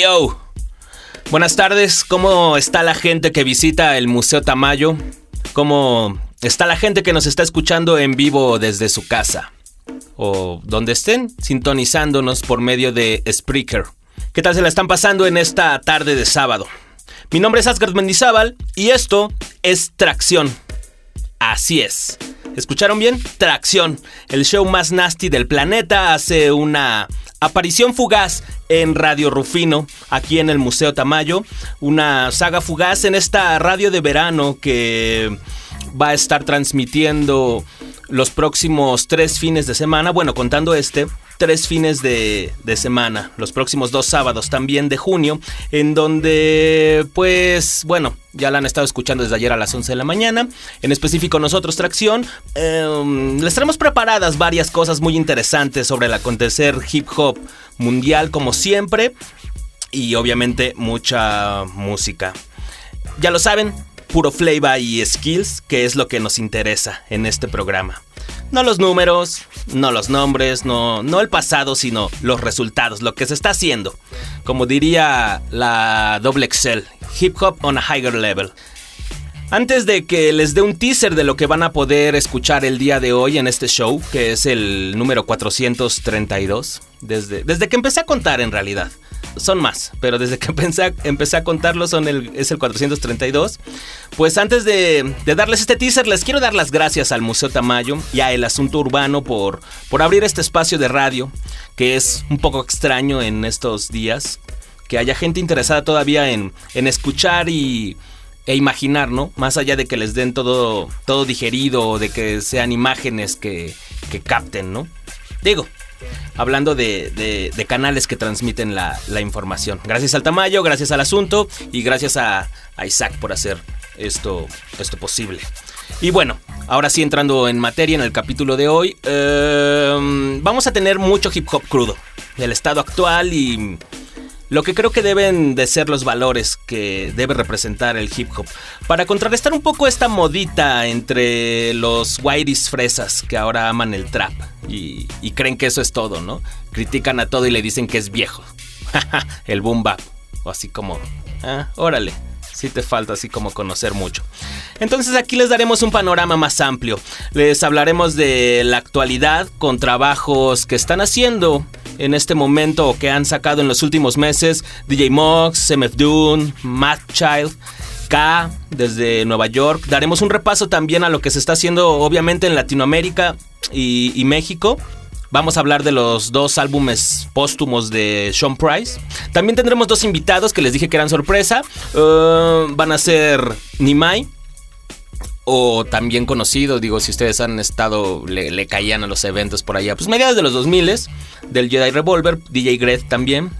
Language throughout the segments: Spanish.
Yo. Buenas tardes, ¿cómo está la gente que visita el Museo Tamayo? ¿Cómo está la gente que nos está escuchando en vivo desde su casa? O donde estén sintonizándonos por medio de Spreaker. ¿Qué tal se la están pasando en esta tarde de sábado? Mi nombre es Asgard Mendizábal y esto es Tracción. Así es. ¿Escucharon bien? Tracción, el show más nasty del planeta, hace una aparición fugaz en Radio Rufino, aquí en el Museo Tamayo. Una saga fugaz en esta radio de verano que va a estar transmitiendo los próximos tres fines de semana, bueno, contando este, tres fines de, semana, los próximos dos sábados también de junio, en donde, pues, bueno, ya la han estado escuchando desde ayer a las 11 de la mañana. En específico, nosotros, Tracción, em, les traemos preparadas varias cosas muy interesantes sobre el acontecer hip hop mundial, como siempre, y obviamente mucha música. Ya lo saben, puro flavor y skills, que es lo que nos interesa en este programa. No los números, no los nombres, no, no el pasado, sino los resultados, lo que se está haciendo. Como diría la doble Excel, hip hop on a higher level. Antes de que les dé un teaser de lo que van a poder escuchar el día de hoy en este show, que es el número 432, desde, desde que empecé a contar en realidad son más, pero desde que empecé empecé a contarlo son el, es el 432. Pues antes de, darles este teaser, les quiero dar las gracias al Museo Tamayo y a El Asunto Urbano por, por abrir este espacio de radio, que es un poco extraño en estos días, que haya gente interesada todavía en, escuchar y, e imaginar, ¿no? Más allá de que les den todo, todo digerido o de que sean imágenes que, que capten, ¿no? Digo, hablando de, canales que transmiten la, información. Gracias al Tamayo, gracias al asunto y gracias a, Isaac por hacer esto, esto posible. Y bueno, ahora sí entrando en materia en el capítulo de hoy, em, vamos a tener mucho hip hop crudo, del estado actual y lo que creo que deben de ser los valores que debe representar el hip hop. Para contrarrestar un poco esta modita entre los whiteys fresas que ahora aman el trap y, creen que eso es todo, ¿no? Critican a todo y le dicen que es viejo. el boom bap. O así como, ah, órale, sí te falta así como conocer mucho. Entonces aquí les daremos un panorama más amplio. Les hablaremos de la actualidad con trabajos que están haciendo en este momento o que han sacado en los últimos meses DJ Mox, MF Doom, Matt Child. K desde Nueva York. Daremos un repaso también a lo que se está haciendo obviamente en Latinoamérica y, México. Vamos a hablar de los dos álbumes póstumos de Sean Price. También tendremos dos invitados que les dije que eran sorpresa. Uh, van a ser Nimai o también conocido, digo, si ustedes han estado, le, caían a los eventos por allá, pues mediados de los 2000 del Jedi Revolver, DJ Gret también.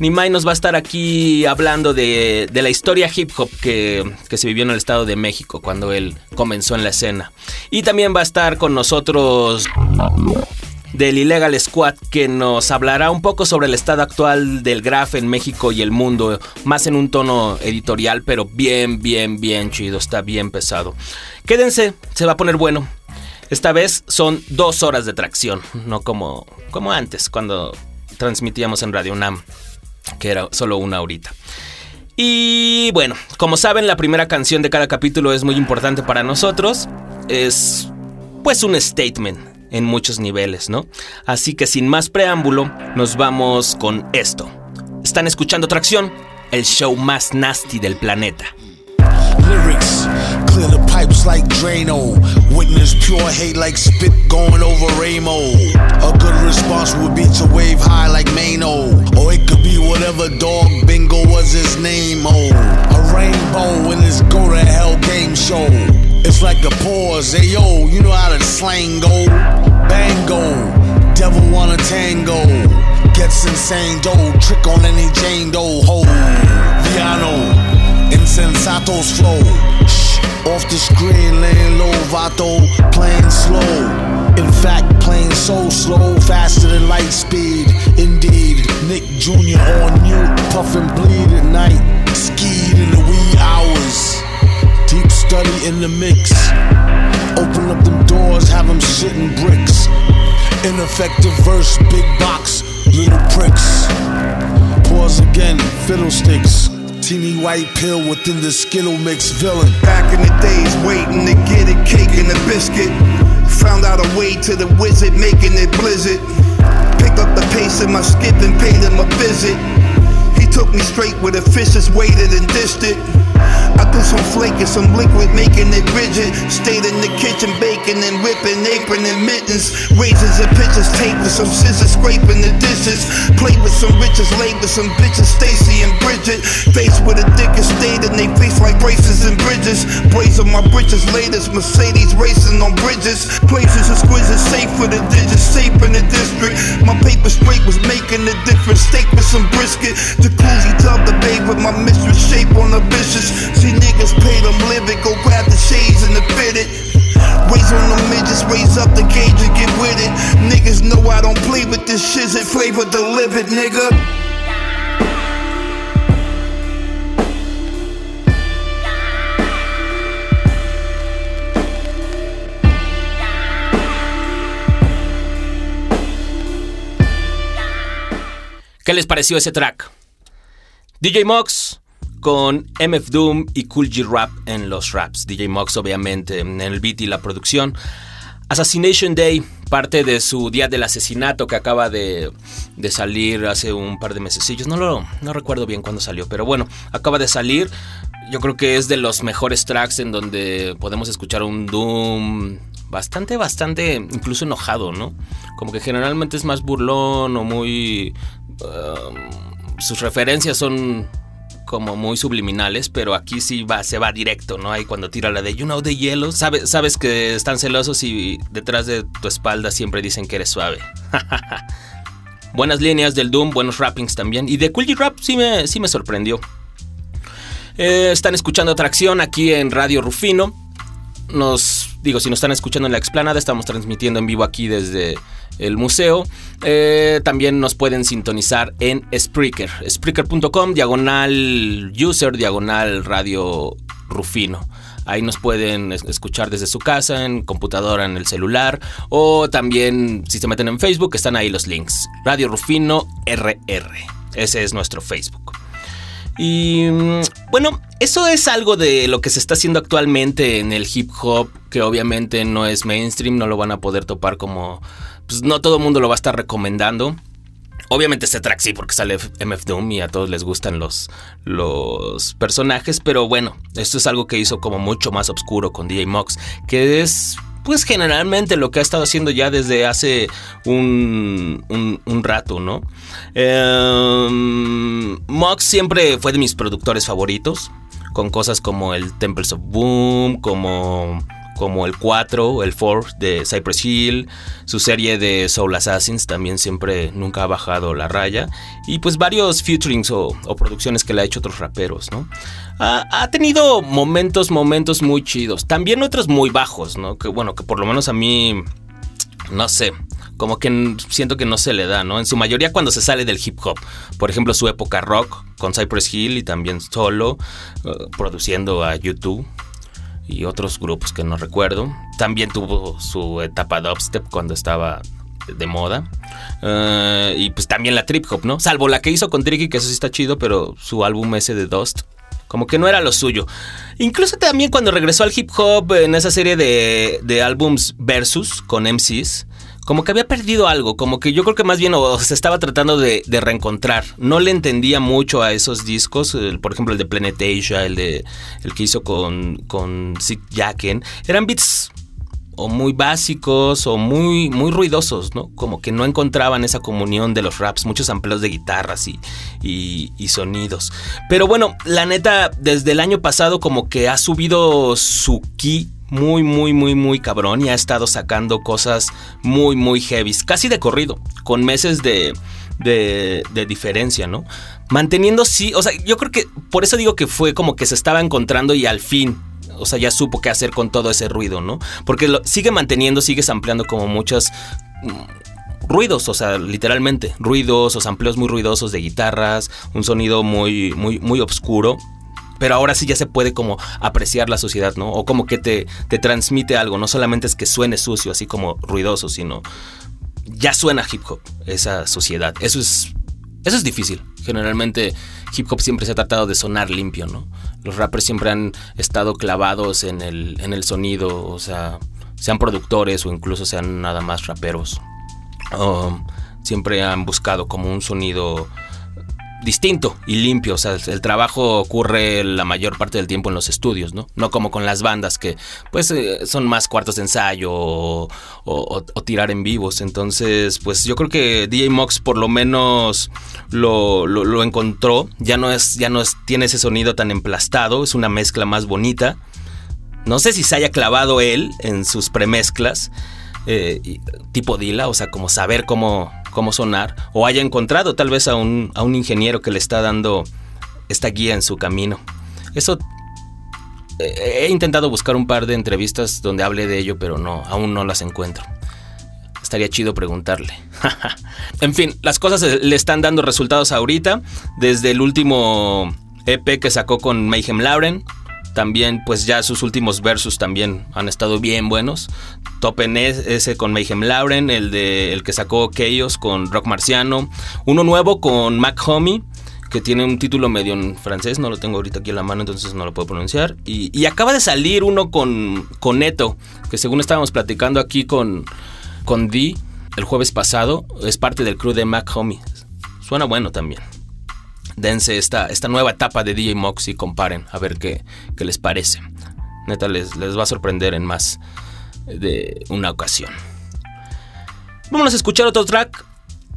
Nimai nos va a estar aquí hablando de, de la historia hip hop que, que, se vivió en el Estado de México cuando él comenzó en la escena. Y también va a estar con nosotros del Illegal Squad que nos hablará un poco sobre el estado actual del graf en México y el mundo, más en un tono editorial, pero bien, bien, bien chido, está bien pesado. Quédense, se va a poner bueno. Esta vez son dos horas de tracción, no como, como antes, cuando transmitíamos en Radio UNAM, que era solo una horita. Y bueno, como saben, la primera canción de cada capítulo es muy importante para nosotros. Es pues un statement en muchos niveles, ¿no? Así que sin más preámbulo, nos vamos con esto. Están escuchando Tracción, el show más nasty del planeta. Lyrics, clear the pipes like Drano. Witness pure hate like spit going over Ramo. A good response would be to wave high like Mano. Or it could be whatever dog bingo was his name. Oh, rainbow in this go to hell game show. It's like a pause. Hey yo, you know how the slang go. Bango, devil wanna tango. Gets insane dough, trick on any Jane Doe. Ho, Viano, insensato's flow. Shh, off the screen, laying low, Vato, playing slow. In fact, playing so slow, faster than light speed. Indeed, Nick Jr. on mute, puff and bleed at night. Skied in the wee hours. Deep study in the mix. Open up them doors, have them shitting bricks. Ineffective verse, big box, little pricks. pause again, fiddlesticks. Teeny white pill within the Skittle mix villain. Back in the days, waiting to get a cake and a biscuit. Found out a way to the wizard, making it blizzard. Pace my skip and paid him a visit. He took me straight where the fishes waited and dished it. I threw some flake and some liquid, making it rigid. Stayed in the kitchen, baking and whipping, apron and mittens. Razors and pitchers, tape with some scissors, scraping the dishes. Played with some riches, laid with some bitches, Stacy and Bridget. Faced with a dick state and they face like braces and bridges. Blaze on my bridges, latest Mercedes racing on bridges. Places exquisite, safe for the digits, safe in the district. My paper straight was making a difference. Steak with some brisket. Jacuzzi tub the babe with my mistress, shape on the vicious. See niggas pay them living, go grab the shades and the fitted. Raise on the midgets, raise up the cage and get with it. Niggas know I don't play with this shit, it flavor delivered, nigga. ¿Qué les pareció ese track? DJ Mox con MF Doom y Cool G Rap en los raps. DJ Mox obviamente en el beat y la producción. Assassination Day, parte de su día del asesinato que acaba de, de salir hace un par de mesecillos. No lo no recuerdo bien cuándo salió, pero bueno, acaba de salir. Yo creo que es de los mejores tracks en donde podemos escuchar un Doom bastante, bastante, incluso enojado, ¿no? Como que generalmente es más burlón o muy... um, sus referencias son como muy subliminales, pero aquí sí va, se va directo, ¿no? Ahí cuando tira la de You know the yellow, sabes, sabes que están celosos y detrás de tu espalda siempre dicen que eres suave. Buenas líneas del Doom, buenos rappings también. Y de Cool G Rap sí me, sí me sorprendió. Eh, están escuchando Atracción aquí en Radio Rufino. Nos, digo, si nos están escuchando en la explanada, estamos transmitiendo en vivo aquí desde el museo. Eh, también nos pueden sintonizar en Spreaker, Spreaker.com, diagonal user, diagonal Radio Rufino. Ahí nos pueden escuchar desde su casa, en computadora, en el celular. O también, si se meten en Facebook, están ahí los links. Radio Rufino RR. Ese es nuestro Facebook. Y mm, bueno, eso es algo de lo que se está haciendo actualmente en el hip hop, que obviamente no es mainstream, no lo van a poder topar como... Pues no todo el mundo lo va a estar recomendando. Obviamente este track sí, porque sale MF Doom y a todos les gustan los, los personajes, pero bueno, esto es algo que hizo como mucho más oscuro con DJ Mox, que es pues generalmente lo que ha estado haciendo ya desde hace un, rato, ¿no? Eh, Mox siempre fue de mis productores favoritos, con cosas como el Temples of Boom, como, como el 4, el 4 de Cypress Hill, su serie de Soul Assassins también siempre nunca ha bajado la raya, y pues varios featurings o, o producciones que le ha hecho otros raperos, ¿no? Ha, tenido momentos, momentos muy chidos. También otros muy bajos, ¿no? Que bueno, que por lo menos a mí, no sé, como que siento que no se le da, ¿no? En su mayoría cuando se sale del hip hop. Por ejemplo, su época rock con Cypress Hill y también solo, uh, produciendo a YouTube y otros grupos que no recuerdo. También tuvo su etapa dubstep cuando estaba de moda. Uh, y pues también la trip hop, ¿no? Salvo la que hizo con Tricky, que eso sí está chido, pero su álbum ese de Dust como que no era lo suyo. Incluso también cuando regresó al hip hop en esa serie de, de álbums Versus con MCs, como que había perdido algo, como que yo creo que más bien o se estaba tratando de, reencontrar. No le entendía mucho a esos discos, el, por ejemplo el de Planet Asia, el, de, el que hizo con, con Sick Jacken. Eran beats o muy básicos o muy, muy ruidosos, ¿no? Como que no encontraban esa comunión de los raps, muchos amplios de guitarras y, y, sonidos. Pero bueno, la neta, desde el año pasado como que ha subido su ki muy, muy, muy, muy cabrón y ha estado sacando cosas muy, muy heavy, casi de corrido, con meses de, de, de diferencia, ¿no? Manteniendo sí, o sea, yo creo que por eso digo que fue como que se estaba encontrando y al fin o sea, ya supo qué hacer con todo ese ruido, ¿no? Porque lo, sigue manteniendo, sigue ampliando como muchas mm, ruidos, o sea, literalmente, ruidos o sampleos muy ruidosos de guitarras, un sonido muy, muy, muy oscuro. Pero ahora sí ya se puede como apreciar la sociedad, ¿no? O como que te, te transmite algo, no solamente es que suene sucio, así como ruidoso, sino ya suena hip hop, esa sociedad. Eso es, eso es difícil. Generalmente hip hop siempre se ha tratado de sonar limpio, ¿no? Los rappers siempre han estado clavados en el, en el sonido, o sea, sean productores o incluso sean nada más raperos. Um, siempre han buscado como un sonido distinto y limpio. O sea, el, trabajo ocurre la mayor parte del tiempo en los estudios, ¿no? No como con las bandas que, pues, eh, son más cuartos de ensayo o, tirar en vivos. Entonces, pues yo creo que DJ Mox por lo menos lo, lo, encontró. Ya no es, ya no tiene ese sonido tan emplastado, es una mezcla más bonita. No sé si se haya clavado él en sus premezclas, eh, tipo Dila, o sea, como saber cómo, cómo sonar, o haya encontrado tal vez a un, a un ingeniero que le está dando esta guía en su camino. Eso eh, he intentado buscar un par de entrevistas donde hable de ello, pero no, aún no las encuentro. Estaría chido preguntarle. en fin, las cosas le están dando resultados ahorita. Desde el último EP que sacó con Mayhem Lauren, también pues ya sus últimos versos también han estado bien buenos. Topen ese con Mayhem Lauren, el de el que sacó Chaos con Rock Marciano, uno nuevo con Mac Homie que tiene un título medio en francés, no lo tengo ahorita aquí en la mano, entonces no lo puedo pronunciar. Y, acaba de salir uno con, con Neto, que según estábamos platicando aquí con, con Dee el jueves pasado, es parte del crew de Mac Homie. Suena bueno también dense esta, esta nueva etapa de DJ Mox y comparen a ver qué, les parece. Neta, les, les va a sorprender en más de una ocasión. Vamos a escuchar otro track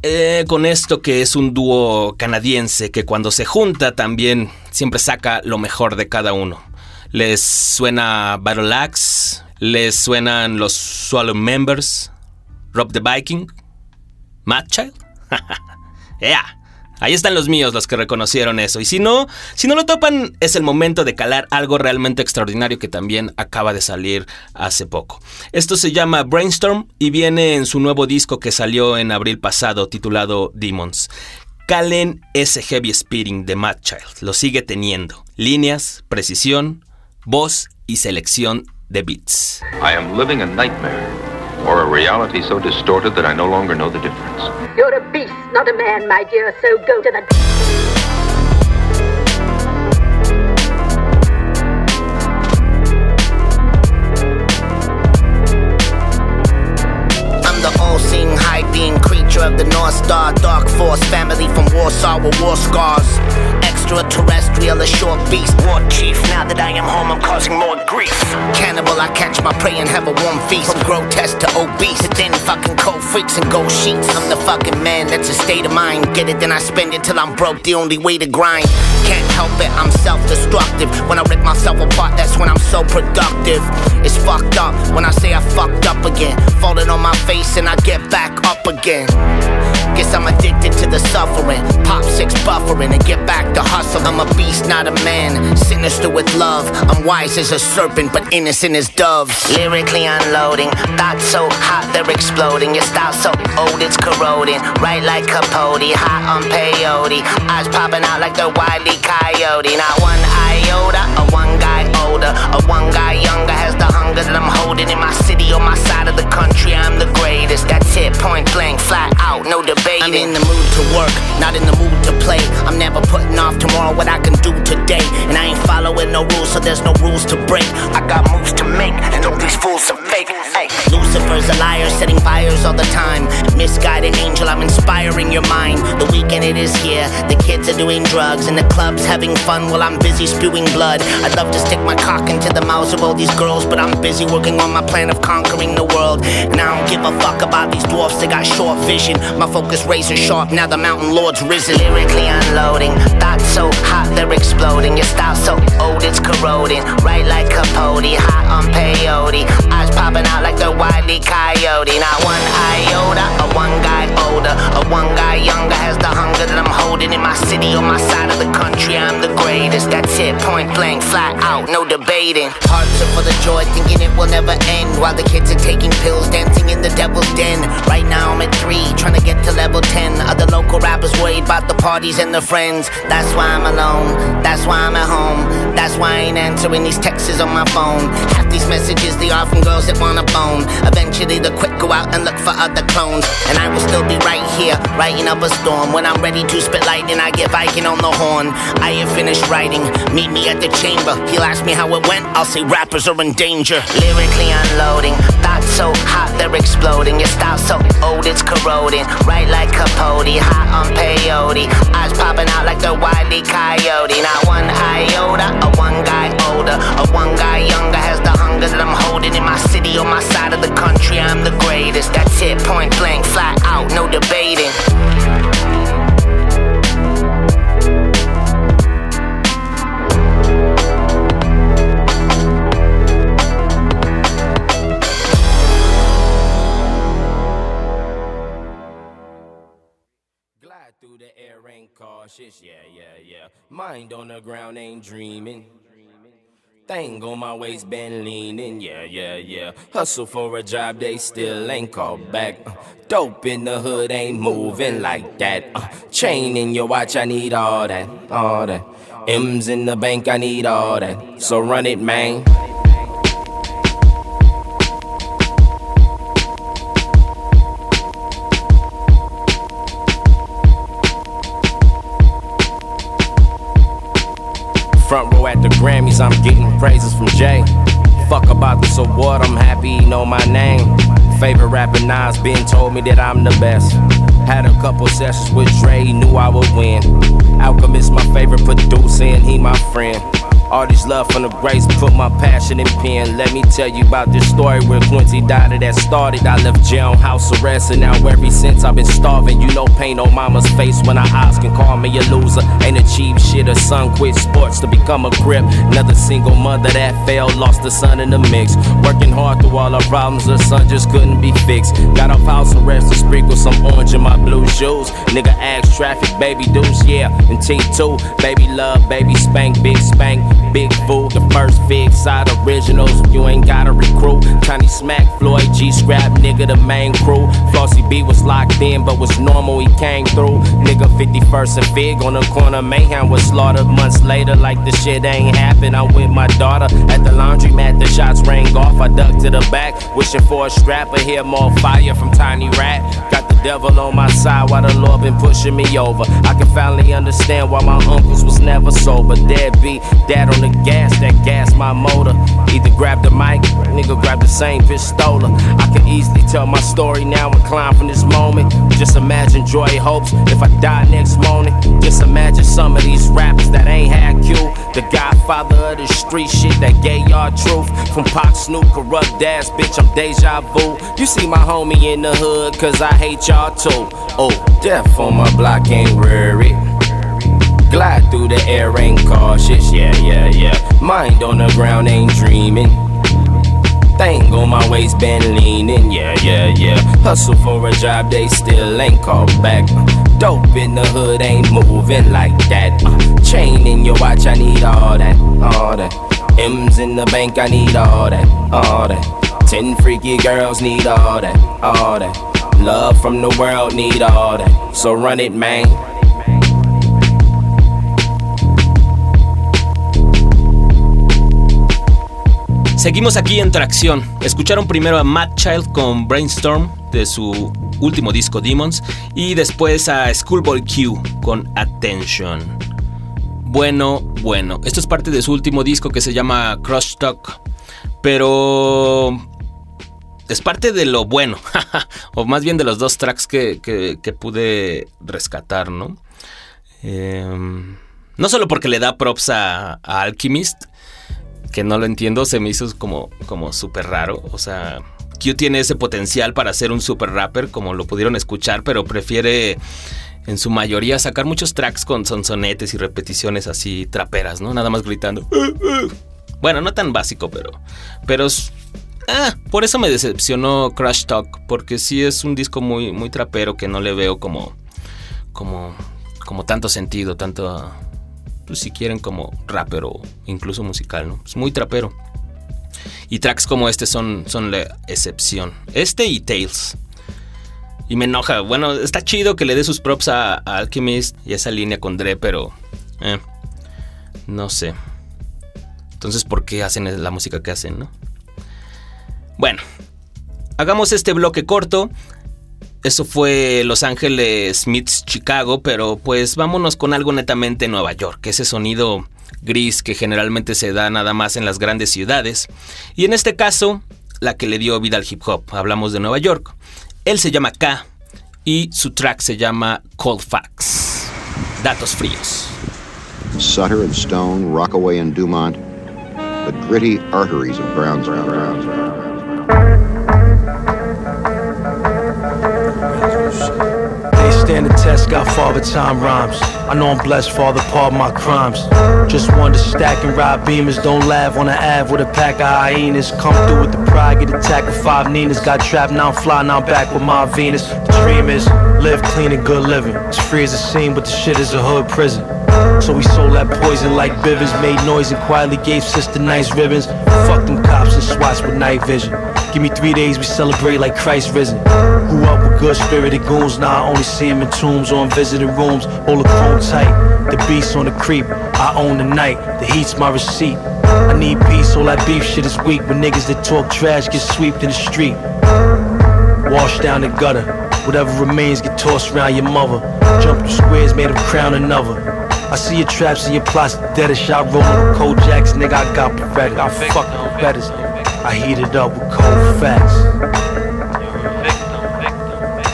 eh, con esto que es un dúo canadiense que cuando se junta también siempre saca lo mejor de cada uno. Les suena Battle Axe, les suenan los Swallow Members, Rob the Viking, Mad Child. yeah. Ahí están los míos, los que reconocieron eso. Y si no, si no lo topan, es el momento de calar algo realmente extraordinario que también acaba de salir hace poco. Esto se llama Brainstorm y viene en su nuevo disco que salió en abril pasado titulado Demons. Calen ese heavy speeding de Mad Child. Lo sigue teniendo. Líneas, precisión, voz y selección de beats. Nightmare. Or a reality so distorted that I no longer know the difference. You're a beast, not a man, my dear, so go to the. Of the North Star, dark force, family from Warsaw with war scars. Extraterrestrial, a short beast, war chief. Now that I am home, I'm causing more grief. Cannibal, I catch my prey and have a warm feast. From grotesque to obese, to then fucking cold freaks and gold sheets. I'm the fucking man, that's a state of mind. Get it, then I spend it till I'm broke. The only way to grind. Can't help it, I'm self-destructive. When I rip myself apart, that's when I'm so productive. It's fucked up when I say I fucked up again. Falling on my face and I get back up again. Guess I'm addicted to the suffering. Pop six buffering and get back to hustle. I'm a beast, not a man. Sinister with love. I'm wise as a serpent, but innocent as doves. Lyrically unloading. Thoughts so hot, they're exploding. Your style so old, it's corroding. Right like Capote, hot on peyote. Eyes popping out like the wily coyote. Not one iota, a one guy older. A one guy younger has the hunger that I'm holding in my city or my side of the country. I'm the greatest. That's it, point blank, flat out, no debate. I'm in the mood to work, not in the mood to play. I'm never putting off tomorrow what I can do today. And I ain't following no rules, so there's no rules to break. I got moves to make, and all these fools are fake. Hey. Lucifer's a liar, setting fires all the time. Misguided angel, I'm inspiring your mind. The weekend it is here. The kids are doing drugs, and the club's having fun while I'm busy spewing blood. I'd love to stick my cock into the mouths of all these girls, but I'm busy working on my plan of conquering the world. And I don't give a fuck about these dwarfs, they got short vision. My focus razor sharp, now the mountain lord's risen. Lyrically unloading, thoughts so hot they're exploding. Your style so old it's corroding. Right like Capote, hot on peyote. Eyes popping out like the wily coyote. Not one iota, a one guy older, a one guy younger has the hunger that I'm holding in my city on my side of the country. I'm the greatest. That's it, point blank, flat out, no debating. Hearts are full of joy, thinking it will never end. While the kids are taking pills, dancing in the devil's den. Right now I'm at three, level 10. Other local rappers worried about the parties and the friends. That's why I'm alone. That's why I'm at home. That's why I ain't answering these texts on my phone. Half these messages, they are from girls that wanna bone. Eventually, the quick go out and look for other clones. And I will still be right here, writing up a storm. When I'm ready to spit lightning, I get Viking on the horn. I ain't finished writing, meet me at the chamber. He'll ask me how it went, I'll say rappers are in danger. Lyrically unloading, thoughts so hot they're exploding. Your style so old it's corroding. Right like Capote, hot on peyote. Eyes popping out like the wily coyote. Not one iota, a one guy older, a one guy younger has the hunger that I'm holding in my city on my side of the country. I'm the greatest. That's it, point blank, flat out, no debating. Mind on the ground, ain't dreaming. Thing on my waist, been leaning. Yeah, yeah, yeah. Hustle for a job, they still ain't called back. Uh, dope in the hood, ain't moving like that. Uh, chain in your watch, I need all that, all that. M's in the bank, I need all that. So run it, man. Grammys, I'm getting praises from Jay. Fuck about this award, I'm happy know my name. Favorite rapper Nas been told me that I'm the best. Had a couple sessions with Dre, he knew I would win. Alchemist, my favorite producer, and he my friend. All this love from the grace, put my passion in pen. Let me tell you about this story where Quincy died that started. I left jail house arrest, and now ever since I've been starving. You know, pain on mama's face when I ask can call me a loser. Ain't achieved shit, a son quit sports to become a grip. Another single mother that failed, lost a son in the mix. Working hard through all her problems, her son just couldn't be fixed. Got off house arrest to sprinkle some orange in my blue shoes. Nigga asked traffic, baby deuce, yeah. And T2, baby love, baby spank, big spank. Big fool, the first fig side originals. You ain't gotta recruit. Tiny smack, Floyd G scrap, nigga, the main crew. Flossy B was locked in, but was normal, he came through. Nigga 51st and Fig on the corner, mayhem was slaughtered months later, like the shit ain't happened. I'm with my daughter at the laundromat, the shots rang off. I ducked to the back, wishing for a strap, but hear more fire from Tiny Rat. Got the devil on my side while the Lord been pushing me over. I can finally understand why my uncles was never sober. Deadbeat, dad on the gas, that gas my motor. Either grab the mic, nigga grab the same pistola. I can easily tell my story now and climb from this moment. Just imagine joy hopes if I die next morning. Just imagine some of these rappers that ain't had Q. The godfather of the street shit that gave y'all truth. From Pop Snoop, corrupt ass bitch, I'm deja vu. You see my homie in the hood, cause I hate y'all too. Oh, death on my block ain't worried. Glide through the air, ain't cautious, yeah, yeah, yeah. Mind on the ground, ain't dreaming. Thing on my waist, been leaning, yeah, yeah, yeah. Hustle for a job, they still ain't called back. Dope in the hood, ain't moving like that. Chain in your watch, I need all that, all that. M's in the bank, I need all that, all that. Ten freaky girls need all that, all that. Love from the world need all that. So run it, man. Seguimos aquí en Tracción. Escucharon primero a Matt Child con Brainstorm de su último disco Demons y después a Schoolboy Q con Attention. Bueno, bueno, esto es parte de su último disco que se llama Crush Talk, pero es parte de lo bueno, o más bien de los dos tracks que, pude rescatar, ¿no? Eh, no solo porque le da props a Alchemist, que no lo entiendo, se me hizo como, como súper raro. O sea, Q tiene ese potencial para ser un super rapper, como lo pudieron escuchar, pero prefiere en su mayoría sacar muchos tracks con sonsonetes y repeticiones así traperas, ¿no? Nada más gritando. Bueno, no tan básico, pero. Pero. Ah, por eso me decepcionó Crash Talk, porque sí es un disco muy, muy trapero que no le veo como. como. como tanto sentido, tanto pues, si quieren, como rapper o incluso musical, ¿no? Es muy trapero. Y tracks como este son, son la excepción. Este y Tales. Y me enoja. Bueno, está chido que le dé sus props a, a Alchemist y esa línea con Dre, pero... Eh, no sé. Entonces, ¿por qué hacen la música que hacen, no? Bueno, hagamos este bloque corto. Eso fue Los Ángeles Smiths Chicago, pero pues vámonos con algo netamente Nueva York, ese sonido gris que generalmente se da nada más en las grandes ciudades. Y en este caso, la que le dio vida al hip hop. Hablamos de Nueva York. Él se llama K y su track se llama Cold Facts. Datos fríos. Sutter and Stone, Rockaway and Dumont, the gritty arteries of Browns. Stand the test, got father time rhymes. I know I'm blessed, father, pardon my crimes. Just wanted to stack and ride beamers. Don't laugh on the Ave with a pack of hyenas. Come through with the pride, get attacked with five Ninas. Got trapped, now I'm fly, now I'm back with my Venus. The dream is live clean and good living. It's free as a scene, but the shit is a hood prison. So we sold that poison like Bivens, made noise and quietly gave sister nice ribbons. Fuck them cops and swats with night vision. Give me three days, we celebrate like Christ risen. Grew up with good spirited goons, now I only see him in tombs or in visiting rooms. Hold the chrome tight, the beast on the creep. I own the night, the heat's my receipt. I need peace, all that beef shit is weak. But niggas that talk trash get swept in the street. Wash down the gutter, whatever remains get tossed around your mother. Jump through squares, made them crown another. I see your traps and your plots, dead as shot rolling with cold jacks, nigga. I got Beretta, I fuck the betters. I heat it up with cold facts.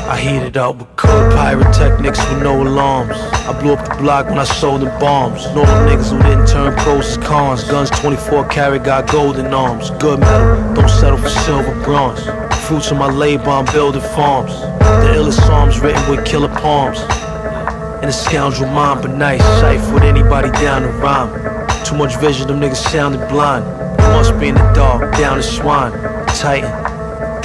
I heat it up with cold pyrotechnics with no alarms. I blew up the block when I sold them bombs. Know them niggas who didn't turn pros as cons. Guns 24 carry got golden arms. Good metal, don't settle for silver bronze. Fruits of my labor, I'm building farms. The illest psalms written with killer palms. And a scoundrel mind, but nice. Safe with anybody down to rhyme. Too much vision, them niggas sounded blind. Must be in the dark, down the swine. Titan.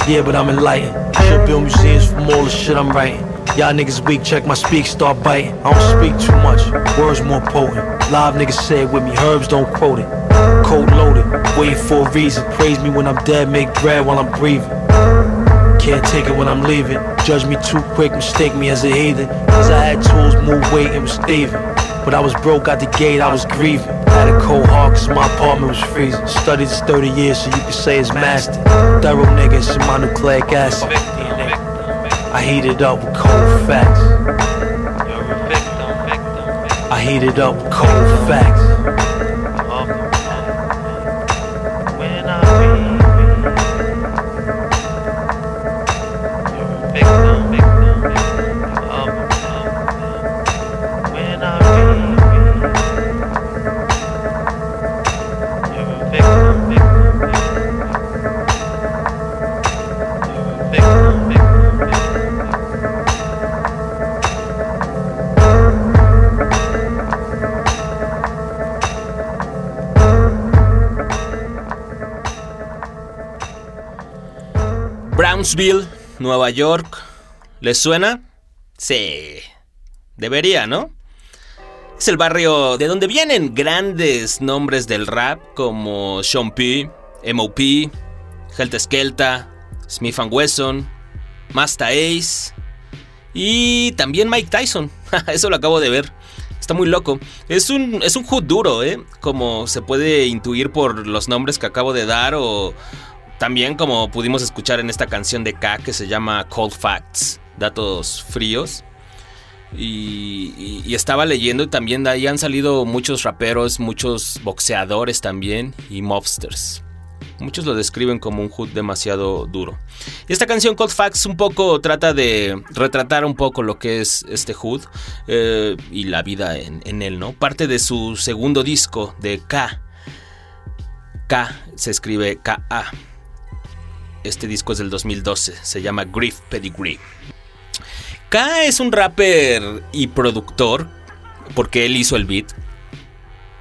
Yeah, but I'm enlightened. Should build museums from all the shit I'm writing. Y'all niggas weak, check my speak, start biting. I don't speak too much, words more potent. Live niggas say it with me, herbs don't quote it. Cold loaded, waiting for a reason. Praise me when I'm dead, make bread while I'm breathing. Can't take it when I'm leaving. Judge me too quick, mistake me as a heathen. Cause I had tools, move weight, and was Steven. But I was broke out the gate, I was grieving. Had a cold heart cause my apartment was freezing. Studied this 30 years so you can say it's mastered. Thorough niggas in my nucleic acid. I heat it up with cold facts. I heat it up with cold facts. Nueva York. ¿Les suena? Sí. Debería, ¿no? Es el barrio de donde vienen grandes nombres del rap como Sean P, M.O.P., Helter Skelta, Smith Wesson, Masta Ace y también Mike Tyson. Eso lo acabo de ver. Está muy loco. Es un, es un hood duro, ¿eh? Como se puede intuir por los nombres que acabo de dar o también como pudimos escuchar en esta canción de K que se llama Cold Facts, datos fríos. Y, estaba leyendo y también de ahí han salido muchos raperos, muchos boxeadores también y mobsters. Muchos lo describen como un hood demasiado duro. Y esta canción Cold Facts un poco trata de retratar un poco lo que es este hood eh, y la vida en, en él, ¿no? Parte de su segundo disco de K. K se escribe K-A. Este disco es del 2012, se llama Grief Pedigree. K es un rapper y productor, porque él hizo el beat,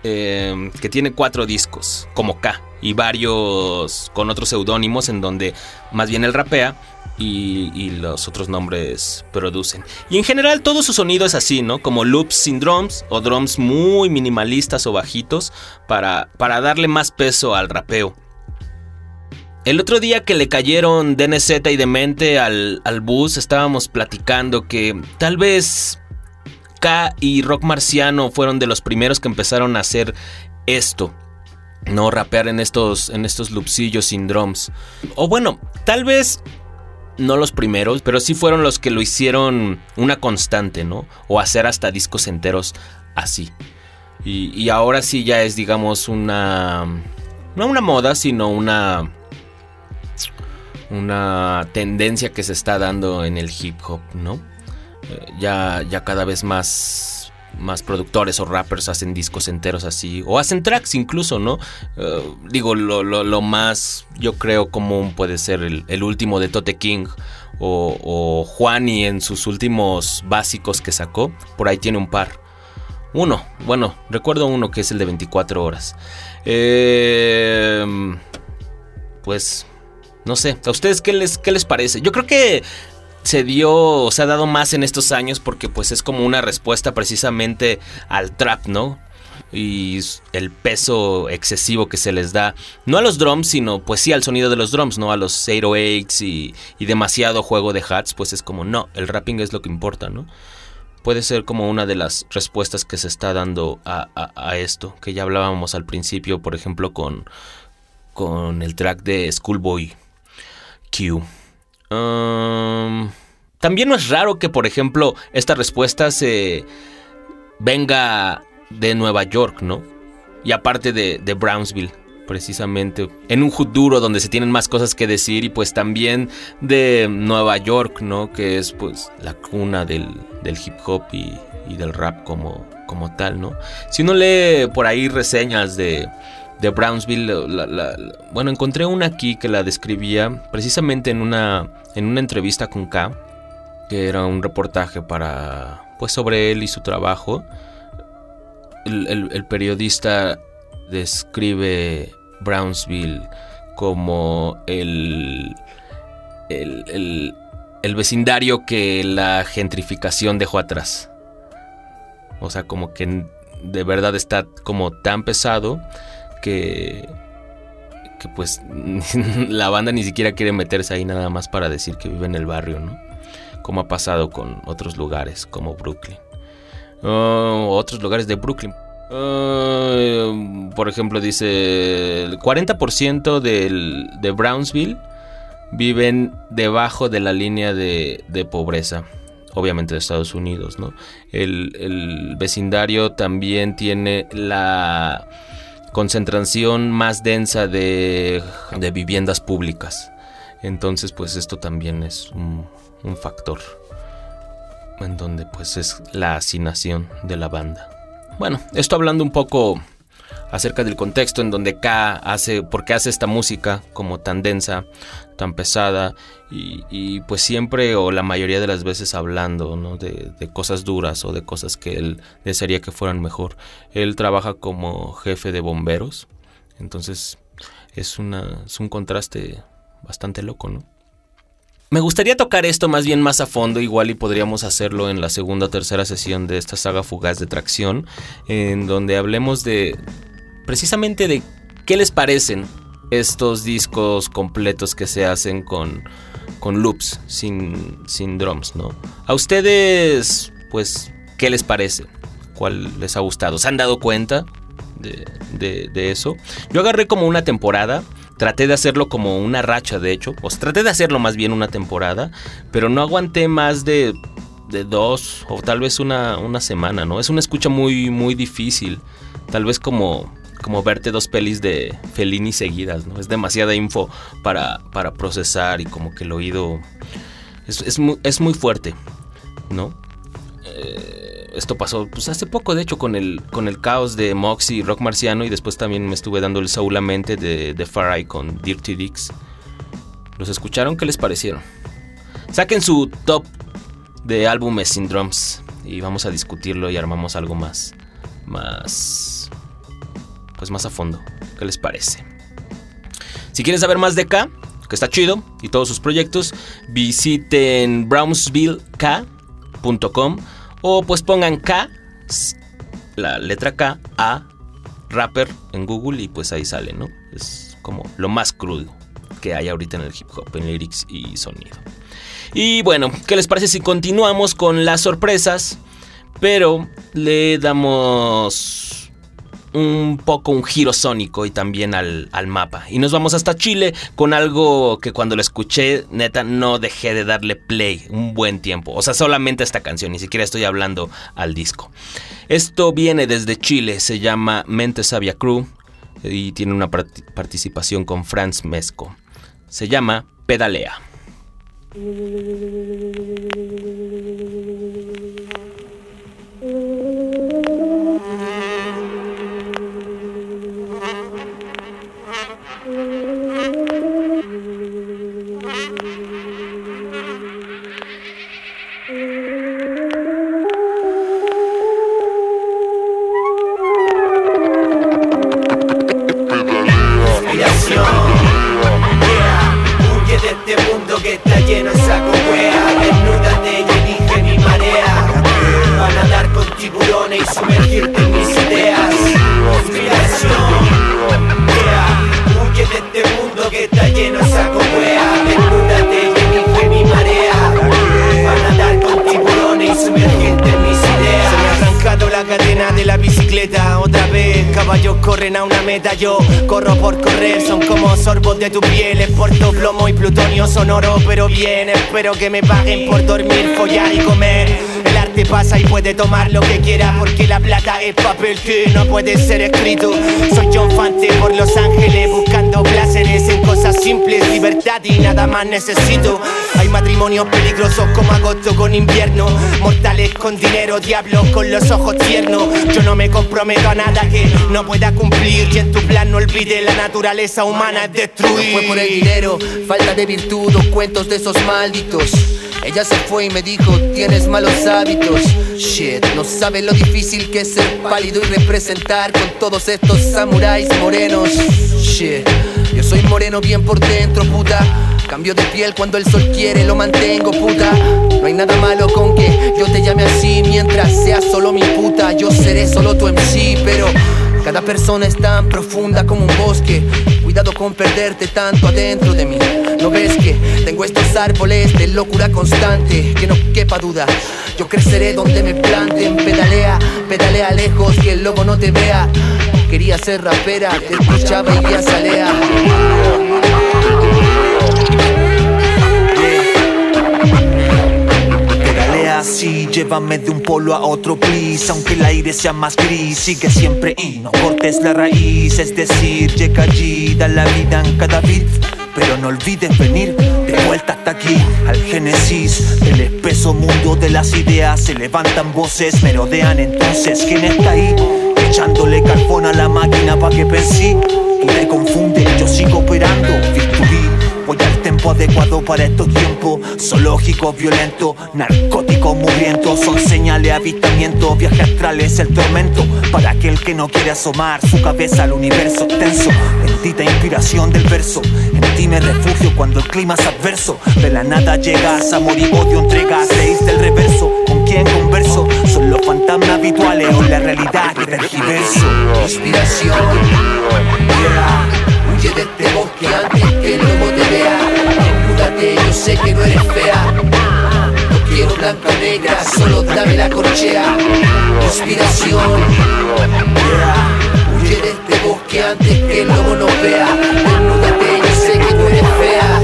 eh, que tiene cuatro discos, como K, y varios con otros seudónimos en donde más bien él rapea y, y, los otros nombres producen. Y en general todo su sonido es así, ¿no? Como loops sin drums o drums muy minimalistas o bajitos para, para darle más peso al rapeo. El otro día que le cayeron DNZ y Demente al, al bus, estábamos platicando que tal vez K y Rock Marciano fueron de los primeros que empezaron a hacer esto. No rapear en estos, en estos sin drums. O bueno, tal vez no los primeros, pero sí fueron los que lo hicieron una constante, ¿no? O hacer hasta discos enteros así. Y ahora sí ya es, digamos, una... No una moda, sino una... Una tendencia que se está dando en el hip hop, ¿no? Eh, ya, ya cada vez más más productores o rappers hacen discos enteros así, o hacen tracks incluso, ¿no? Eh, digo, lo, lo- lo más, yo creo, común puede ser el, último de Tote King o, o Juani en sus últimos básicos que sacó, por ahí tiene un par. Uno, bueno, recuerdo uno que es el de 24 horas. Eh, pues, no sé, ¿a ustedes qué les, qué les parece? Yo creo que se dio, se ha dado más en estos años porque pues es como una respuesta precisamente al trap, ¿no? Y el peso excesivo que se les da, no a los drums, sino pues sí al sonido de los drums, ¿no? A los 808s y, y demasiado juego de hats, pues es como, no, el rapping es lo que importa, ¿no? Puede ser como una de las respuestas que se está dando a, a- a esto, que ya hablábamos al principio, por ejemplo, con, con el track de Schoolboy También no es raro que, por ejemplo, esta respuesta se venga de Nueva York, ¿no? Y aparte de, Brownsville, precisamente. En un hood duro donde se tienen más cosas que decir y pues también de Nueva York, ¿no? Que es pues la cuna del, hip hop y, y del rap como, como tal, ¿no? Si uno lee por ahí reseñas de, de Brownsville, bueno, encontré una aquí que la describía precisamente en una, en una entrevista con K, que era un reportaje para, pues sobre él y su trabajo. El, el- periodista describe Brownsville como el, el, el- el vecindario que la gentrificación dejó atrás. O sea, como que de verdad está como tan pesado que, pues la banda ni siquiera quiere meterse ahí nada más para decir que vive en el barrio, ¿no? Como ha pasado con otros lugares como Brooklyn. Oh, otros lugares de Brooklyn. Oh, por ejemplo, dice el 40% del, de Brownsville viven debajo de la línea de, pobreza, obviamente de Estados Unidos, ¿no? El vecindario también tiene la concentración más densa de, de viviendas públicas. Entonces, pues esto también es un, factor en donde pues es la hacinación de la banda. Bueno, esto hablando un poco acerca del contexto en donde K hace, por qué hace esta música como tan densa, tan pesada y, y, pues siempre o la mayoría de las veces hablando ¿no? de, de, cosas duras o de cosas que él desearía que fueran mejor. Él trabaja como jefe de bomberos, entonces es, una, es un contraste bastante loco, ¿no? Me gustaría tocar esto más bien más a fondo, igual y podríamos hacerlo en la segunda o tercera sesión de esta saga fugaz de tracción, en donde hablemos de precisamente de qué les parecen estos discos completos que se hacen con, con loops, sin, sin drums, ¿no? A ustedes, pues, ¿qué les parece? ¿Cuál les ha gustado? ¿Se han dado cuenta de, de, de eso? Yo agarré como una temporada Traté de hacerlo como una racha, de hecho. Sea, traté de hacerlo más bien una temporada. Pero no aguanté más de, de dos o tal vez una, una, semana, ¿no? Es una escucha muy, muy difícil. Tal vez como, como verte dos pelis de Fellini seguidas, ¿no? Es demasiada info para, para procesar y como que el oído es, es, muy, es muy fuerte, ¿no? Eh, esto pasó pues hace poco, de hecho, con el, con el caos de Moxie y Rock Marciano. Y después también me estuve dando el solamente de, de Far Eye con Dirty Dicks. ¿Los escucharon? ¿Qué les parecieron? Saquen su top de álbumes sin drums. Y vamos a discutirlo y armamos algo más. Más. Pues más a fondo. ¿Qué les parece? Si quieren saber más de K, que está chido, y todos sus proyectos, visiten brownsvillek.com o pues pongan K, la letra K, A, rapper en Google y pues ahí sale, ¿no? Es como lo más crudo que hay ahorita en el hip hop, en lyrics y sonido. Y bueno, ¿qué les parece si continuamos con las sorpresas? Pero le damos un poco un giro sónico y también al, al, mapa. Y nos vamos hasta Chile con algo que cuando lo escuché, neta, no dejé de darle play un buen tiempo. O sea, solamente esta canción, ni siquiera estoy hablando al disco. Esto viene desde Chile, se llama Mente Sabia Crew y tiene una participación con Franz Mesco. Se llama Pedalea. Corren a una meta, yo corro por correr, son como sorbos de tu piel, exporto plomo y plutonio sonoro, pero bien, espero que me paguen por dormir, follar y comer. El arte pasa y puede tomar lo que quiera porque la plata es papel que no puede ser escrito. Soy John Fante por Los Ángeles buscando placeres en cosas simples, libertad y nada más necesito. Hay matrimonios peligrosos como agosto con invierno, mortales con dinero, diablos con los ojos tiernos. Yo no me comprometo a nada que no pueda cumplir y en tu plan no olvide la naturaleza humana es destruir. fue por el dinero, falta de virtud o cuentos de esos malditos. Ella se fue y me dijo, tienes malos hábitos. Shit, no sabe lo difícil que es ser pálido y representar con todos estos samuráis morenos. Shit, yo soy moreno bien por dentro, puta. Cambio de piel cuando el sol quiere, lo mantengo, puta. No hay nada malo con que yo te llame así mientras seas solo mi puta. Yo seré solo tu MC, pero cada persona es tan profunda como un bosque. Cuidado con perderte tanto adentro de mí. ¿No ves que tengo estos árboles de locura constante? Que no quepa duda, yo creceré donde me planten. Pedalea, pedalea lejos, que el lobo no te vea. Quería ser rapera, te escuchaba y ya salea. Así Llévame de un polo a otro, please Aunque el aire sea más gris Sigue siempre y no cortes la raíz Es decir, llega allí, da la vida en cada beat pero no olvides venir de vuelta hasta aquí al génesis del espeso mundo de las ideas. Se levantan voces, merodean entonces. ¿Quién está ahí? Echándole carbón a la máquina pa' que pensé. Tú te confundes, yo sigo operando. Tempo adecuado para estos tiempos. Zoológico, violento, narcótico, muriendo. Son señales, avistamiento, viaje astral es el tormento. Para aquel que no quiere asomar su cabeza al universo tenso. Bendita inspiración del verso. En ti me refugio cuando el clima es adverso. De la nada llegas, amor y odio entregas. Leíste el reverso. ¿Con quién converso? Son los fantasmas habituales o la realidad que tergiverso. Inspiración. Huye de este bosque antes que lobo te vea. Yo sé que no eres fea. No quiero blanca negra, solo dame la corchea. Inspiración. Huye de este bosque antes que el lobo nos vea. Desnúdate, yo sé que no eres fea.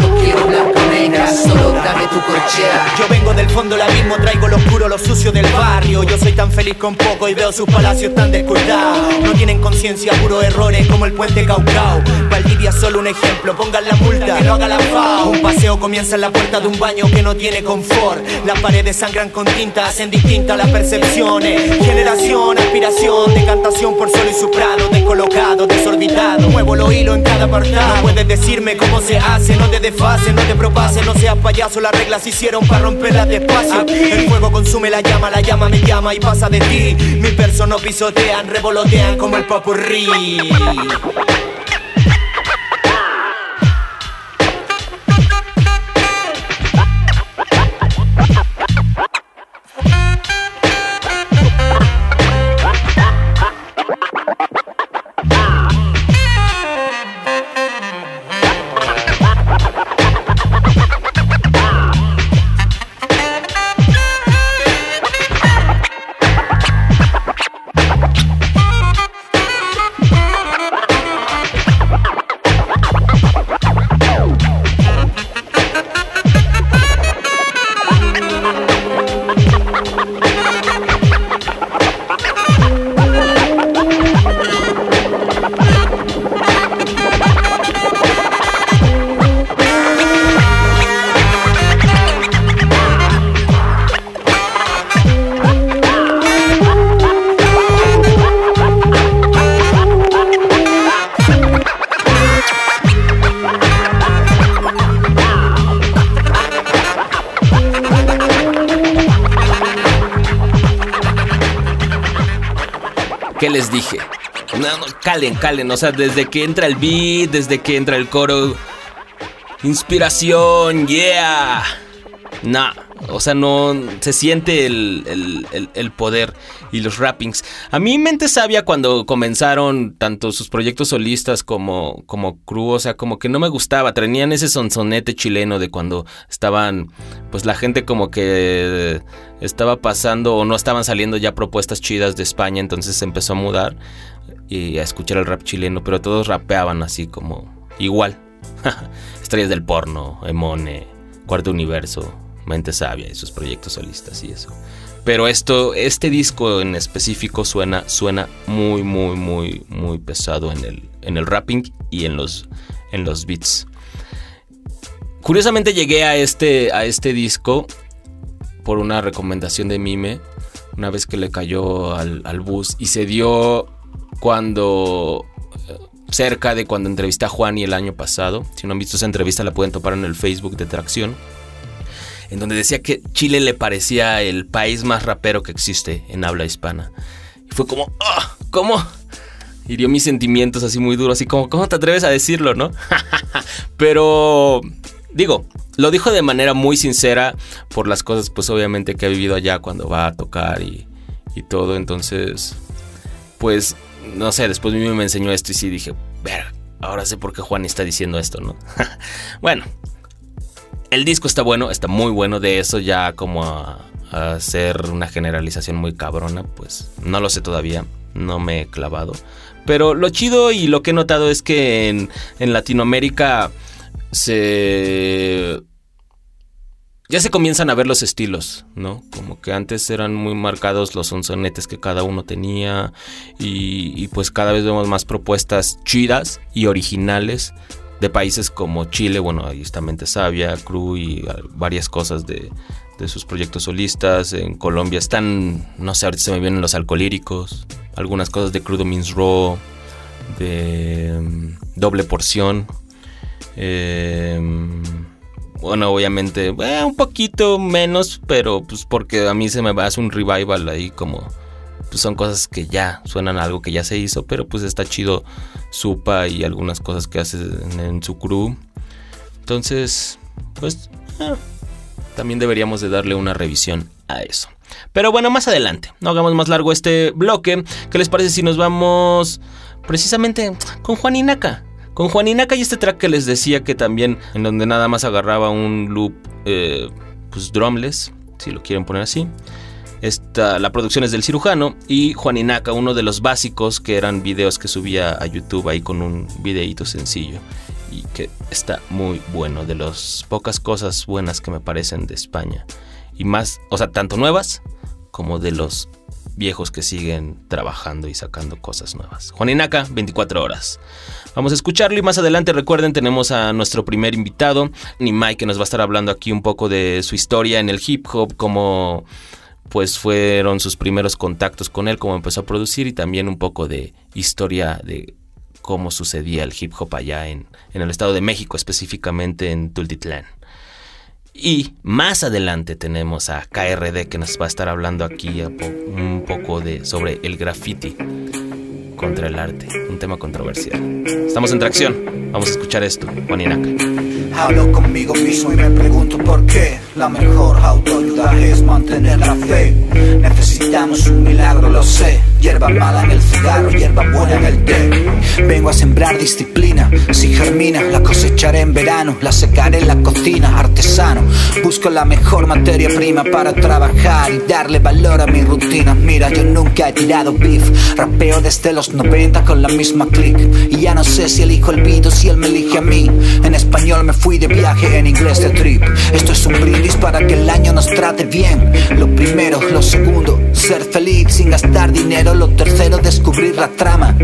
No quiero blanca negra, solo dame tu corchea. Del fondo del abismo, traigo lo oscuro, lo sucio del barrio. Yo soy tan feliz con poco y veo sus palacios tan descuidados. No tienen conciencia, puro errores como el puente Caucao. Valdivia solo un ejemplo, pongan la multa, que no haga la FAO. Un paseo comienza en la puerta de un baño que no tiene confort. Las paredes sangran con tinta, hacen distintas las percepciones. Generación, aspiración, decantación por solo y su prado. Descolocado, desorbitado, muevo lo hilo en cada apartado. No puedes decirme cómo se hace, no te desfase, no te propase, no seas payaso. Las reglas se hicieron para El fuego consume la llama, la llama me llama y pasa de ti. Mis versos no pisotean, revolotean como el papurrí. Calen, calen. O sea, desde que entra el beat, desde que entra el coro. Inspiración, yeah. Nah, o sea, no se siente el, el, poder y los rappings. A mí, mente sabia, cuando comenzaron tanto sus proyectos solistas como, como crew, o sea, como que no me gustaba. Tenían ese sonsonete chileno de cuando estaban, pues la gente como que estaba pasando o no estaban saliendo ya propuestas chidas de España, entonces se empezó a mudar y a escuchar el rap chileno, pero todos rapeaban así como igual. Estrellas del porno, Emone, Cuarto Universo, Mente Sabia y sus proyectos solistas y eso. Pero esto, este disco en específico suena, suena muy, muy, muy, muy pesado en el, en el rapping y en los, en los beats. Curiosamente llegué a este, a este disco por una recomendación de Mime, una vez que le cayó al, al bus y se dio cuando cerca de cuando entrevisté a Juan y el año pasado. Si no han visto esa entrevista la pueden topar en el Facebook de Tracción. En donde decía que Chile le parecía el país más rapero que existe en habla hispana. Y fue como, ¡ah! ¿Cómo? Hirió mis sentimientos así muy duros, así como, ¿cómo te atreves a decirlo, no? Pero, digo, lo dijo de manera muy sincera por las cosas, pues obviamente que ha vivido allá cuando va a tocar y, y todo. Entonces, pues no sé, después mí me enseñó esto y sí dije, ver, ahora sé por qué Juan está diciendo esto, ¿no? bueno, el disco está bueno, está muy bueno, de eso ya como a, hacer una generalización muy cabrona, pues no lo sé todavía, no me he clavado. Pero lo chido y lo que he notado es que en, en Latinoamérica se ya se comienzan a ver los estilos, ¿no? Como que antes eran muy marcados los sonsonetes que cada uno tenía y, pues cada vez vemos más propuestas chidas y originales de países como Chile, bueno, ahí está Mente Sabia, Cru y varias cosas de, de sus proyectos solistas. En Colombia están, no sé, ahorita se me vienen los alcohólicos, algunas cosas de Crudo Means Raw, de mm, Doble Porción. Eh, bueno, obviamente, eh, un poquito menos, pero pues porque a mí se me hace un revival ahí como... Pues son cosas que ya suenan a algo que ya se hizo, pero pues está chido Supa y algunas cosas que hace en, su crew. Entonces, pues eh, también deberíamos de darle una revisión a eso. Pero bueno, más adelante, no hagamos más largo este bloque. ¿Qué les parece si nos vamos precisamente con Juan Inaka? Con Juaninaca y este track que les decía que también, en donde nada más agarraba un loop, eh, pues drumless, si lo quieren poner así. Esta, la producción es del cirujano y Juaninaca, uno de los básicos que eran videos que subía a YouTube ahí con un videíto sencillo y que está muy bueno, de las pocas cosas buenas que me parecen de España y más, o sea, tanto nuevas como de los viejos que siguen trabajando y sacando cosas nuevas. Juaninaca, 24 horas. Vamos a escucharlo y más adelante recuerden tenemos a nuestro primer invitado, Nimai, que nos va a estar hablando aquí un poco de su historia en el hip hop, cómo pues fueron sus primeros contactos con él, cómo empezó a producir y también un poco de historia de cómo sucedía el hip hop allá en, en el Estado de México, específicamente en Tultitlán. Y más adelante tenemos a KRD que nos va a estar hablando aquí un poco de, sobre el graffiti contra el arte, un tema controversial. Estamos en tracción, vamos a escuchar esto, Juan Hablo conmigo mismo y me pregunto por qué. La mejor autoayuda es mantener la fe. Necesitamos un milagro, lo sé. Hierba mala en el cigarro, hierba buena en el té. Vengo a sembrar disciplina Si germina, la cosecharé en verano La secaré en la cocina, artesano. Busco la mejor materia prima para trabajar Y darle valor a mi rutina. Mira, yo nunca he tirado beef. Rapeo desde los 90 con la misma click. Y ya no sé si elijo el beat o si él me elige a mí. En español me fui de viaje, en inglés de trip. Esto es un brindis para que el año nos trate bien. Lo primero, lo segundo, ser feliz sin gastar dinero. Lo tercero, descubrir la trama.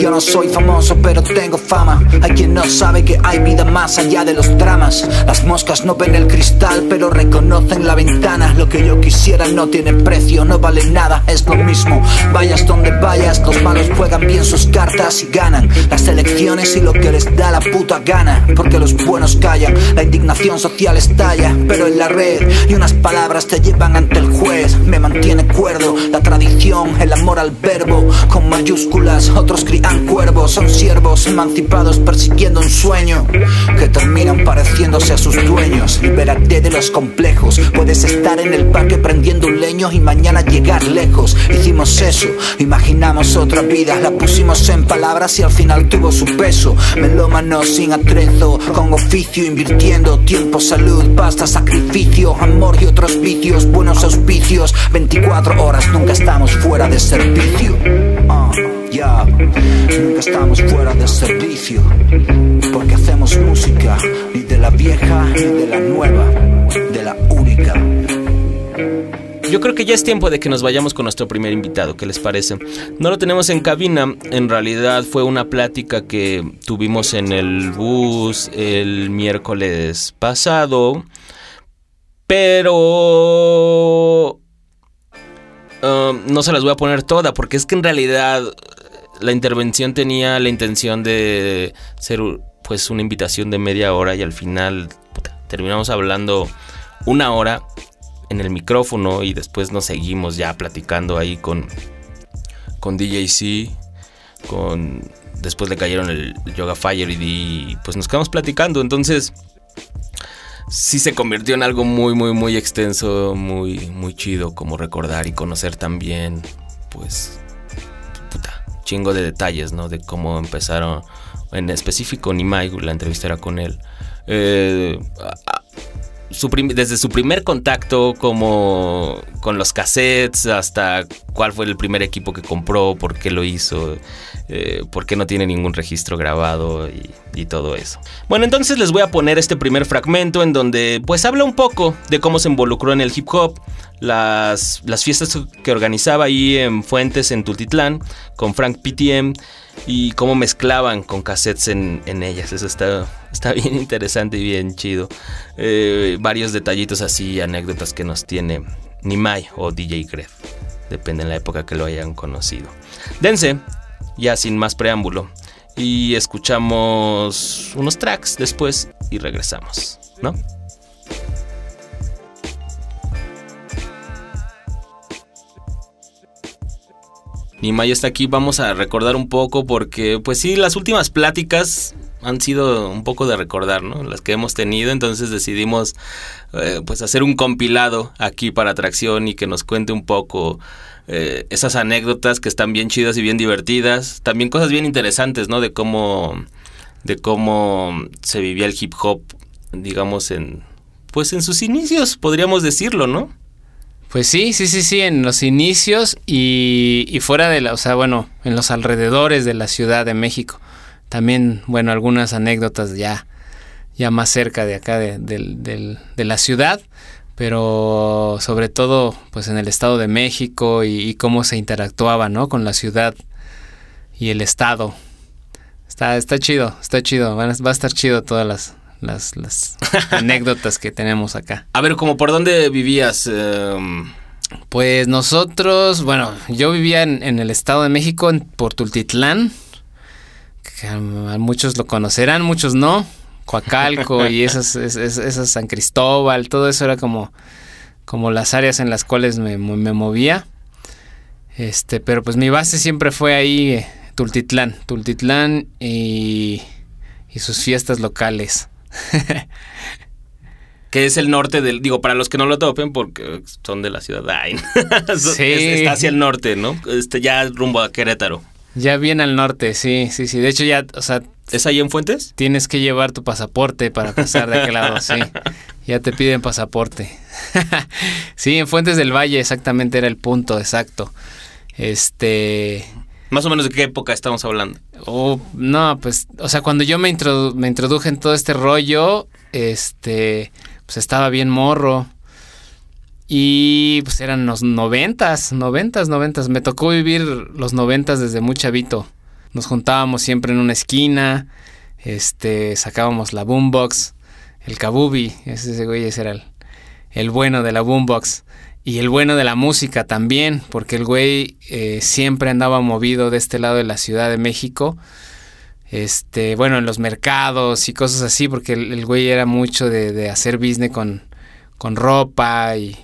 Yo no soy famoso pero tengo fama. Hay quien no sabe que hay vida más allá de los dramas. Las moscas no ven el cristal pero reconocen la ventana. Lo que yo quisiera no tiene precio, no vale nada, es lo mismo. Vayas donde vayas, los malos juegan bien sus cartas y ganan. Las elecciones y lo que les da la puta gana Porque los buenos callan, la indignación social estalla Pero en la red y unas palabras te llevan ante el juez. Me mantiene cuerdo La tradición, el amor al verbo, con mayúsculas, otros crían cuervos, son siervos emancipados persiguiendo un sueño que terminan pareciéndose a sus dueños. Libérate de los complejos, puedes estar en el parque prendiendo un leño y mañana llegar lejos. Hicimos eso, imaginamos otra vida, la pusimos en palabras y al final tuvo su peso. Melómano sin atrezo, con oficio, invirtiendo tiempo, salud, pasta, sacrificio, amor y otros vicios, buenos auspicios. 24 horas, nunca estamos fuera de servicio. Ah, ya, nunca estamos fuera de servicio. Porque hacemos música, ni de la vieja ni de la nueva, de la única. Yo creo que ya es tiempo de que nos vayamos con nuestro primer invitado, ¿qué les parece? No lo tenemos en cabina, en realidad fue una plática que tuvimos en el bus el miércoles pasado, pero um, no se las voy a poner toda, porque es que en realidad la intervención tenía la intención de ser pues una invitación de media hora y al final terminamos hablando una hora en el micrófono y después nos seguimos ya platicando ahí con, con DJC, con después le cayeron el Yoga Fire y pues nos quedamos platicando, entonces sí se convirtió en algo muy muy muy extenso, muy muy chido como recordar y conocer también pues puta, chingo de detalles, ¿no? De cómo empezaron en específico Nimai, la entrevista era con él. Eh, desde su primer contacto como con los cassettes hasta cuál fue el primer equipo que compró, por qué lo hizo, eh, por qué no tiene ningún registro grabado y, y, todo eso. Bueno, entonces les voy a poner este primer fragmento en donde pues habla un poco de cómo se involucró en el hip hop, las, las fiestas que organizaba ahí en Fuentes, en Tultitlán, con Frank PTM y cómo mezclaban con cassettes en, en ellas. Eso está, está bien interesante y bien chido. Eh, varios detallitos así, anécdotas que nos tiene Nimai o DJ Gref. Depende en la época que lo hayan conocido. Dense, ya sin más preámbulo. Y escuchamos unos tracks después y regresamos, ¿no? Nimai está aquí, vamos a recordar un poco porque pues sí, las últimas pláticas han sido un poco de recordar, ¿no? Las que hemos tenido, entonces decidimos eh, pues hacer un compilado aquí para Atracción y que nos cuente un poco eh, esas anécdotas que están bien chidas y bien divertidas, también cosas bien interesantes, ¿no? De cómo de cómo se vivía el hip hop, digamos en pues en sus inicios, podríamos decirlo, ¿no? Pues sí, sí, sí, sí, en los inicios y, y, fuera de la, o sea, bueno, en los alrededores de la Ciudad de México. También, bueno, algunas anécdotas ya, ya más cerca de acá de, de, de la ciudad, pero sobre todo, pues en el Estado de México y, y, cómo se interactuaba, ¿no? Con la ciudad y el Estado. Está, está chido, está chido, va a estar chido todas las, las, las anécdotas que tenemos acá. A ver, como por dónde vivías? Eh... Pues nosotros, bueno, yo vivía en, en, el Estado de México, en Portultitlán. Que a muchos lo conocerán, muchos no. Coacalco y esas, esas, esas, San Cristóbal, todo eso era como, como las áreas en las cuales me, me movía. Este, pero pues mi base siempre fue ahí, eh, Tultitlán, Tultitlán y, y sus fiestas locales. que es el norte del. Digo, para los que no lo topen, porque son de la ciudad Ain. sí. Está hacia el norte, ¿no? Este, ya rumbo a Querétaro. Ya bien al norte, sí, sí, sí. De hecho, ya, o sea. ¿Es ahí en Fuentes? Tienes que llevar tu pasaporte para pasar de aquel lado, sí. Ya te piden pasaporte. sí, en Fuentes del Valle exactamente era el punto exacto. Este. Más o menos de qué época estamos hablando. Oh, no, pues, o sea, cuando yo me, me introduje en todo este rollo, este, pues estaba bien morro. Y pues eran los noventas, noventas, noventas. Me tocó vivir los noventas desde muy chavito. Nos juntábamos siempre en una esquina, este, sacábamos la boombox, el kabubi, ese, ese güey ese era el, el bueno de la boombox. Y el bueno de la música también, porque el güey eh, siempre andaba movido de este lado de la Ciudad de México. Este, bueno, en los mercados y cosas así, porque el, el güey era mucho de, de, hacer business con, con ropa y,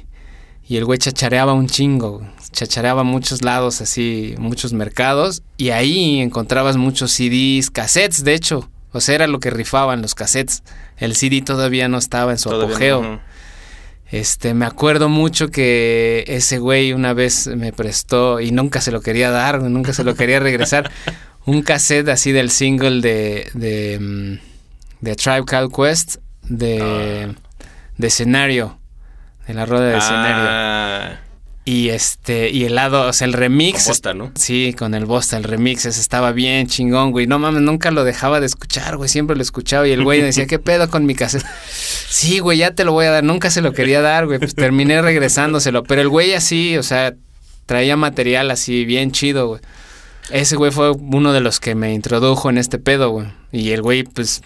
Y el güey chachareaba un chingo, chachareaba muchos lados, así, muchos mercados. Y ahí encontrabas muchos CDs, cassettes, de hecho. O sea, era lo que rifaban los cassettes. El CD todavía no estaba en su Todavía apogeo. Este, me acuerdo mucho que ese güey una vez me prestó y nunca se lo quería dar, nunca se lo quería regresar. un cassette así del single de, de, mm, de Tribe Called Quest de, de escenario, de la rueda de escenario. Ah, Y este, y el lado, o sea, el remix. Con Bosta, ¿no? Sí, con el Bosta, el remix, ese estaba bien chingón, güey. No mames, nunca lo dejaba de escuchar, güey. Siempre lo escuchaba y el güey decía, ¿qué pedo con mi cassette? Sí, güey, ya te lo voy a dar. Nunca se lo quería dar, güey. Pues terminé regresándoselo. Pero el güey así, o sea, traía material así bien chido, güey. Ese güey fue uno de los que me introdujo en este pedo, güey. Y el güey, pues,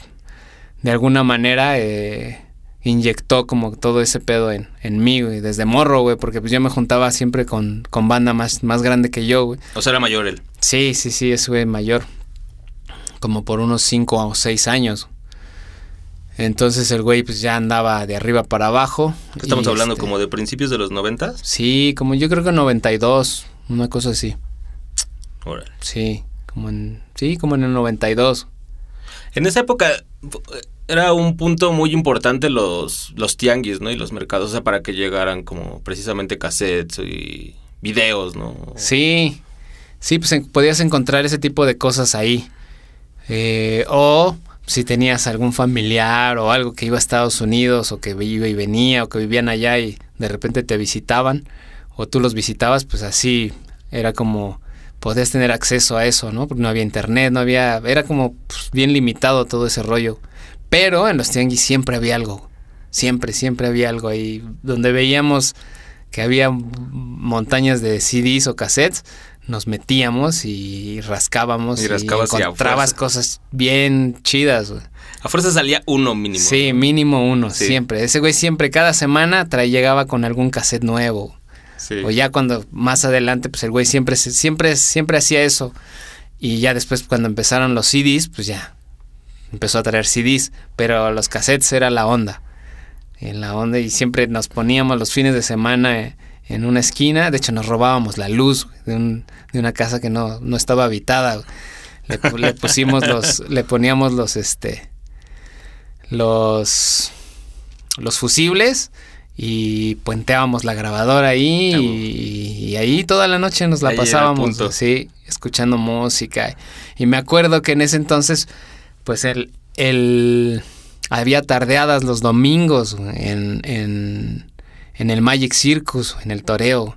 de alguna manera eh, inyectó como todo ese pedo en, en mí, güey. Desde morro, güey. Porque pues yo me juntaba siempre con, con banda más, más grande que yo, güey. o sea, era mayor él. Sí, sí, sí, ese güey mayor. Como por unos 5 o 6 años. Entonces el güey pues ya andaba de arriba para abajo. ¿Qué estamos hablando? este, ¿Como de principios de los noventas? Sí, como yo creo que 92, una cosa así. Órale. Sí, como en sí, como en el 92. En esa época era un punto muy importante los, los tianguis, ¿no? Y los mercados, o sea, para que llegaran como precisamente cassettes y videos, ¿no? Sí. Sí, pues podías encontrar ese tipo de cosas ahí. Eh, o si tenías algún familiar o algo que iba a Estados Unidos o que iba y venía o que vivían allá y de repente te visitaban o tú los visitabas, pues así era como podías tener acceso a eso, ¿no? Porque no había internet, no había, era como pues, bien limitado todo ese rollo. Pero en los tianguis siempre había algo, siempre, siempre había algo ahí donde veíamos que había montañas de CDs o cassettes, nos metíamos y rascábamos Y rascabas y encontrabas cosas bien chidas. A fuerza salía uno mínimo. Sí, mínimo uno, Sí. siempre. Ese güey siempre, cada semana, trae, llegaba con algún cassette nuevo. Sí. O ya cuando más adelante, pues el güey siempre, siempre, siempre hacía eso. Y ya después cuando empezaron los CDs, pues ya empezó a traer CDs. Pero los cassettes era la onda. En la onda y siempre nos poníamos los fines de semana eh, en una esquina. De hecho, nos robábamos la luz de, un- de una casa que no, no estaba habitada. Le, pu- le pusimos los, le poníamos los, este, los, los fusibles y puenteábamos la grabadora ahí y, y ahí toda la noche nos la Ahí pasábamos, escuchando música. Y me acuerdo que en ese entonces, pues el, el había tardeadas los domingos en, en, en el Magic Circus, en el toreo.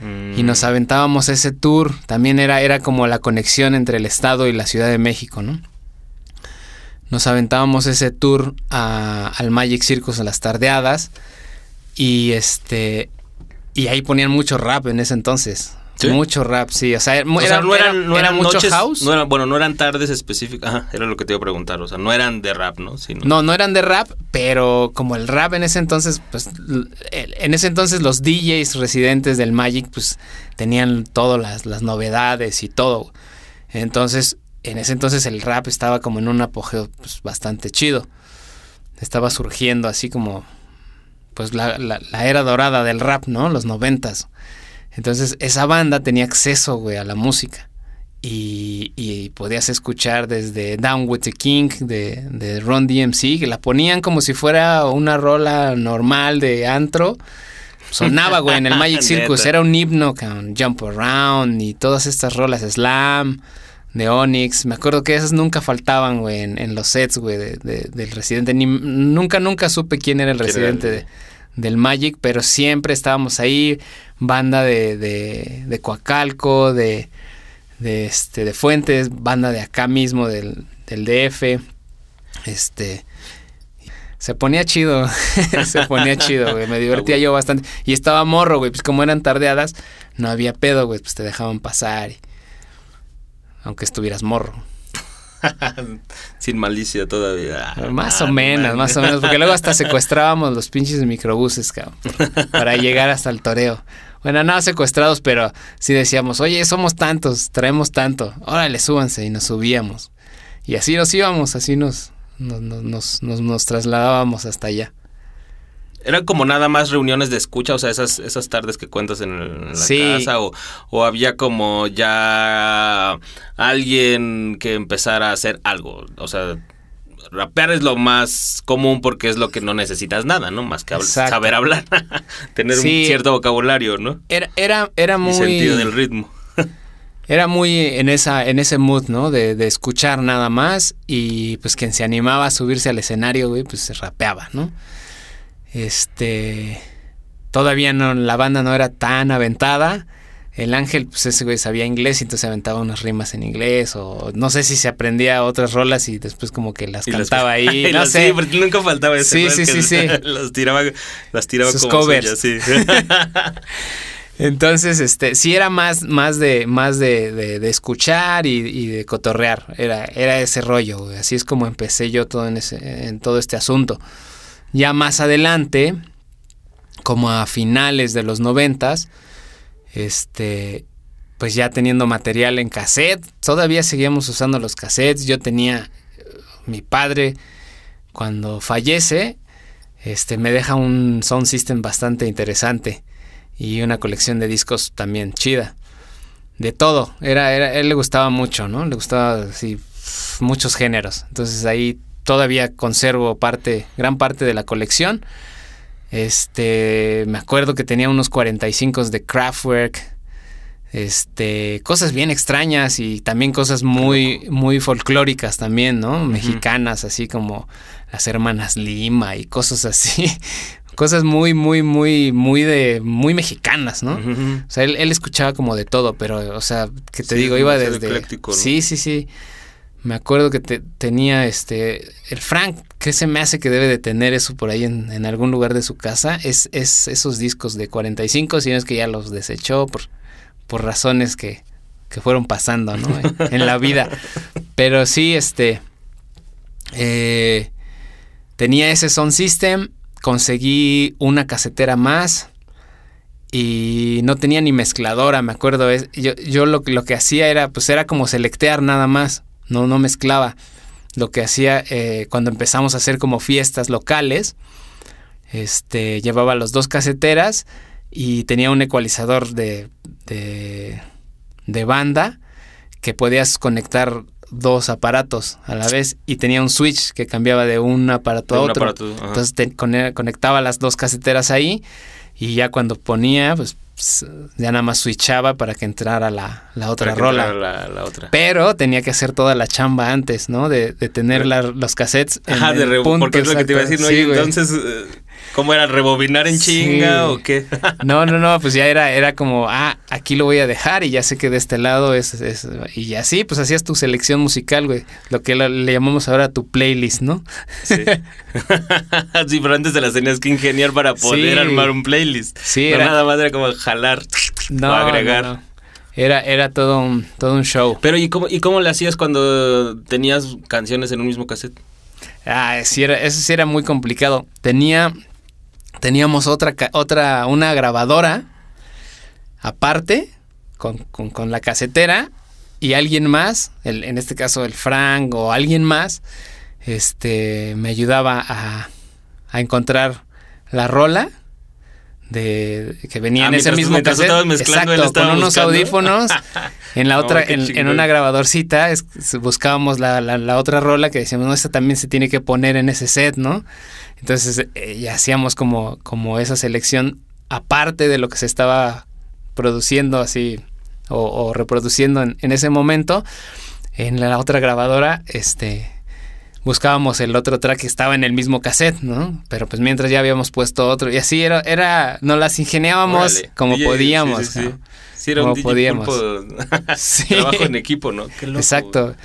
Mm. Y nos aventábamos ese tour. También era, era como la conexión entre el Estado y la Ciudad de México, ¿no? Nos aventábamos ese tour a- al Magic Circus a las tardeadas. Y este. Y ahí ponían mucho rap en ese entonces. ¿Sí? Mucho rap, sí. O sea, era, O sea, no eran, no era eran mucho house. No eran, bueno, no eran tardes específicas. Ajá, era lo que te iba a preguntar. O sea, no eran de rap, ¿no? Sino- No, no eran de rap, pero como el rap en ese entonces, pues en ese entonces los DJs residentes del Magic, pues tenían todas las, las novedades y todo. Entonces, en ese entonces el rap estaba como en un apogeo pues, bastante chido. Estaba surgiendo así como, pues la, la- la era dorada del rap, ¿no? Los noventas. Entonces esa banda tenía acceso, güey, a la música. Y, y podías escuchar desde Down with the King de, de Ron DMC, que la ponían como si fuera una rola normal de antro. Sonaba, güey, en el Magic Circus. Era un himno con Jump Around y todas estas rolas, Slam, de Onyx. Me acuerdo que esas nunca faltaban, güey, en, en los sets, güey, de- de- del residente. Ni, nunca, nunca supe quién era el ¿Quién era residente el- de, del Magic, pero siempre estábamos ahí, banda de, de, de Coacalco, de, de, este, de Fuentes, banda de acá mismo del, del DF, este... Se ponía chido, se ponía chido, güey, me divertía yo bastante. Y estaba morro, güey, pues como eran tardeadas, no había pedo, güey, pues te dejaban pasar. y- aunque estuvieras morro. Sin malicia todavía. Más Ah, o no menos, más o menos, porque luego hasta secuestrábamos los pinches microbuses, cabrón, para llegar hasta el toreo. Bueno, no secuestrados, pero sí decíamos, oye, somos tantos, traemos tanto, órale, súbanse, y nos subíamos. Y así nos íbamos, así nos, nos, nos, nos, nos- trasladábamos hasta allá. Era como nada más reuniones de escucha, o sea, esas, esas tardes que cuentas en, el- en la Sí. casa, o, o había como ya alguien que empezara a hacer algo. O sea, rapear es lo más común porque es lo que no necesitas nada, ¿no? Más que saber hablar, tener Sí. un cierto vocabulario, ¿no? Era, era, era muy... Y sentido del ritmo. Era muy en esa, en ese mood, ¿no? De, de escuchar nada más. Y pues quien se animaba a subirse al escenario, güey, pues se rapeaba, ¿no? Este. Todavía no, la banda no era tan aventada. El Ángel, pues ese güey sabía inglés y entonces aventaba unas rimas en inglés. O no sé si se aprendía otras rolas y después como que las Y las- cantaba ahí. y no las- sé. Sí, porque nunca faltaba ese. Sí, sí, sí, sí. Las tiraba, las tiraba Sus como covers. sí. Entonces, este, sí era más, más de, más de, de- de escuchar y, y de cotorrear. Era, era ese rollo. güey. Así es como empecé yo todo en ese, en todo este asunto. Ya más adelante, como a finales de los noventas, este, pues ya teniendo material en cassette, todavía seguíamos usando los cassettes. Yo tenía mi padre cuando fallece, este, me deja un sound system bastante interesante y una colección de discos también chida. De todo, era, era, él le gustaba mucho, ¿no? Le gustaba así muchos géneros. Entonces ahí todavía conservo parte, gran parte de la colección. Este, me acuerdo que tenía unos 45 de Kraftwerk. Este, cosas bien extrañas y también cosas muy, muy folclóricas también, ¿no? Mexicanas, así como las hermanas Lima y cosas así. cosas muy, muy, muy, muy de, muy mexicanas, ¿no? O sea, él, él escuchaba como de todo, pero, o sea, que te Sí, digo, iba desde... Sí, sí, sí. Me acuerdo que te- tenía este. El Frank, que se me hace que debe de tener eso por ahí en, en algún lugar de su casa. Es, es esos discos de 45, si no es que ya los desechó por, por razones que, que fueron pasando, ¿no? En, en la vida. Pero sí, este. eh, tenía ese sound system. Conseguí una casetera más. Y no tenía ni mezcladora, me acuerdo. Yo, yo lo, que- lo que hacía era, pues era como selectear nada más. No, no mezclaba. Lo que hacía eh, cuando empezamos a hacer como fiestas locales, este, llevaba los dos caseteras y tenía un ecualizador de, de, de banda que podías conectar dos aparatos a la vez y tenía un switch que cambiaba de un aparato De a otro. aparato. Entonces te cone- conectaba las dos caseteras ahí y ya cuando ponía, pues ya nada más switchaba para que entrara la, la otra Para rola. entrara La, la otra. Pero tenía que hacer toda la chamba antes, ¿no? De, de tener los cassettes. en Ajá, de el punto porque es lo que te iba a decir. ¿no? Sí, Y entonces, eh, ¿cómo era? ¿Rebobinar en Sí. chinga o qué? No, no, no, pues ya era, era como, ah, aquí lo voy a dejar y ya sé que de este lado es, es- y así, pues hacías tu selección musical, güey, lo que le llamamos ahora tu playlist, ¿no? Sí. sí, pero antes te las tenías que ingeniar para poder Sí. armar un playlist. Sí, no era- nada más era como jalar No, o agregar. no, no. Era, era todo un, todo un show. Pero ¿y cómo, ¿y cómo le hacías cuando tenías canciones en un mismo cassette? Ah, sí era, eso sí era muy complicado. Tenía, teníamos otra, otra, una grabadora aparte con, con- con la casetera y alguien más, el- en este caso el Frank o alguien más, este, me ayudaba a, a encontrar la rola de que venía Ah, en ese mientras- mismo cassette. él Exacto, con unos buscando. audífonos. En la otra, en, una grabadorcita, es- buscábamos la, la- la otra rola que decíamos, no, esta también se tiene que poner en ese set, ¿no? Entonces, eh, y hacíamos como, como esa selección aparte de lo que se estaba produciendo así o, o reproduciendo en, en ese momento. En la otra grabadora, este, buscábamos el otro track que estaba en el mismo cassette, ¿no? Pero pues mientras ya habíamos puesto otro y así era, era, nos las ingeniábamos Órale. como DJ, podíamos. Sí, sí, sí. ¿no? Sí, era Como un DJ podíamos. pulpo. Sí. Trabajo en equipo, ¿no? Qué loco. Exacto.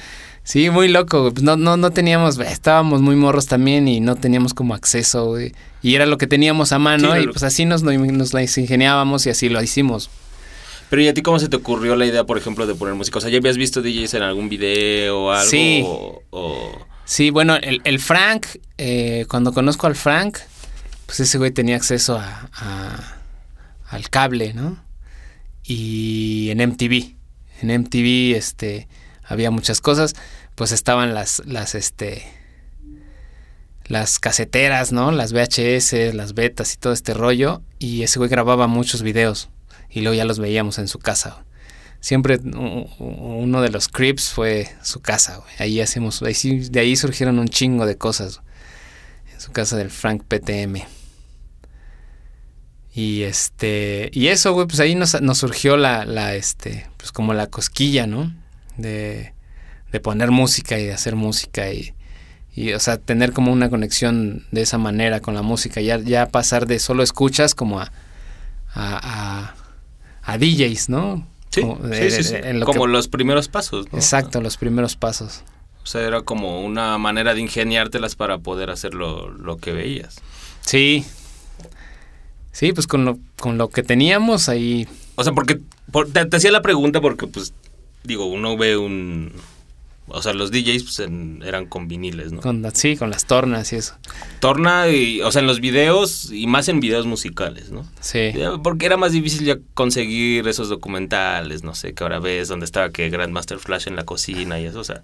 Sí, muy loco. Pues no, no, no teníamos, estábamos muy morros también y no teníamos como acceso, güey. Y era lo que teníamos a mano Sí, y pues así nos, nos las ingeniábamos y así lo hicimos. Pero ¿y a ti cómo se te ocurrió la idea, por ejemplo, de poner música? O sea, ¿ya habías visto DJs en algún video o algo? Sí. O, o- Sí, bueno, el, el Frank, eh, cuando conozco al Frank, pues ese güey tenía acceso a, a- al cable, ¿no? Y en MTV. En MTV, este, había muchas cosas. Pues estaban las, las, este, las caseteras, ¿no? Las VHS, las betas y todo este rollo. Y ese güey grababa muchos videos y luego ya los veíamos en su casa. Siempre uno de los creeps fue su casa, güey. Ahí hacemos, de ahí surgieron un chingo de cosas. En su casa del Frank PTM. Y este, y eso, güey, pues ahí nos, nos surgió la, la, este, pues como la cosquilla, ¿no? De, de poner música y de hacer música y, y, o sea, tener como una conexión de esa manera con la música, ya, ya pasar de solo escuchas como a, a, a, DJs, ¿no? Sí, como, como los primeros pasos. ¿no? Exacto, los primeros pasos. O sea, era como una manera de ingeniártelas para poder hacer lo, lo que veías. Sí. Sí, pues con lo, con lo que teníamos ahí. O sea, porque te, te hacía la pregunta porque, pues, digo, uno ve un, o sea, los DJs pues, eran con viniles, ¿no? Con, sí, con las tornas y eso. Torna, y, o sea, en los videos y más en videos musicales, ¿no? Sí. Porque era más difícil ya conseguir esos documentales, no sé, que ahora ves donde estaba que Grandmaster Flash en la cocina y eso, o sea,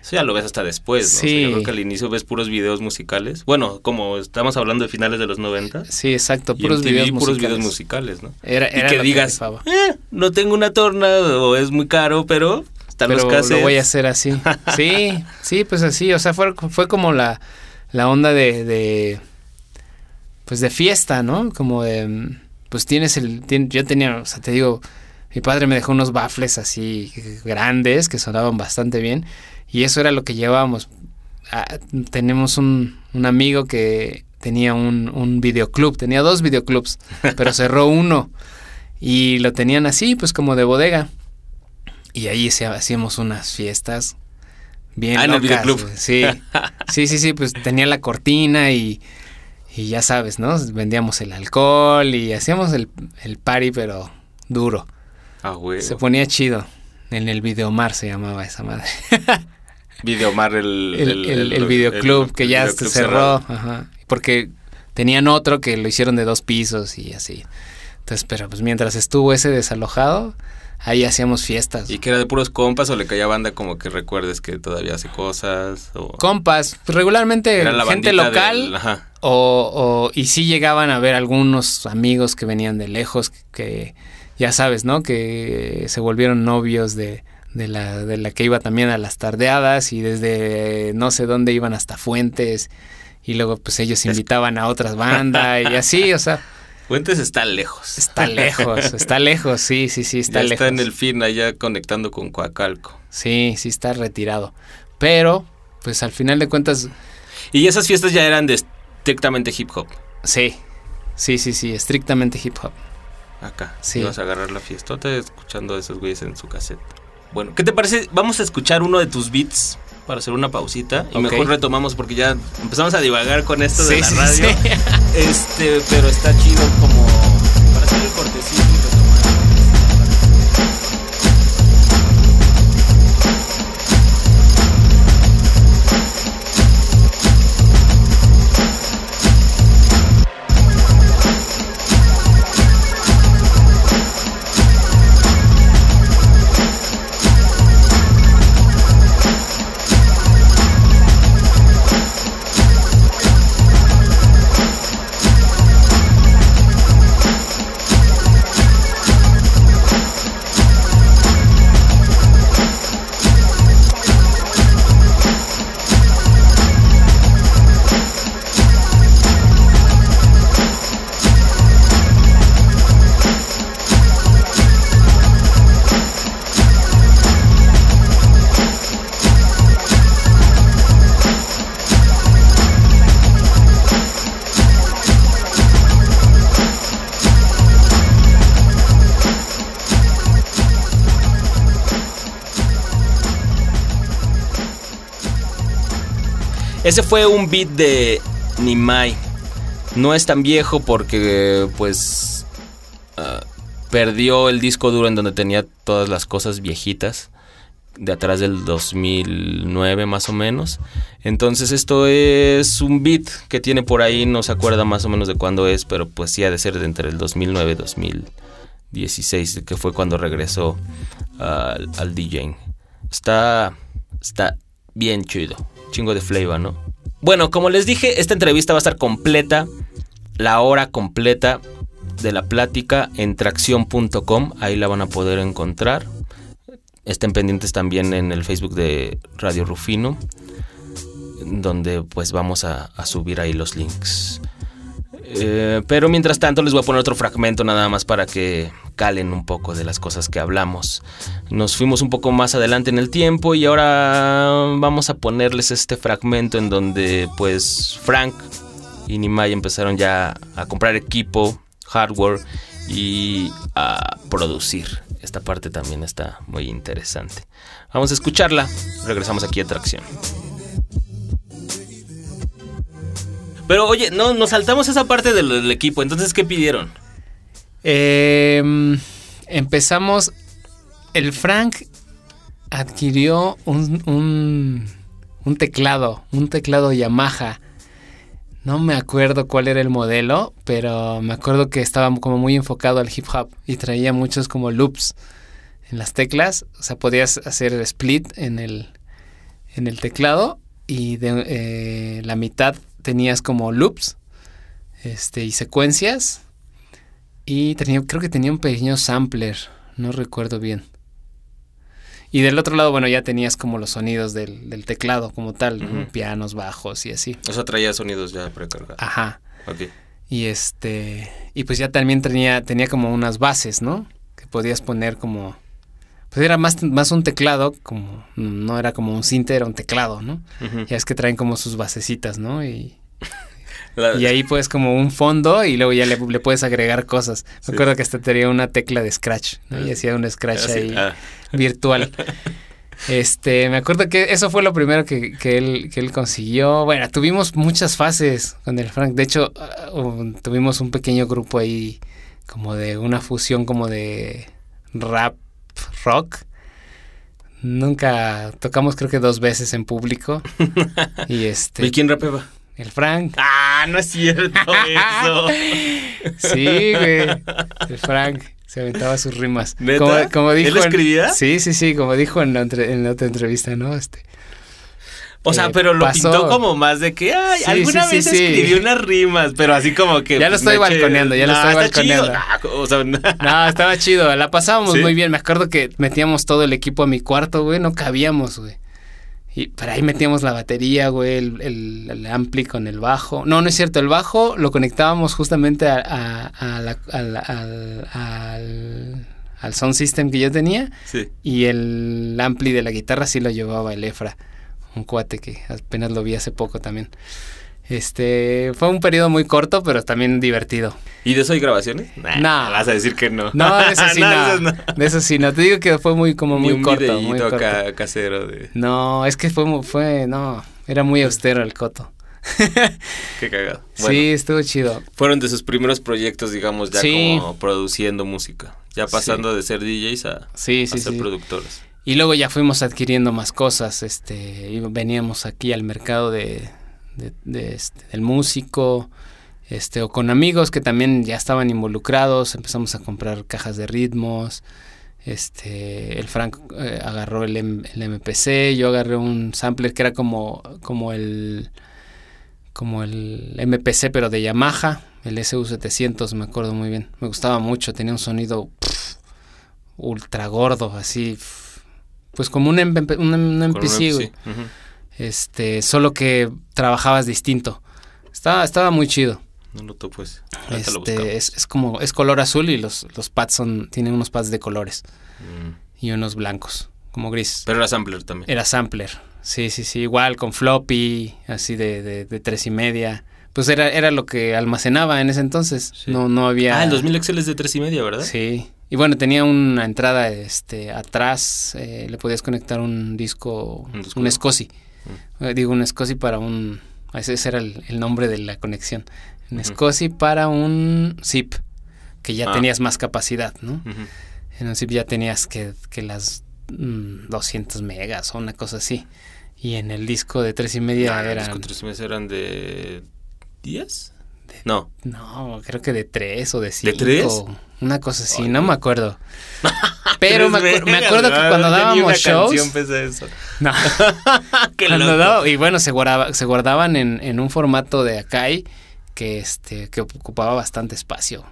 eso ya lo ves hasta después, ¿no? Sí. yo creo que al inicio ves puros videos musicales. Bueno, como estamos hablando de finales de los 90. Sí, exacto, puros videos puros musicales. videos musicales, ¿no? Era, era y que digas, que eh, no tengo una torna o es muy caro, pero están pero los lo voy a hacer así. Sí, sí, pues así. O sea, fue, fue como la, la onda de, de, Pues de fiesta, ¿no? Como de. Pues tienes el. tien- yo tenía, o sea, te digo. Mi padre me dejó unos baffles así grandes que sonaban bastante bien. Y eso era lo que llevábamos. Ah, tenemos un, un amigo que tenía un, un videoclub. Tenía dos videoclubs, pero cerró uno. Y lo tenían así, pues como de bodega. Y ahí se- hacíamos unas fiestas bien Ah, en el locas, videoclub. Sí, sí, sí, sí, pues tenía la cortina y, y ya sabes, ¿no? Vendíamos el alcohol y hacíamos el, el party, pero duro. Ah, güey. Se ponía chido. En el Videomar se llamaba esa madre. Videomar, el, El, el- el videoclub que ya videoclub se cerró. Ajá. Porque tenían otro que lo hicieron de dos pisos y así. Entonces, pero pues mientras estuvo ese desalojado, ahí hacíamos fiestas. ¿Y que era de puros compas o le caía banda como que recuerdes que todavía hace cosas? O... Compas, pues, regularmente gente local. del- ajá. O, o- y sí llegaban a ver algunos amigos que venían de lejos, que ya sabes, ¿no? Que se volvieron novios de, de la, de la que iba también a las tardeadas y desde no sé dónde iban hasta Fuentes y luego pues ellos invitaban a otras bandas y así, o sea, Fuentes está lejos. está lejos, está lejos, sí, sí, sí, está ya lejos. está en el fin allá conectando con Coacalco. Sí, sí está retirado. Pero, pues al final de cuentas, Y esas fiestas ya eran de estrictamente hip hop. sí, sí, sí, sí, estrictamente hip hop. Acá. Sí. Ibas a agarrar la fiestota escuchando a esos güeyes en su cassette. Bueno, ¿qué te parece? Vamos a escuchar uno de tus beats para hacer una pausita y mejor retomamos porque ya empezamos a divagar con esto de la sí, radio. sí. Este, pero está chido como para hacer el cortecito Ese fue un beat de Nimai. No es tan viejo porque, pues, ah, perdió el disco duro en donde tenía todas las cosas viejitas. De atrás del 2009 más o menos. Entonces esto es un beat que tiene por ahí, no se acuerda más o menos de cuándo es, pero pues sí ha de ser de entre el 2009 y 2016, que fue cuando regresó al, al DJing. Está, está bien chido. Chingo de flavor, ¿no? bueno, como les dije, esta entrevista va a estar completa, la hora completa de la plática en tracción.com, ahí la van a poder encontrar. Estén pendientes también en el Facebook de Radio Rufino, donde pues vamos a, a subir ahí los links. Eh, pero mientras tanto les voy a poner otro fragmento nada más para que calen un poco de las cosas que hablamos. Nos fuimos un poco más adelante en el tiempo y ahora vamos a ponerles este fragmento en donde pues Frank y Nimai empezaron ya a comprar equipo, hardware y a producir. Esta parte también está muy interesante. Vamos a escucharla. Regresamos aquí a Tracción. Pero oye, no, nos saltamos esa parte del, equipo. Entonces, ¿qué pidieron? Eh, empezamos. El Frank adquirió un, un, un teclado, un teclado Yamaha. No me acuerdo cuál era el modelo, pero me acuerdo que estaba como muy enfocado al hip hop y traía muchos como loops en las teclas. O sea, podías hacer split en el, en el teclado y de eh, la mitad tenías como loops este, y secuencias. Y tenía, creo que tenía un pequeño sampler, no recuerdo bien. Y del otro lado, bueno, ya tenías como los sonidos del, del teclado como tal, pianos, bajos y así. O sea, traía sonidos ya precargados. Ajá. Ok. Y este. Y pues ya también tenía, tenía como unas bases, ¿no? Que podías poner como. Pues era más, más un teclado, como. No era como un cinta, era un teclado, ¿no? Ujú. Ya es que traen como sus basecitas, ¿no? Y. La- Y ahí pues como un fondo y luego ya le, le puedes agregar cosas. Me Sí. acuerdo que hasta tenía una tecla de scratch, ¿no? Y hacía un scratch Ah, ahí Ah. virtual. Este, me acuerdo que eso fue lo primero que, que él, que él consiguió. Bueno, tuvimos muchas fases con el Frank. De hecho, ah, tuvimos un pequeño grupo ahí como de una fusión como de rap, rock. Nunca tocamos creo que dos veces en público. y este... ¿Y quién rapeaba? El Frank. Ah, no es cierto eso. Sí, güey. El Frank se aventaba sus rimas. ¿Neta? Como, como dijo ¿Él en- escribía? sí, sí, sí, como dijo en la, entre- en la otra entrevista, ¿no? Este. O sea, eh, pero lo pasó. pintó como más de que, ay, Sí, alguna sí, vez sí, escribí unas rimas, pero así como que. Ya lo pues, estoy balconeando, ya lo estoy chido. balconeando. Ah, o sea, No, estaba chido, la pasábamos muy bien. Me acuerdo que metíamos todo el equipo a mi cuarto, güey, no cabíamos, güey. Y para ahí metíamos la batería, güey, el, el- el ampli con el bajo. No, no es cierto, el bajo lo conectábamos justamente a, a- a la- al, al, al- al sound system que yo tenía. Sí. Y el ampli de la guitarra sí lo llevaba el Efra, un cuate que apenas lo vi hace poco también. Este, fue un periodo muy corto, pero también divertido. ¿Y de eso hay grabaciones? Nah, No. Vas a decir que no. No, de eso sí No, no. de eso sí no. Te digo que fue muy como Ni muy un corto, muy corto. casero de. No, es que fue fue no, era muy austero el coto. Qué cagado. Sí, estuvo chido. Fueron de sus primeros proyectos, digamos, ya Sí. como produciendo música. Ya pasando de ser DJs a, Sí, a ser sí. productores. Y luego ya fuimos adquiriendo más cosas, este, veníamos aquí al mercado de, de- este, del músico, este, o con amigos que también ya estaban involucrados, empezamos a comprar cajas de ritmos, este, el Frank eh, agarró el, el MPC, yo agarré un sampler que era como, como el, como el MPC pero de Yamaha, el SU700, me acuerdo muy bien, me gustaba mucho, tenía un sonido ultra gordo, así, pff, pues como un, MP, un, un güey. Este, solo que trabajabas distinto. Estaba, estaba muy chido. No lo buscamos. Este, es, es como, es color azul y los, los pads son, tienen unos pads de colores Mm. y unos blancos, como gris. Pero era sampler también. Era sampler. Sí, sí, sí. Igual con floppy, así de, de, de tres y media. Pues era, era lo que almacenaba en ese entonces. No, no había. Ah, el 2000 XL es de 3 y media, ¿verdad? Sí. Y bueno, tenía una entrada este, atrás, eh, le podías conectar un disco, Un disco. SCSI. Eh, digo, un SCSI para un... Ese, era el, el nombre de la conexión. Un Ujú. SCSI para un zip, que ya Ah. tenías más capacidad, ¿no? En un zip ya tenías que, que las mm, 200 megas o una cosa así. Y en el disco de tres y media Ah, los eran... discos tres y media eran de 10? No. No, creo que de tres o de ¿De cinco. tres? Una cosa así, no me acuerdo. Pero me, acu- me acuerdo que cuando dábamos shows. eso. No. Qué Cuando daba- y bueno, se, guardaba- se guardaban en, en un formato de Akai que, este, que ocupaba bastante espacio.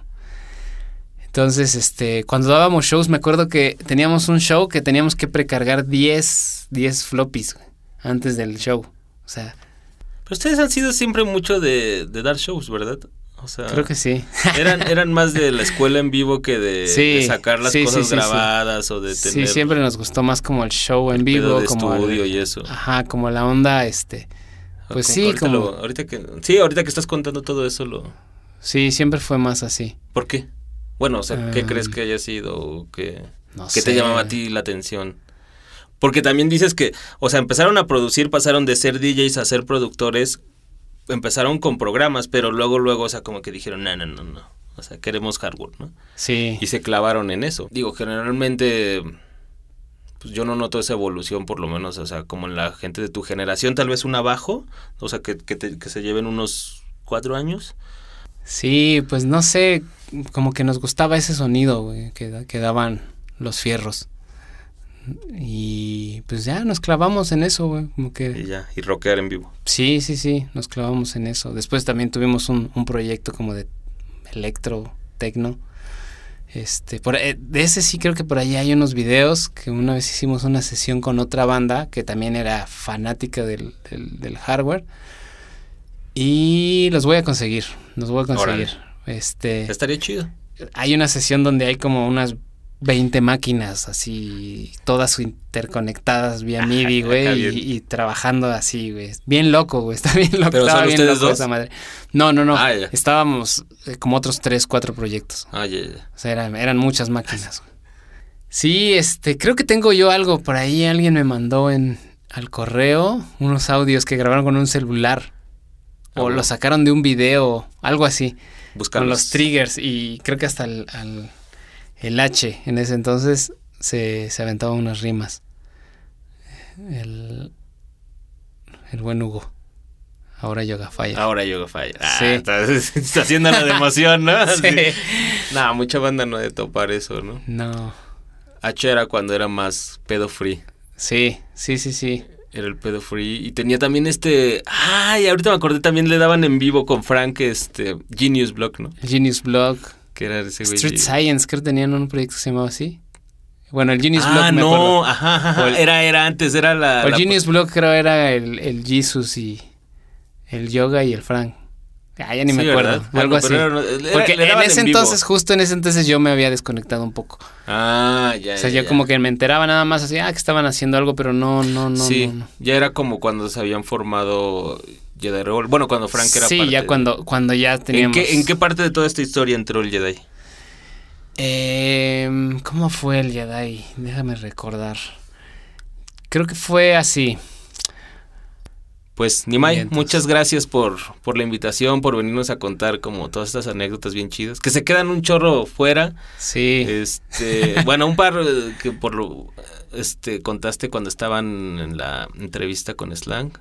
Entonces, este, cuando dábamos shows, me acuerdo que teníamos un show que teníamos que precargar 10, 10 floppies antes del show. O sea, Pero ustedes han sido siempre mucho de, de dar shows, ¿verdad? O sea, creo que sí. Eran, eran más de la escuela en vivo que de, Sí, de sacar las sí, sí, cosas sí, sí. grabadas o de Sí, tener siempre nos gustó más como el show en vivo, de como el- estudio y eso. Ajá, como la onda, este, pues Como- sí, ahorita como, lo- ahorita que, sí, ahorita que estás contando todo eso, lo, sí, siempre fue más así. ¿por qué? Bueno, o sea, ¿qué Ah. crees que haya sido o qué, No qué te llamaba a ti la atención? Porque también dices que, o sea, empezaron a producir, pasaron de ser DJs a ser productores, empezaron con programas, pero luego, luego, o sea, como que dijeron, no, no, no, no, o sea, queremos hardware, ¿no? Sí. Y se clavaron en eso. Digo, generalmente, pues yo no noto esa evolución, por lo menos, o sea, como en la gente de tu generación, tal vez un abajo, o sea, que, que, te- que se lleven unos cuatro años. Sí, pues no sé, como que nos gustaba ese sonido, güey, que, que daban los fierros. Y pues ya nos clavamos en eso, güey, como Y que... ya, y rockear en vivo. Sí, sí, sí, nos clavamos en eso. Después también tuvimos un, un proyecto como de electro, tecno. Este, por, eh, de ese sí creo que por ahí hay unos videos que una vez hicimos una sesión con otra banda que también era fanática del, del, del hardware. Y los voy a conseguir, los voy a conseguir. Este, Estaría chido. hay una sesión donde hay como unas 20 máquinas así, todas interconectadas vía MIDI, güey, y, y trabajando así, güey. Bien loco, güey, está bien loco. ¿Pero estaba son bien ustedes loco dos? esa madre. No, no, no. Ah, ya. Estábamos eh, como otros tres, cuatro proyectos. Ah, ya, ya. O sea, eran, eran muchas máquinas. güey. Sí, este, creo que tengo yo algo por ahí. Alguien me mandó en al correo unos audios que grabaron con un celular. O Ah, lo sacaron de un video, algo así. Con Buscarlos. los triggers. Y creo que hasta el, al- el H en ese entonces se, se aventaba unas rimas. El, el buen Hugo. Ahora yoga falla. Ahora Yoga Fire. Ah, Sí. está, está haciendo la de emoción, ¿no? Sí. Nah, mucha banda no de topar eso, ¿no? No. H era cuando era más pedo free. Sí, sí, sí, sí. Era el pedo free. Y tenía también este. Ay, ahorita me acordé también le daban en vivo con Frank este Genius Block, ¿no? Genius Block. Que era ese güey. Street Science, creo que tenían un proyecto que se llamaba así. Bueno, el Genius Ah, Block me no, ajá, ajá. O el- Era, era antes, era la. El la- Genius Block creo era el, el Jesus y el Yoga y el Frank. Ah, ya ni Sí, me acuerdo. ¿verdad? Algo así. pero era- era- Porque en ese en entonces, justo en ese entonces, yo me había desconectado un poco. Ah, ya. o sea, ya, yo ya. como que me enteraba nada más así, ah, que estaban haciendo algo, pero no, no, no. sí, no, no. ya era como cuando se habían formado Jedi Revolt. Bueno, cuando Frank era sí, parte ya de- cuando, cuando ya ¿En teníamos. qué, ¿En qué parte de toda esta historia entró el Jedi? Em, ¿Cómo fue el Jedi? Déjame recordar. Creo que fue así. Pues, Nimai, muchas gracias por, por la invitación, por venirnos a contar como todas estas anécdotas bien chidas. Que se quedan un chorro fuera. Sí. Este, bueno, un par eh, que por lo este contaste cuando estaban en la entrevista con Slang.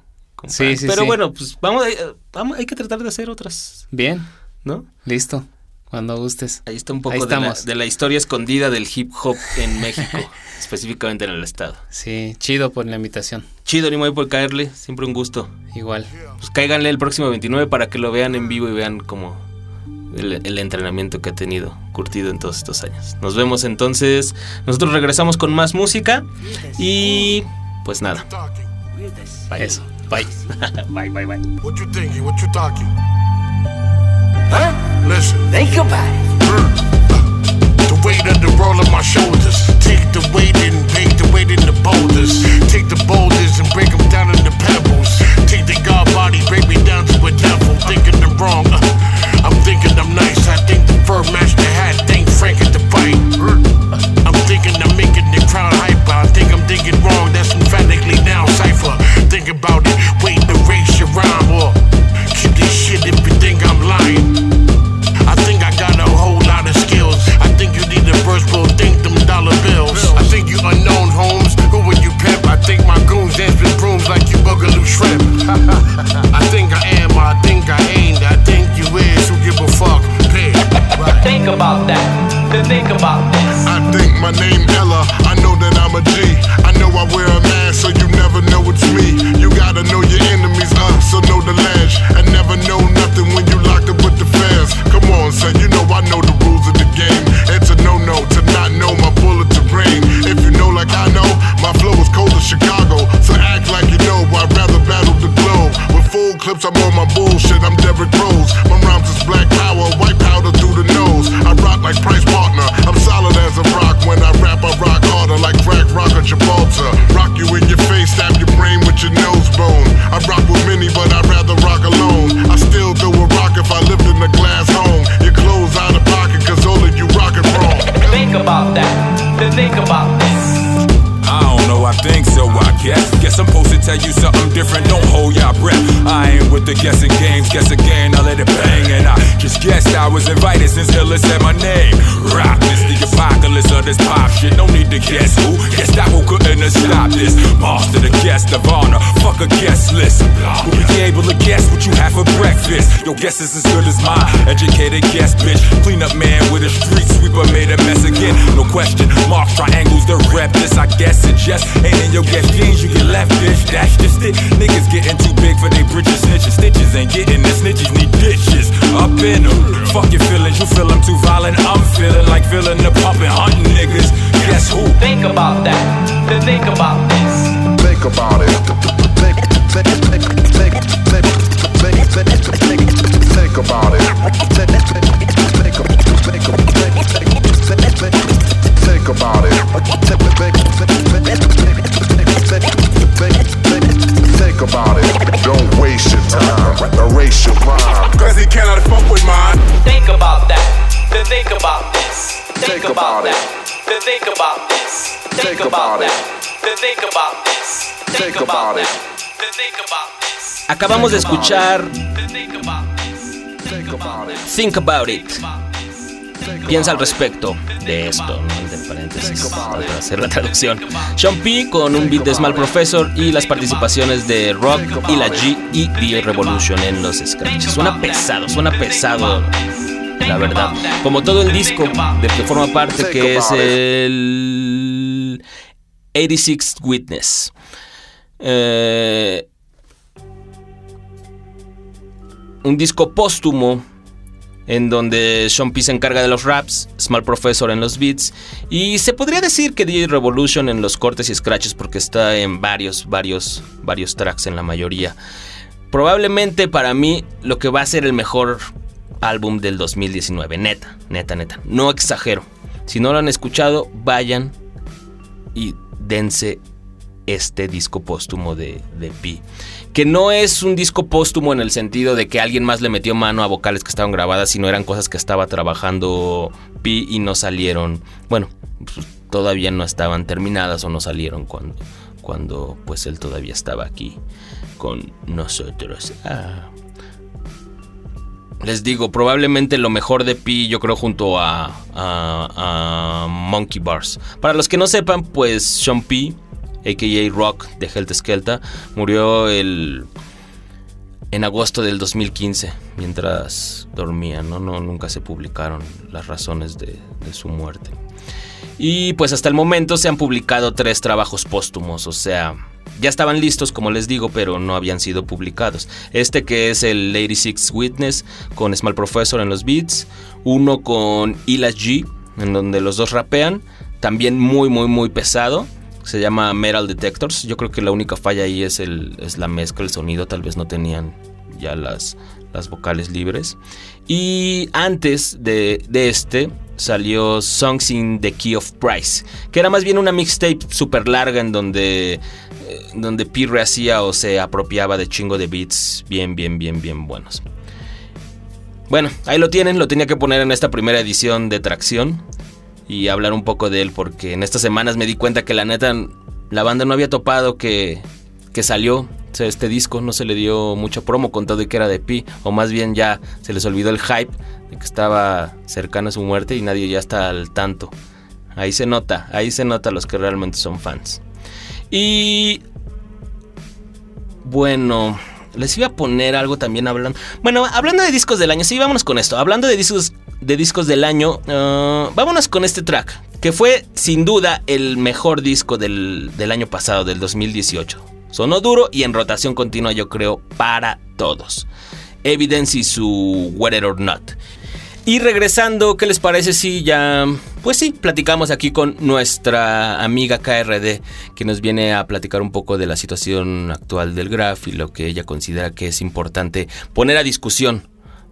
Sí, sí, Pero sí. bueno, pues vamos, eh, vamos, hay que tratar de hacer otras, Bien, ¿no? listo. Cuando gustes. Ahí está un poco de la, estamos. de la historia escondida del hip hop en México, específicamente en el estado. Sí, chido por la invitación. Chido, Nimai, por caerle, siempre un gusto. Igual. Pues cáiganle el próximo 29 para que lo vean en vivo y vean como el, el entrenamiento que ha tenido curtido en todos estos años. Nos vemos entonces. Nosotros regresamos con más música y pues nada. Eso. Bye. bye, bye, bye. What you thinking? What you talking? Huh? Listen. Think about it. The weight of the roll of my shoulders. Take the weight and take the weight in the boulders. Take the boulders and break them down into pebbles. Take the God body, break me down to a devil. Thinking I'm wrong. uh, I'm thinking I'm nice. I think the fur the hat. Think Frank at the bite. I'm thinking I'm making the crowd hype. I think I'm thinking wrong. That's emphatically now cipher. Think about it. Wait to erase your rhyme or keep this shit if you think I'm lying. I think I got a whole lot of skills. I think you need a verse, will think them dollar bills. I think you unknown homes, who would you pimp? I think my goons dance with brooms like you boogaloo shrimp. I think I am, I think I ain't. I think you is, who give a fuck? Think about that. then think about this. I think my name Ella, I know that I'm a G. I know I wear a mask, so you never know it's me. You gotta know your enemies, uh, so know the ledge. And never know nothing when you locked up with the feds. Come on, son, you know I know the rules of the game. It's a no-no to not know my bullet to brain. If you know like I know, my flow is cold as Chicago. So act like you know, I'd rather battle the clips, I'm on my bullshit, I'm Derrick Rose. My rhymes is black power, white powder through the nose. I rock like Price Partner, I'm solid as a rock. When I rap, I rock harder like crack rock or Gibraltar. Rock you in your face, stab your brain with your nose bone. I rock with many, but I'd rather rock alone. I still throw a rock if I lived in a glass home. Your clothes out of pocket, cause all of you rockin' wrong. Think about that, then think about this. Think so, I guess. Guess I'm supposed to tell you something different, don't hold your breath. I ain't with the guessing games, guess again, I let it bang. And I just guessed I was invited since Hilla said my name. Rock this, the apocalypse of this pop shit, no need to guess who. Guess that who couldn't have stopped this. Master the guest of honor, fuck a guest list. Will be able to guess what you have for breakfast? Your guess is as good as mine. Educated guess, bitch. Clean up man with a street sweeper made a mess again. No question, marks, triangles, the rep. This I guess it just ain't in your guess jeans. You get left dish, dash just it. Niggas getting too big for they britches, snitches. Stitches ain't getting the snitches need ditches. Up in them. Fuck your feelings, you feel them too violent. I'm feeling like feeling the pumping, hunting niggas. Guess who? Think about that, then think about this. Think about it. Think, think, think, think, think, think, think, think, think about it. Think, think, think, think, think, think, think, think about it. Think, think, think, think, think, think, think, think about it. Don't waste your time. Erase your mind. Cause he cannot fuck with mine. Think about that, then think about this. Think about that, then think about this. Think about that, then think about this. Think about that, then think about this. Acabamos de escuchar Think About It. Piensa al respecto de esto, ¿no? paréntesis, para hacer la traducción. Sean P con un beat de Small Professor y las participaciones de Rock y la G y The Revolution en los scratches. Suena pesado, suena pesado, la verdad. Como todo el disco del que forma parte, que es el 86 Witness. Eh, un disco póstumo en donde Sean P se encarga de los raps, Small Professor en los beats y se podría decir que DJ Revolution en los cortes y scratches porque está en varios, varios, varios tracks en la mayoría. Probablemente para mí lo que va a ser el mejor álbum del 2019, neta, neta, neta, no exagero. Si no lo han escuchado, vayan y dense este disco póstumo de, de Pi. Que no es un disco póstumo en el sentido de que alguien más le metió mano a vocales que estaban grabadas, sino eran cosas que estaba trabajando Pi y no salieron. Bueno, pues, todavía no estaban terminadas o no salieron cuando, cuando pues él todavía estaba aquí con nosotros. Ah. Les digo, probablemente lo mejor de Pi, yo creo, junto a, a, a Monkey Bars. Para los que no sepan, pues Sean P a.k.a. Rock de Helter Skelter, murió el, en agosto del 2015 mientras dormía. ¿no? No, nunca se publicaron las razones de, de, su muerte. Y pues hasta el momento se han publicado tres trabajos póstumos, o sea, ya estaban listos como les digo, pero no habían sido publicados. Este que es el 86 Witness con Small Professor en los beats, uno con Ila G, en donde los dos rapean, también muy muy muy pesado se llama Metal Detectors. Yo creo que la única falla ahí es, el, es la mezcla, el sonido. Tal vez no tenían ya las, las vocales libres. Y antes de, de, este salió Songs in the Key of Price, que era más bien una mixtape súper larga en donde, eh, donde P rehacía o se apropiaba de chingo de beats bien, bien, bien, bien buenos. Bueno, ahí lo tienen, lo tenía que poner en esta primera edición de Tracción y hablar un poco de él porque en estas semanas me di cuenta que la neta la banda no había topado que, que salió este disco, no se le dio mucho promo con todo y que era de Pi, o más bien ya se les olvidó el hype de que estaba cercano a su muerte y nadie ya está al tanto. Ahí se nota, ahí se nota los que realmente son fans. Y bueno, les iba a poner algo también hablando. Bueno, hablando de discos del año, sí, vámonos con esto. Hablando de discos, de discos del año, ah, vámonos con este track, que fue sin duda el mejor disco del, del año pasado, del 2018. Sonó duro y en rotación continua, yo creo, para todos. Evidence y su Whether or Not. Y regresando, ¿qué les parece si ya, pues sí, platicamos aquí con nuestra amiga KRD, que nos viene a platicar un poco de la situación actual del graph y lo que ella considera que es importante poner a discusión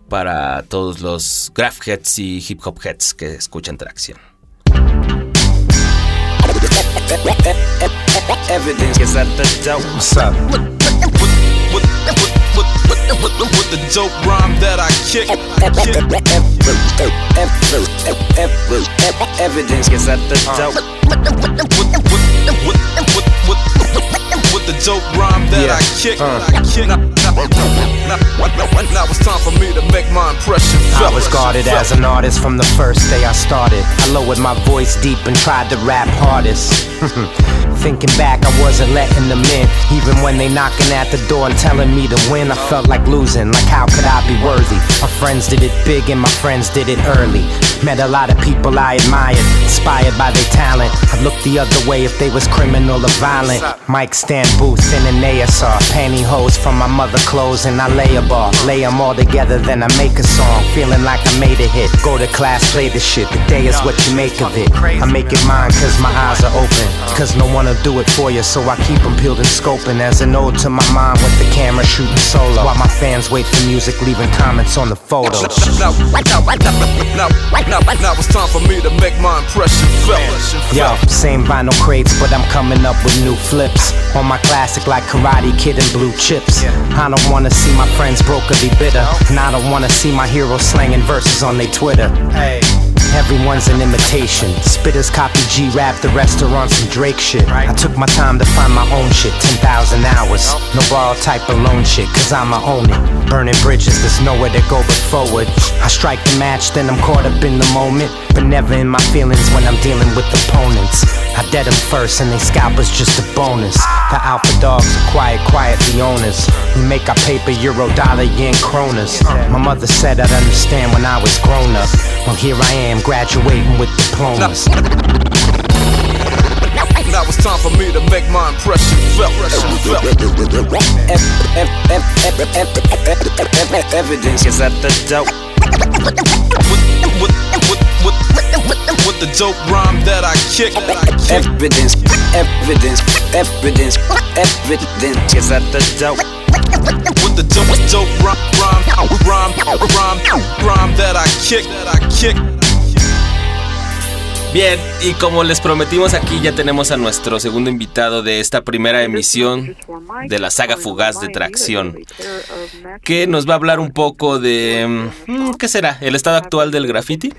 para todos los graph heads y hip hop heads que escuchan tracción. Evidence is at the door. With the dope rhyme that I kick. Evidence is at the door. With the dope rhyme that Yeah. I kick. Uh. I kick. Now, now, now, now it's time for me to make my impression I was guarded as an artist from the first day I started. I lowered my voice deep and tried to rap hardest. Thinking back, I wasn't letting them in. Even when they knocking at the door and telling me to win, I felt like losing. Like how could I be worthy? My friends did it big and my friends did it early. Met a lot of people I admired, inspired by their talent. I looked the other way if they was criminal or violent. Mike stand booth in an ASR, pantyhose from my mother clothes and I lay a bar. Lay 'em all together, then I make a song. Feeling like I made a hit. Go to class, play the shit. The day is what you make of it. I make it mine cause my eyes are open. Cause no one will do it for you, so I keep 'em peeled and scoping. As an ode to my mom with the camera shooting solo. While my fans wait for music, leaving comments on the photos. Now, now, it's time for me to make my impression felt. Yo, same vinyl crates, but I'm coming up with new flips. On my classic like Karate Kid and Blue Chips. I don't wanna see my friends broke or be bitter. And I don't wanna see my heroes slanging verses on their Twitter. Everyone's an imitation. Spitters copy G rap, the rest are on some Drake shit. I took my time to find my own shit, 10,000 hours. No borrow type alone shit, cause I'ma own it. Burning bridges, there's nowhere to go but forward. I strike the match, then I'm caught up in the moment. But never in my feelings when I'm dealing with opponents. I dead them first, and they scalp is just a bonus. The alpha dogs are quiet, quiet the owners. We make our paper euro, dollar, yen, kronas. My mother said I'd understand when I was grown up. Well, here I am, graduating with diplomas. Now it's time for me to make my impression felt. Evidence is at the door. With, with, with, with the dope rhyme that I kick. Evidence, evidence, evidence, evidence is at the door. With the dope, dope rhyme, rhyme, rhyme, rhyme, rhyme that I kick. That I kick. Bien, y como les prometimos aquí ya tenemos a nuestro segundo invitado de esta primera emisión de la saga fugaz de tracción, que nos va a hablar un poco de... mm, ¿Qué será? ¿El estado actual del graffiti?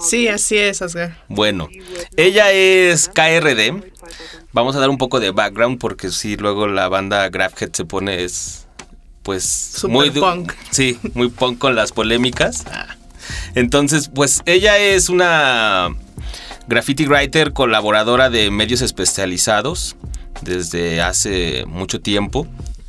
Sí, así es, Oscar. Bueno, ella es KRD. Vamos a dar un poco de background porque si luego la banda Grafhead se pone es pues Super muy punk. Sí, muy punk con las polémicas. Entonces, pues ella es una graffiti writer colaboradora de medios especializados desde hace mucho tiempo.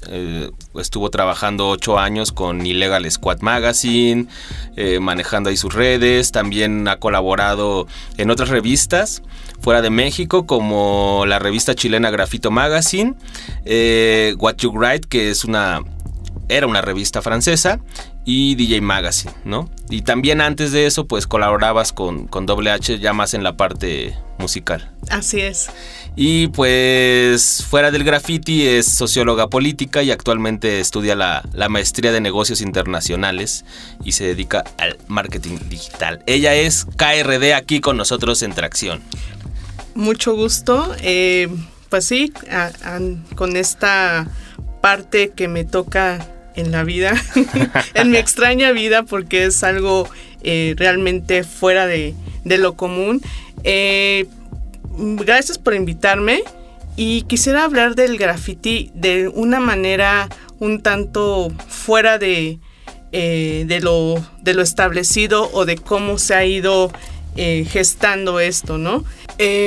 Eh, estuvo trabajando ocho años con Illegal Squad Magazine, eh, manejando ahí sus redes. También ha colaborado en otras revistas fuera de México, como la revista chilena Grafito Magazine, eh, What You Write, que es una era una revista francesa y DJ Magazine, ¿no? Y también antes de eso, pues colaborabas con, con Double H ya más en la parte musical. Así es. Y pues fuera del graffiti es socióloga política y actualmente estudia la, la maestría de negocios internacionales y se dedica al marketing digital. Ella es KRD aquí con nosotros en Tracción. Mucho gusto. Eh, pues sí, a- a- con esta parte que me toca en la vida, en mi extraña vida, porque es algo eh, realmente fuera de, de lo común. Eh, gracias por invitarme y quisiera hablar del graffiti de una manera un tanto fuera de, eh, de, lo, de lo establecido o de cómo se ha ido gestando esto, ¿no?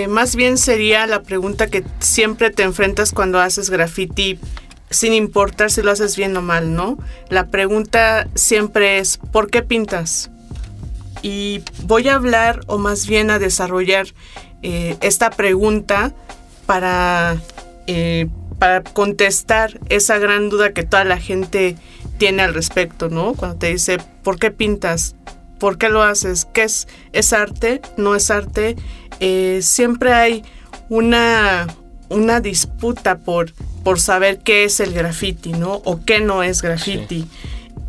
Más bien sería la pregunta que siempre te enfrentas cuando haces graffiti sin importar si lo haces bien o mal, ¿no? La pregunta siempre es, ¿por qué pintas? Y voy a hablar, o más bien a desarrollar eh, esta pregunta para, eh, para contestar esa gran duda que toda la gente tiene al respecto, ¿no? Cuando te dice, ¿por qué pintas? ¿Por qué lo haces? ¿Qué es? ¿Es arte? ¿No es arte? Eh, siempre hay una, una disputa por, por saber qué es el graffiti, ¿no? O qué no es graffiti.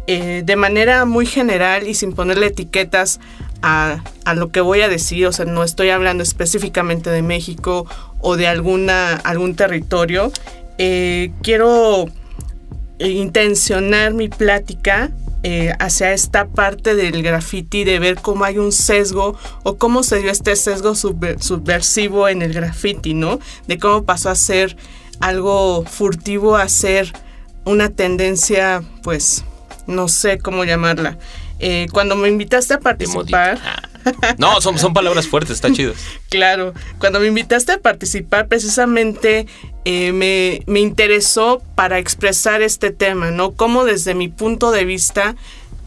Eh, de manera muy general y sin ponerle etiquetas a, a, lo que voy a decir, o sea, no estoy hablando específicamente de México o de alguna, algún territorio, eh, quiero intencionar mi plática eh, hacia esta parte del graffiti, de ver cómo hay un sesgo o cómo se dio este sesgo subver subversivo en el graffiti, ¿no? De cómo pasó a ser algo furtivo a ser una tendencia, pues, no sé cómo llamarla. Eh, cuando me invitaste a participar... No, son, son palabras fuertes, está chido. claro, cuando me invitaste a participar, precisamente eh, me, me, interesó para expresar este tema, ¿no? Cómo desde mi punto de vista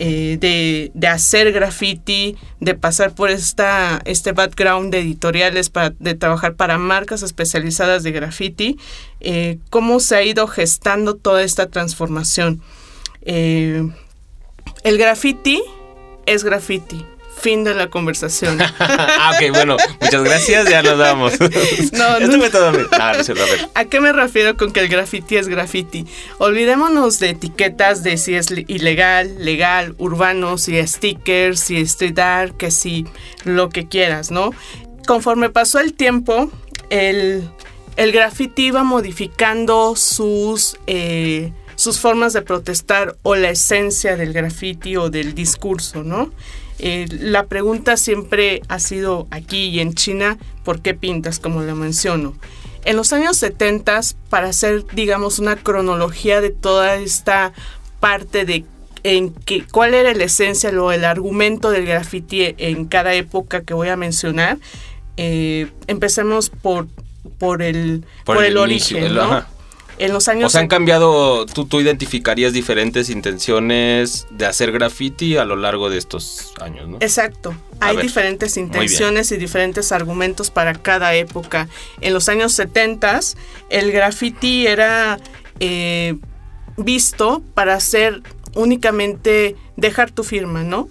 eh, de, de, hacer graffiti, de pasar por esta, este background de editoriales, para, de trabajar para marcas especializadas de graffiti, eh, cómo se ha ido gestando toda esta transformación. El graffiti es graffiti fin de la conversación. ah, ok, bueno, muchas gracias, ya nos damos. no, no, no, todo no, a, ¿A qué me refiero con que el graffiti es graffiti? Olvidémonos de etiquetas de si es ilegal, legal, urbano, si es stickers, si es street art, que si lo que quieras, ¿no? Conforme pasó el tiempo, el, el graffiti iba modificando sus... Eh, sus formas de protestar o la esencia del graffiti o del discurso, ¿no? Eh, la pregunta siempre ha sido aquí y en China, ¿por qué pintas? Como lo menciono. En los años 70, para hacer, digamos, una cronología de toda esta parte de en que, cuál era la esencia o el argumento del graffiti en cada época que voy a mencionar, eh, empecemos por, por el, por, el, origen, ¿no? En los años... O sea, han cambiado, tú, tú identificarías diferentes intenciones de hacer graffiti a lo largo de estos años, ¿no? Exacto. Hay diferentes intenciones y diferentes argumentos para cada época. En los años 70 el graffiti era eh, visto para hacer únicamente dejar tu firma, ¿no?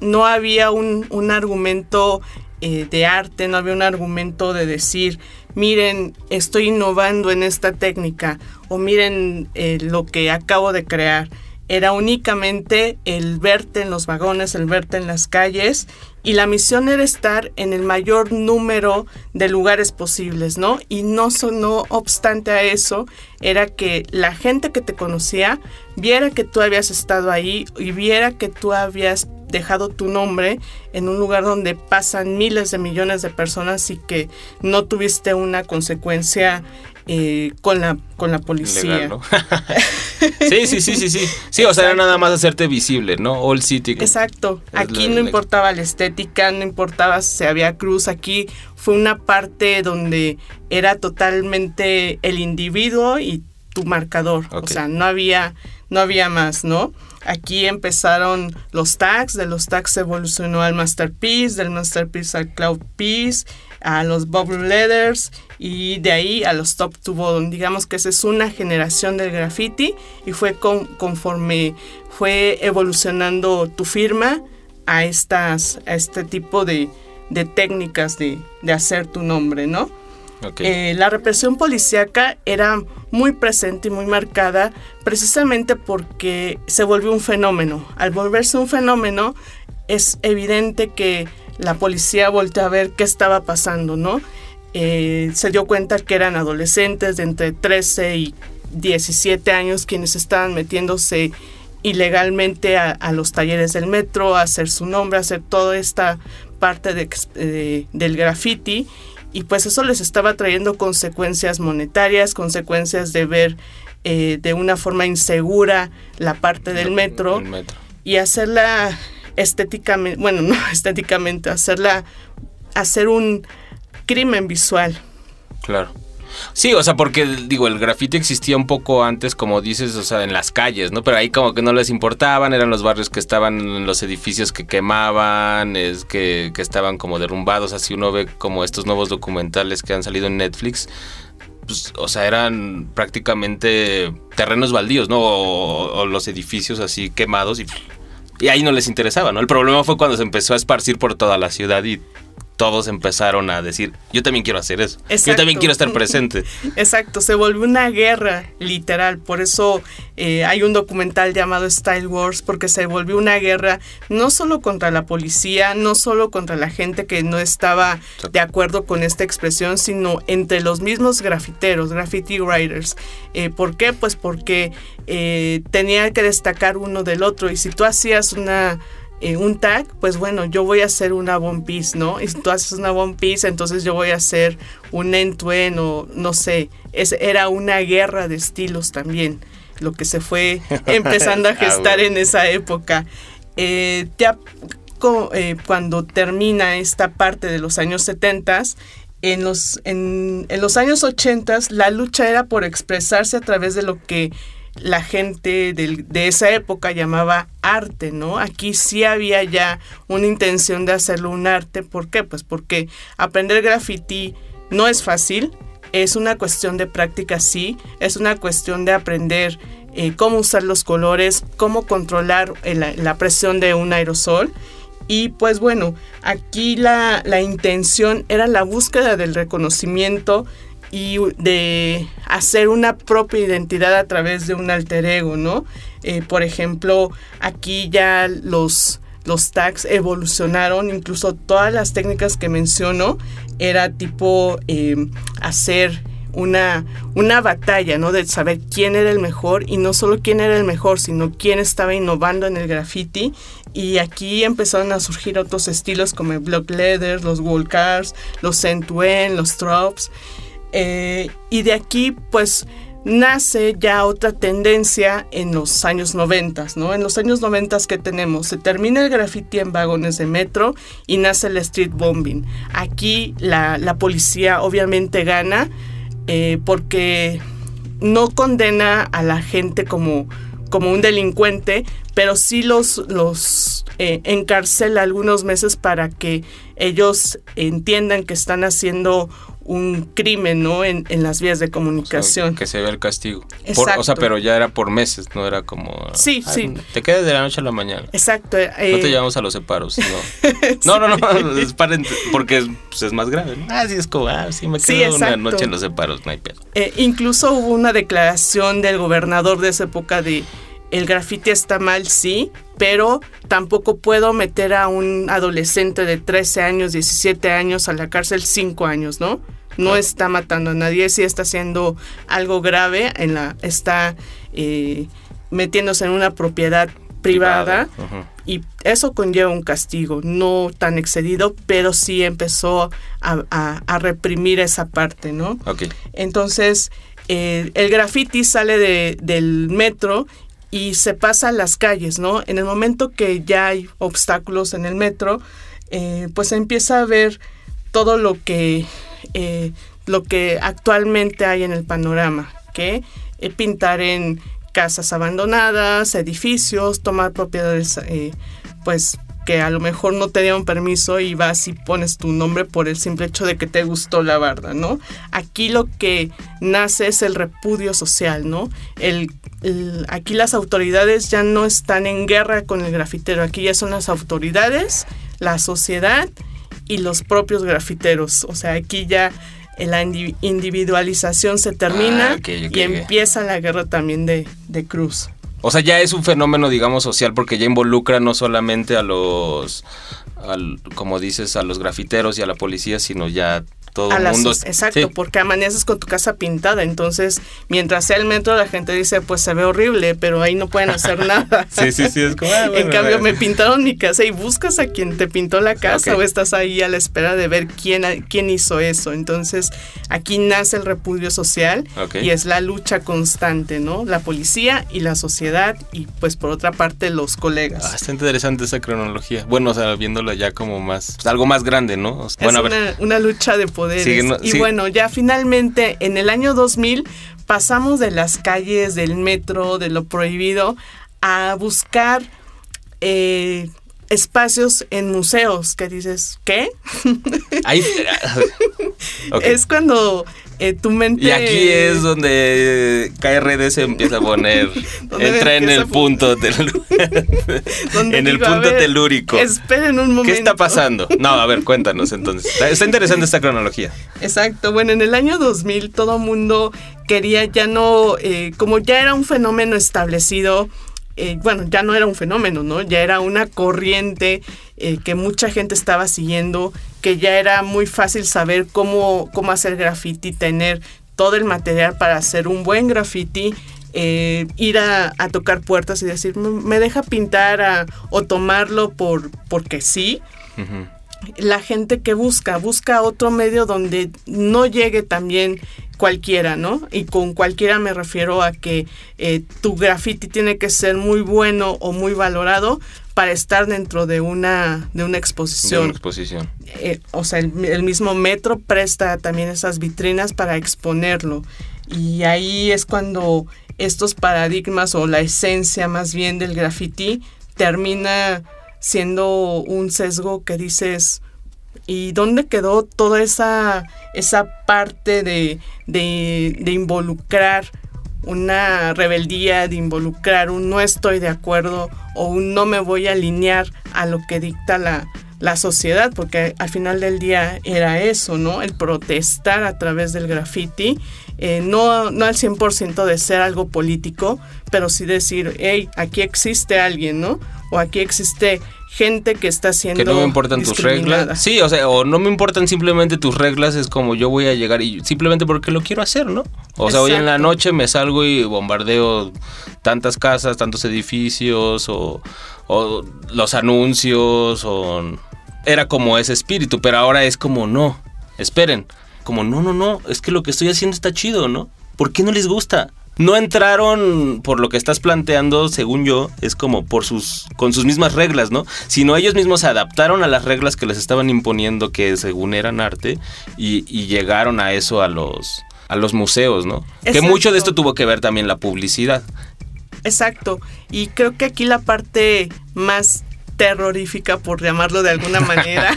No había un, un argumento eh, de arte, no había un argumento de decir, miren, estoy innovando en esta técnica o miren eh, lo que acabo de crear. Era únicamente el verte en los vagones, el verte en las calles y la misión era estar en el mayor número de lugares posibles, ¿no? Y no, no obstante a eso, era que la gente que te conocía viera que tú habías estado ahí y viera que tú habías dejado tu nombre en un lugar donde pasan miles de millones de personas y que no tuviste una consecuencia eh, con la con la policía. sí, sí, sí, sí, sí. Sí, o sea, era nada más hacerte visible, ¿no? All City. Exacto. Aquí no importaba la estética, no importaba si había cruz. Aquí fue una parte donde era totalmente el individuo y tu marcador. O sea, no había, no había más, ¿no? Aquí empezaron los tags, de los tags evolucionó al Masterpiece, del Masterpiece al Cloud Piece, a los Bubble Letters y de ahí a los Top to Bottom. Digamos que esa es una generación del graffiti y fue con, conforme fue evolucionando tu firma a, estas, a este tipo de, de técnicas de, de hacer tu nombre, ¿no? Eh, la represión policíaca era muy presente y muy marcada precisamente porque se volvió un fenómeno. Al volverse un fenómeno, es evidente que la policía volteó a ver qué estaba pasando, ¿no? Eh, se dio cuenta que eran adolescentes de entre 13 y 17 años quienes estaban metiéndose ilegalmente a, los talleres del metro, a hacer su nombre, a hacer toda esta parte de, del graffiti. Y pues eso les estaba trayendo consecuencias monetarias, consecuencias de ver eh, de una forma insegura la parte del metro, y hacerla estéticamente, bueno, no estéticamente, hacerla, hacer un crimen visual. Claro. Sí, o sea, porque digo, el graffiti existía un poco antes, como dices, o sea, en las calles, ¿no? Pero ahí como que no les importaban, eran los barrios que estaban en los edificios que quemaban, es que, que estaban como derrumbados, así uno ve como estos nuevos documentales que han salido en Netflix. Pues, o sea, eran prácticamente terrenos baldíos, ¿no? O, o los edificios así quemados y, y ahí no les interesaba, ¿no? El problema fue cuando se empezó a esparcir por toda la ciudad y todos empezaron a decir, yo también quiero hacer eso. Yo Exacto. también quiero estar presente. Exacto, se volvió una guerra literal, por eso eh, hay un documental llamado Style Wars, porque se volvió una guerra no solo contra la policía, no solo contra la gente que no estaba de acuerdo con esta expresión, sino entre los mismos grafiteros, graffiti writers. Eh, ¿Por qué? Pues porque eh, tenía que destacar uno del otro y si tú hacías una eh, un tag, pues bueno, yo voy a hacer una One Piece, ¿no? Y si tú haces una One Piece, entonces yo voy a hacer un end-to-end o no sé. Es, era una guerra de estilos también, lo que se fue empezando a Ah, gestar en esa época. Eh, eh, cuando termina esta parte de los años 70, en los, en, en los años 80 la lucha era por expresarse a través de lo que la gente de esa época llamaba arte, ¿no? Aquí sí había ya una intención de hacerlo un arte. ¿Por qué? Pues porque aprender graffiti no es fácil, es una cuestión de práctica, sí, es una cuestión de aprender eh, cómo usar los colores, cómo controlar eh, la, la presión de un aerosol. Y pues bueno, aquí la, la intención era la búsqueda del reconocimiento y de hacer una propia identidad a través de un alter ego, ¿no? Eh, por ejemplo, aquí ya los, los tags evolucionaron, incluso todas las técnicas que menciono era tipo eh, hacer una, una batalla, ¿no? De saber quién era el mejor y no solo quién era el mejor, sino quién estaba innovando en el graffiti. Y aquí empezaron a surgir otros estilos como el block leather, los wall cars, los end-to-end, los tropes. Eh, y de aquí, pues, nace ya otra tendencia en los años 90, ¿no? En los años 90 que tenemos, se termina el graffiti en vagones de metro y nace el street bombing. Aquí la, la policía obviamente gana eh, porque no condena a la gente como, como un delincuente, pero sí los, los eh, encarcela algunos meses para que ellos entiendan que están haciendo un crimen, ¿no? En, en las vías de comunicación. Que se vea el castigo. Por- o sea, pero ya era por meses, no era como... Sí, "Ay, sí. Te quedas de la noche a la mañana. Exacto. no eh, te llevamos a los separos, no. No, no, no, es para porque pues, es más grave. Ah, sí, es como, ah, sí, me Sí, quedo una exacto. noche en los separos, no hay pedo. Eh, incluso hubo una declaración del gobernador de esa época de el grafiti está mal, sí, pero tampoco puedo meter a un adolescente de 13 años, 17 años a la cárcel 5 años, ¿no? No está matando a nadie, sí está haciendo algo grave, en la, está eh, metiéndose en una propiedad privada, y eso conlleva un castigo, no tan excedido, pero sí empezó a, a- a reprimir esa parte, ¿no? Ok. Entonces, eh, el graffiti sale de- del metro y se pasa a las calles, ¿no? En el momento que ya hay obstáculos en el metro, eh, pues empieza a ver todo lo que, eh, lo que actualmente hay en el panorama, que eh, pintar en casas abandonadas, edificios, tomar propiedades, pues que a lo mejor no te dieron permiso y vas y pones tu nombre por el simple hecho de que te gustó la barda, ¿no? Aquí lo que nace es el repudio social, ¿no? El, el- aquí las autoridades ya no están en guerra con el grafitero, aquí ya son las autoridades, la sociedad y los propios grafiteros, o sea, aquí ya la indi- individualización se termina Ah, y empieza la guerra también de, de Cruz. O sea, ya es un fenómeno, digamos, social porque ya involucra no solamente a los, al- como dices, a los grafiteros y a la policía, sino ya todo A el mundo. exacto, Sí. porque amaneces con tu casa pintada, entonces mientras sea el metro la gente dice pues se ve horrible, pero ahí no pueden hacer nada. Sí, sí, sí, es como, ah, en cambio bueno. me pintaron mi casa y buscas a quien te pintó la casa o estás ahí a la espera de ver quién, quién hizo eso. Entonces aquí nace el repudio social y es la lucha constante, ¿no? La policía y la sociedad y pues por otra parte los colegas. Ah, está interesante esa cronología. Bueno, o sea, viéndola ya como más, pues, algo más grande, ¿no? O sea, es bueno, a ver. una, una lucha de poder poderes. Sí, no- y sí. bueno, ya finalmente en el año 2000 pasamos de las calles, del metro, de lo prohibido, a buscar eh, espacios en museos que dices, ¿qué? Ahí. Es cuando eh, tu mente... Y aquí es donde KRD se empieza a poner, entra en el punto tel- donde en el punto ver, telúrico. Esperen un momento. ¿Qué está pasando? No, a ver, cuéntanos entonces. Está, está interesante esta cronología. Exacto, bueno, en el año 2000 todo mundo quería ya no, eh, como ya era un fenómeno establecido, eh, bueno, ya no era un fenómeno, ¿no? Ya era una corriente eh, que mucha gente estaba siguiendo, que ya era muy fácil saber cómo, cómo hacer graffiti, tener todo el material para hacer un buen graffiti. eh, ir a, tocar puertas y decir, "Me- deja pintar a- o tomarlo por, porque sí, la gente que busca, busca otro medio donde no llegue también cualquiera, ¿no? Y con cualquiera me refiero a que eh, tu graffiti tiene que ser muy bueno o muy valorado para estar dentro de una, de una De una exposición. exposición. Eh, o sea, el, el mismo metro presta también esas vitrinas para exponerlo. Y ahí es cuando estos paradigmas o la esencia más bien del graffiti termina siendo un sesgo que dices, ¿y dónde quedó toda esa, esa parte de, de, involucrar una rebeldía, de involucrar un no estoy de acuerdo o un no me voy a alinear a lo que dicta la, la sociedad? Porque al final del día era eso, ¿no? El protestar a través del graffiti, eh, no, no al 100% de ser algo político, pero sí decir, hey, aquí existe alguien, ¿no? O aquí existe gente que está siendo Que no me importan tus reglas. Sí, o sea, o no me importan simplemente tus reglas, es como yo voy a llegar y simplemente porque lo quiero hacer, ¿no? O sea, hoy en la noche me salgo y bombardeo tantas casas, tantos edificios, o, o los anuncios, o... Era como ese espíritu, pero ahora es como, no, esperen, como, no, no, no, es que lo que estoy haciendo está chido, ¿no? ¿Por qué no les gusta? No entraron por lo que estás planteando, según yo, es como por sus con sus mismas reglas, ¿no? Sino ellos mismos se adaptaron a las reglas que les estaban imponiendo que según eran arte y, y llegaron a eso a los a los museos, ¿no? Que mucho de esto tuvo que ver también la publicidad. Exacto. Y creo que aquí la parte más terrorífica, por llamarlo de alguna manera,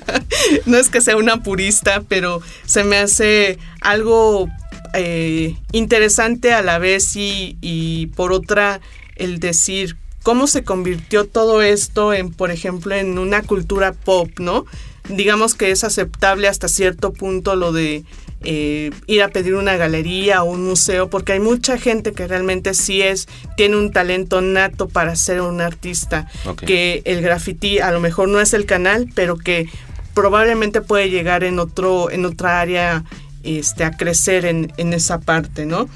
no es que sea una purista, pero se me hace algo eh, interesante a la vez y, y por otra el decir cómo se convirtió todo esto en, por ejemplo, en una cultura pop, ¿no? Digamos que es aceptable hasta cierto punto lo de eh, ir a pedir una galería o un museo, porque hay mucha gente que realmente sí es, tiene un talento nato para ser un artista, que el graffiti a lo mejor no es el canal, pero que probablemente puede llegar en otro, en otra área este, a crecer en, en esa parte, ¿no?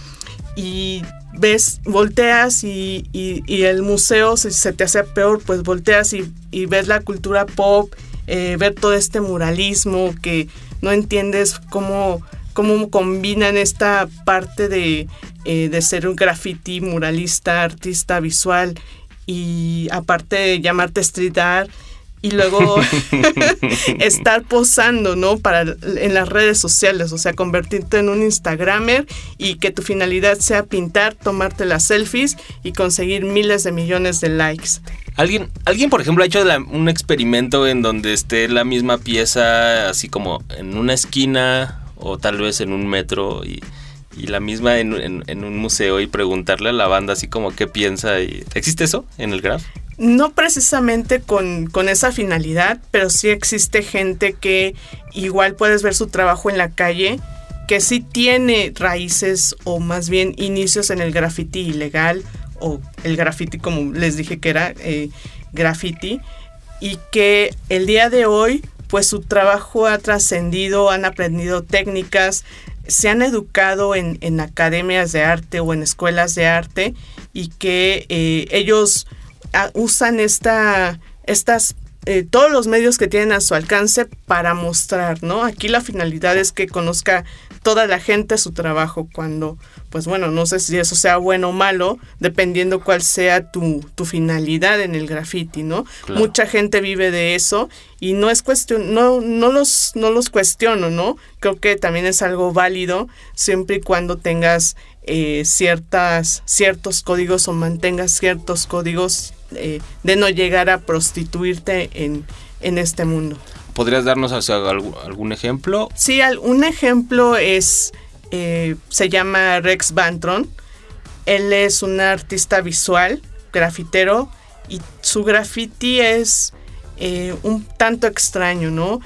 Y ves, volteas y, y- y el museo, si se te hace peor, pues volteas y, y ves la cultura pop, eh, ver todo este muralismo que no entiendes cómo, cómo combinan esta parte de, eh, de ser un graffiti, muralista, artista visual y aparte de llamarte street art y luego estar posando, ¿no? Para en las redes sociales, o sea, convertirte en un Instagramer y que tu finalidad sea pintar, tomarte las selfies y conseguir miles de millones de likes. ¿Alguien, alguien por ejemplo, ha hecho la- un experimento en donde esté la misma pieza así como en una esquina o tal vez en un metro y, y la misma en, en- en un museo y preguntarle a la banda así como qué piensa? Y, ¿Existe eso en el graph? No precisamente con, con esa finalidad, pero sí existe gente que igual puedes ver su trabajo en la calle, que sí tiene raíces o más bien inicios en el graffiti ilegal o el graffiti como les dije que era eh, graffiti y que el día de hoy pues su trabajo ha trascendido, han aprendido técnicas, se han educado en, en academias de arte o en escuelas de arte y que eh, ellos usan esta, estas eh, todos los medios que tienen a su alcance para mostrar, ¿no? Aquí la finalidad es que conozca toda la gente su trabajo cuando, pues bueno, no sé si eso sea bueno o malo, dependiendo cuál sea tu, tu finalidad en el graffiti, ¿no? Claro. Mucha gente vive de eso y no es cuestión, no, no los, no los cuestiono, ¿no? Creo que también es algo válido siempre y cuando tengas eh, ciertas, ciertos códigos o mantengas ciertos códigos eh, de no llegar a prostituirte en, en este mundo. ¿Podrías darnos algún, ejemplo? Sí, un ejemplo es, eh, se llama Rex Bantron. Él es un artista visual, grafitero, y su graffiti es eh, un tanto extraño, ¿no?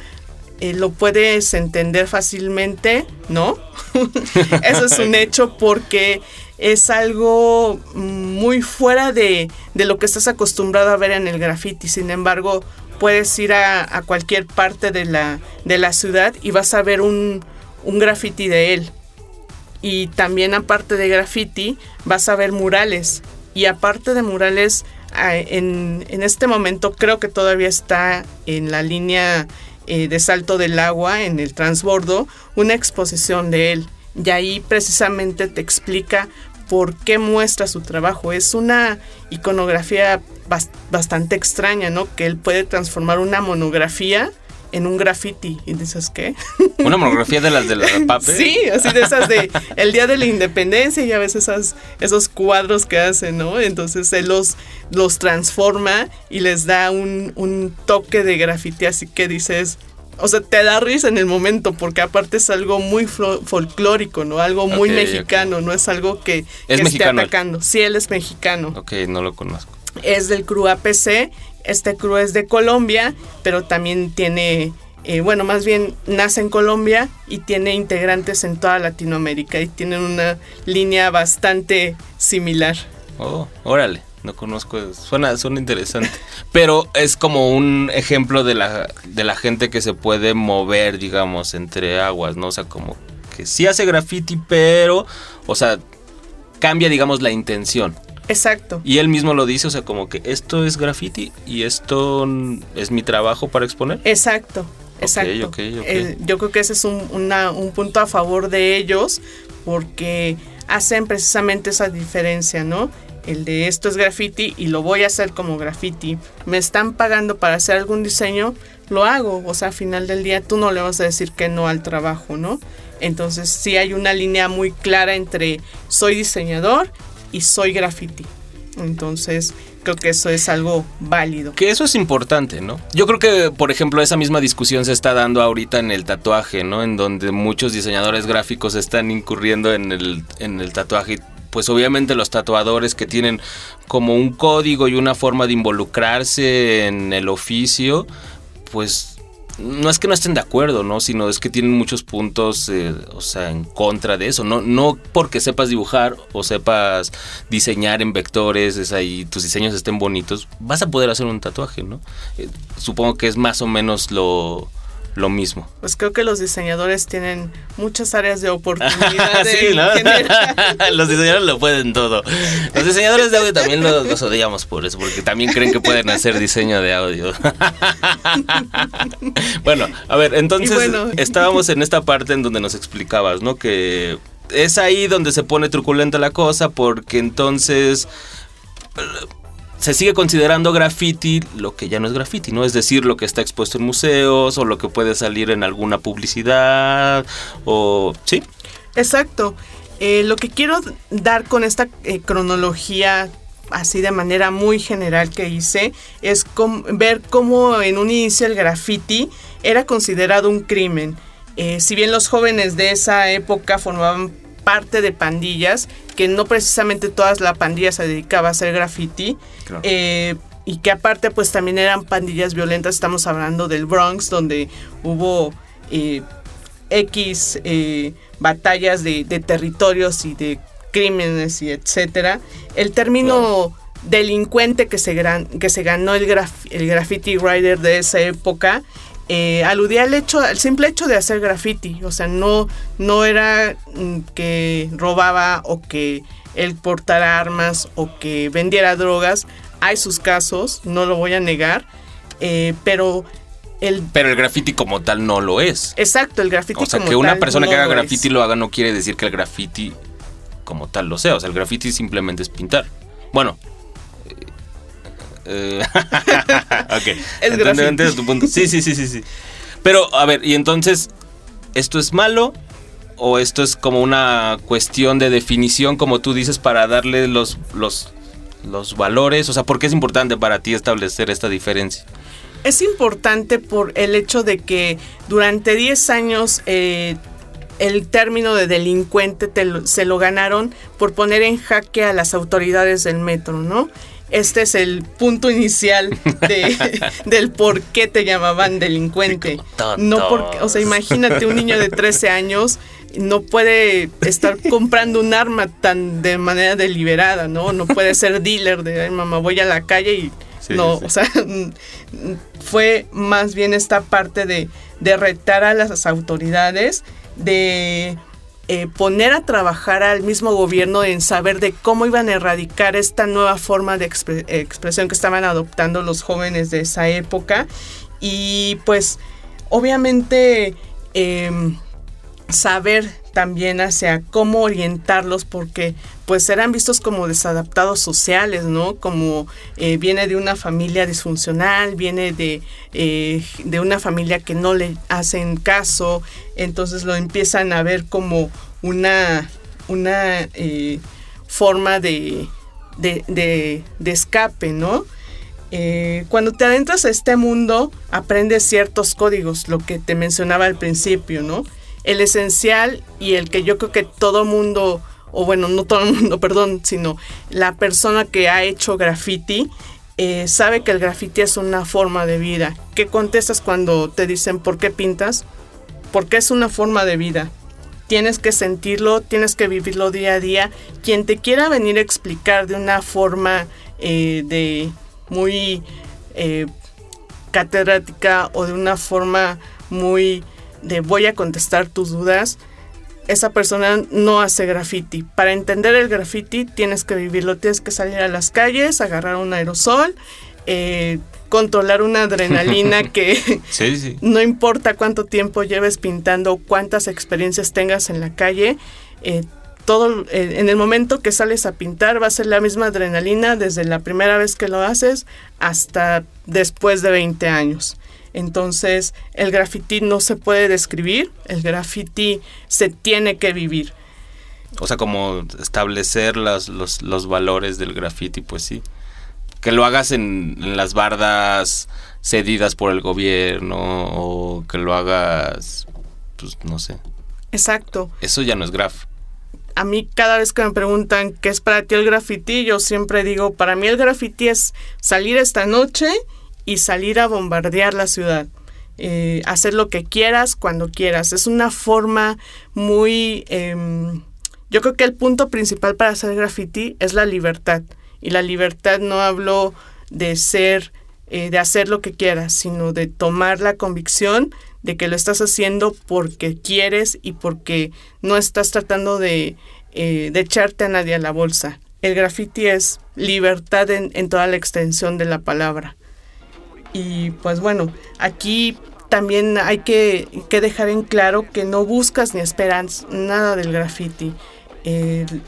Eh, lo puedes entender fácilmente, ¿no? Eso es un hecho porque es algo muy fuera de, de lo que estás acostumbrado a ver en el graffiti. Sin embargo, puedes ir a, a cualquier parte de la, de la ciudad y vas a ver un, un graffiti de él. Y también aparte de graffiti, vas a ver murales. Y aparte de murales, en, en este momento creo que todavía está en la línea eh, de salto del agua, en el transbordo, una exposición de él. Y ahí precisamente te explica por qué muestra su trabajo. Es una iconografía bas- bastante extraña, ¿no? Que él puede transformar una monografía en un graffiti. Y dices, ¿qué? ¿Una monografía de las de la PAPE? Sí, así de esas de el día de la independencia y a veces esas, esos cuadros que hacen, ¿no? Entonces él los, los transforma y les da un, un toque de grafiti, así que dices, o sea, te da risa en el momento porque aparte es algo muy folclórico, ¿no? Algo muy mexicano, no es algo que, que esté mexicano él. atacando. Sí, él es mexicano Ok, no lo conozco. es del crew APC, este crew es de Colombia, pero también tiene, eh, bueno, más bien nace en Colombia y tiene integrantes en toda Latinoamérica y tienen una línea bastante similar. Oh, órale, no conozco, suena, suena interesante. Pero es como un ejemplo de la, de la gente que se puede mover, digamos, entre aguas, ¿no? O sea, como que sí hace graffiti, pero, o sea, cambia, digamos, la intención. Exacto. Y él mismo lo dice, o sea, como que esto es graffiti y esto es mi trabajo para exponer. Exacto, exacto. ok, ok. Eh, yo creo que ese es un, una- un punto a favor de ellos porque hacen precisamente esa diferencia, ¿no? El de esto es graffiti y lo voy a hacer como graffiti. Me están pagando para hacer algún diseño, lo hago. O sea, al final del día tú no le vas a decir que no al trabajo, ¿no? Entonces sí hay una línea muy clara entre soy diseñador y soy graffiti. Entonces creo que eso es algo válido. Que eso es importante, ¿no? Yo creo que, por ejemplo, esa misma discusión se está dando ahorita en el tatuaje, ¿no? En donde muchos diseñadores gráficos están incurriendo en el, en el tatuaje. Pues obviamente los tatuadores que tienen como un código y una forma de involucrarse en el oficio, pues no es que no estén de acuerdo, ¿no? Sino es que tienen muchos puntos, eh, o sea, en contra de eso. No, no porque sepas dibujar o sepas diseñar en vectores, es ahí, tus diseños estén bonitos, vas a poder hacer un tatuaje, ¿no? Eh, supongo que es más o menos lo, lo mismo. Pues creo que los diseñadores tienen muchas áreas de oportunidad. sí, ¿no? los diseñadores lo pueden todo. Los diseñadores de audio también los, los odiamos por eso, porque también creen que pueden hacer diseño de audio. bueno, a ver, entonces bueno. estábamos en esta parte en donde nos explicabas, ¿no? Que es ahí donde se pone truculenta la cosa, porque entonces se sigue considerando graffiti lo que ya no es graffiti, ¿no? Es decir, lo que está expuesto en museos o lo que puede salir en alguna publicidad o... ¿Sí? Exacto. Eh, lo que quiero dar con esta eh, cronología así de manera muy general que hice es ver cómo en un inicio el graffiti era considerado un crimen. Eh, si bien los jóvenes de esa época formaban parte de pandillas, que no precisamente toda la pandilla se dedicaba a hacer graffiti, Claro. eh, y que aparte pues también eran pandillas violentas, estamos hablando del Bronx, donde hubo eh, X eh, batallas de, de territorios y de crímenes y etcétera. El término delincuente que se, gran- que se ganó el, graf- el graffiti writer de esa época eh, aludía al hecho, al simple hecho de hacer graffiti. O sea, no, no era mm, que robaba o que él portara armas o que vendiera drogas. Hay sus casos, no lo voy a negar. eh, pero el... Pero el graffiti como tal no lo es. Exacto, el graffiti O sea, como que una tal persona no que haga lo graffiti lo haga no quiere decir que el graffiti como tal lo sea. O sea, el graffiti simplemente es pintar. Bueno. Eh, ok. Graffiti. entiendo tu punto. Sí, sí, sí, sí, sí. Pero, a ver, y entonces, ¿esto es malo? ¿O esto es como una cuestión de definición, como tú dices, para darle los, los, los valores? O sea, ¿por qué es importante para ti establecer esta diferencia? Es importante por el hecho de que durante 10 años eh, el término de delincuente te lo- se lo ganaron por poner en jaque a las autoridades del metro, ¿no? Este es el punto inicial de- del por qué te llamaban delincuente. No porque, o sea, imagínate un niño de 13 años no puede estar comprando un arma tan de manera deliberada, ¿no? No puede ser dealer de, ay, mamá, voy a la calle y Sí, no, sí. o sea, fue más bien esta parte de, de retar a las autoridades, de eh, poner a trabajar al mismo gobierno en saber de cómo iban a erradicar esta nueva forma de expre- expresión que estaban adoptando los jóvenes de esa época. Y pues, obviamente, em, saber también hacia cómo orientarlos porque pues eran vistos como desadaptados sociales, ¿no? Como eh, viene de una familia disfuncional, viene de, eh, de una familia que no le hacen caso, entonces lo empiezan a ver como una, una eh, forma de, de, de- escape, ¿no? Cuando te adentras a este mundo, aprendes ciertos códigos, lo que te mencionaba al principio, ¿no? El esencial y el que yo creo que todo mundo, o bueno, no todo el mundo, perdón, sino la persona que ha hecho graffiti, eh, sabe que el graffiti es una forma de vida. ¿Qué contestas cuando te dicen por qué pintas? Porque es una forma de vida. Tienes que sentirlo, tienes que vivirlo día a día. Quien te quiera venir a explicar de una forma eh, de muy eh, catedrática o de una forma muy de voy a contestar tus dudas, esa persona no hace graffiti. Para entender el graffiti tienes que vivirlo, tienes que salir a las calles, agarrar un aerosol, eh, controlar una adrenalina que Sí, sí. no importa cuánto tiempo lleves pintando, cuántas experiencias tengas en la calle, eh, todo eh, en el momento que sales a pintar va a ser la misma adrenalina desde la primera vez que lo haces hasta después de 20 años. Entonces, el graffiti no se puede describir, el graffiti se tiene que vivir. O sea, como establecer las- los, los valores del graffiti, pues sí. Que lo hagas en, en las bardas cedidas por el gobierno o que lo hagas, pues no sé. Exacto. Eso ya no es graf. a mí cada vez que me preguntan qué es para ti el graffiti, yo siempre digo, para mí el graffiti es salir esta noche y salir a bombardear la ciudad. Eh, hacer lo que quieras cuando quieras. Es una forma muy... em, yo creo que el punto principal para hacer graffiti es la libertad. Y la libertad no hablo de ser, eh, de hacer lo que quieras, sino de tomar la convicción de que lo estás haciendo porque quieres y porque no estás tratando de, eh, echarte a nadie a la bolsa. El graffiti es libertad en toda la extensión de la palabra. Y pues bueno, aquí también hay que, que dejar en claro que no buscas ni esperas nada del graffiti.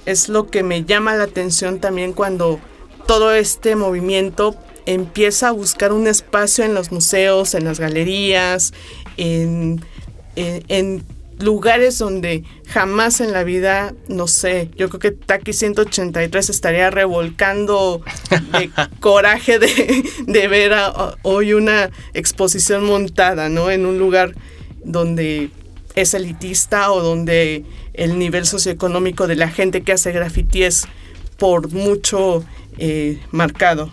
Es lo que me llama la atención también cuando todo este movimiento empieza a buscar un espacio en los museos, en las galerías, en- en lugares donde jamás en la vida, no sé, yo creo que Taki 183 estaría revolcando de coraje de, de ver a- a- hoy una exposición montada, ¿no? En un lugar donde es elitista o donde el nivel socioeconómico de la gente que hace graffiti es por mucho eh, marcado.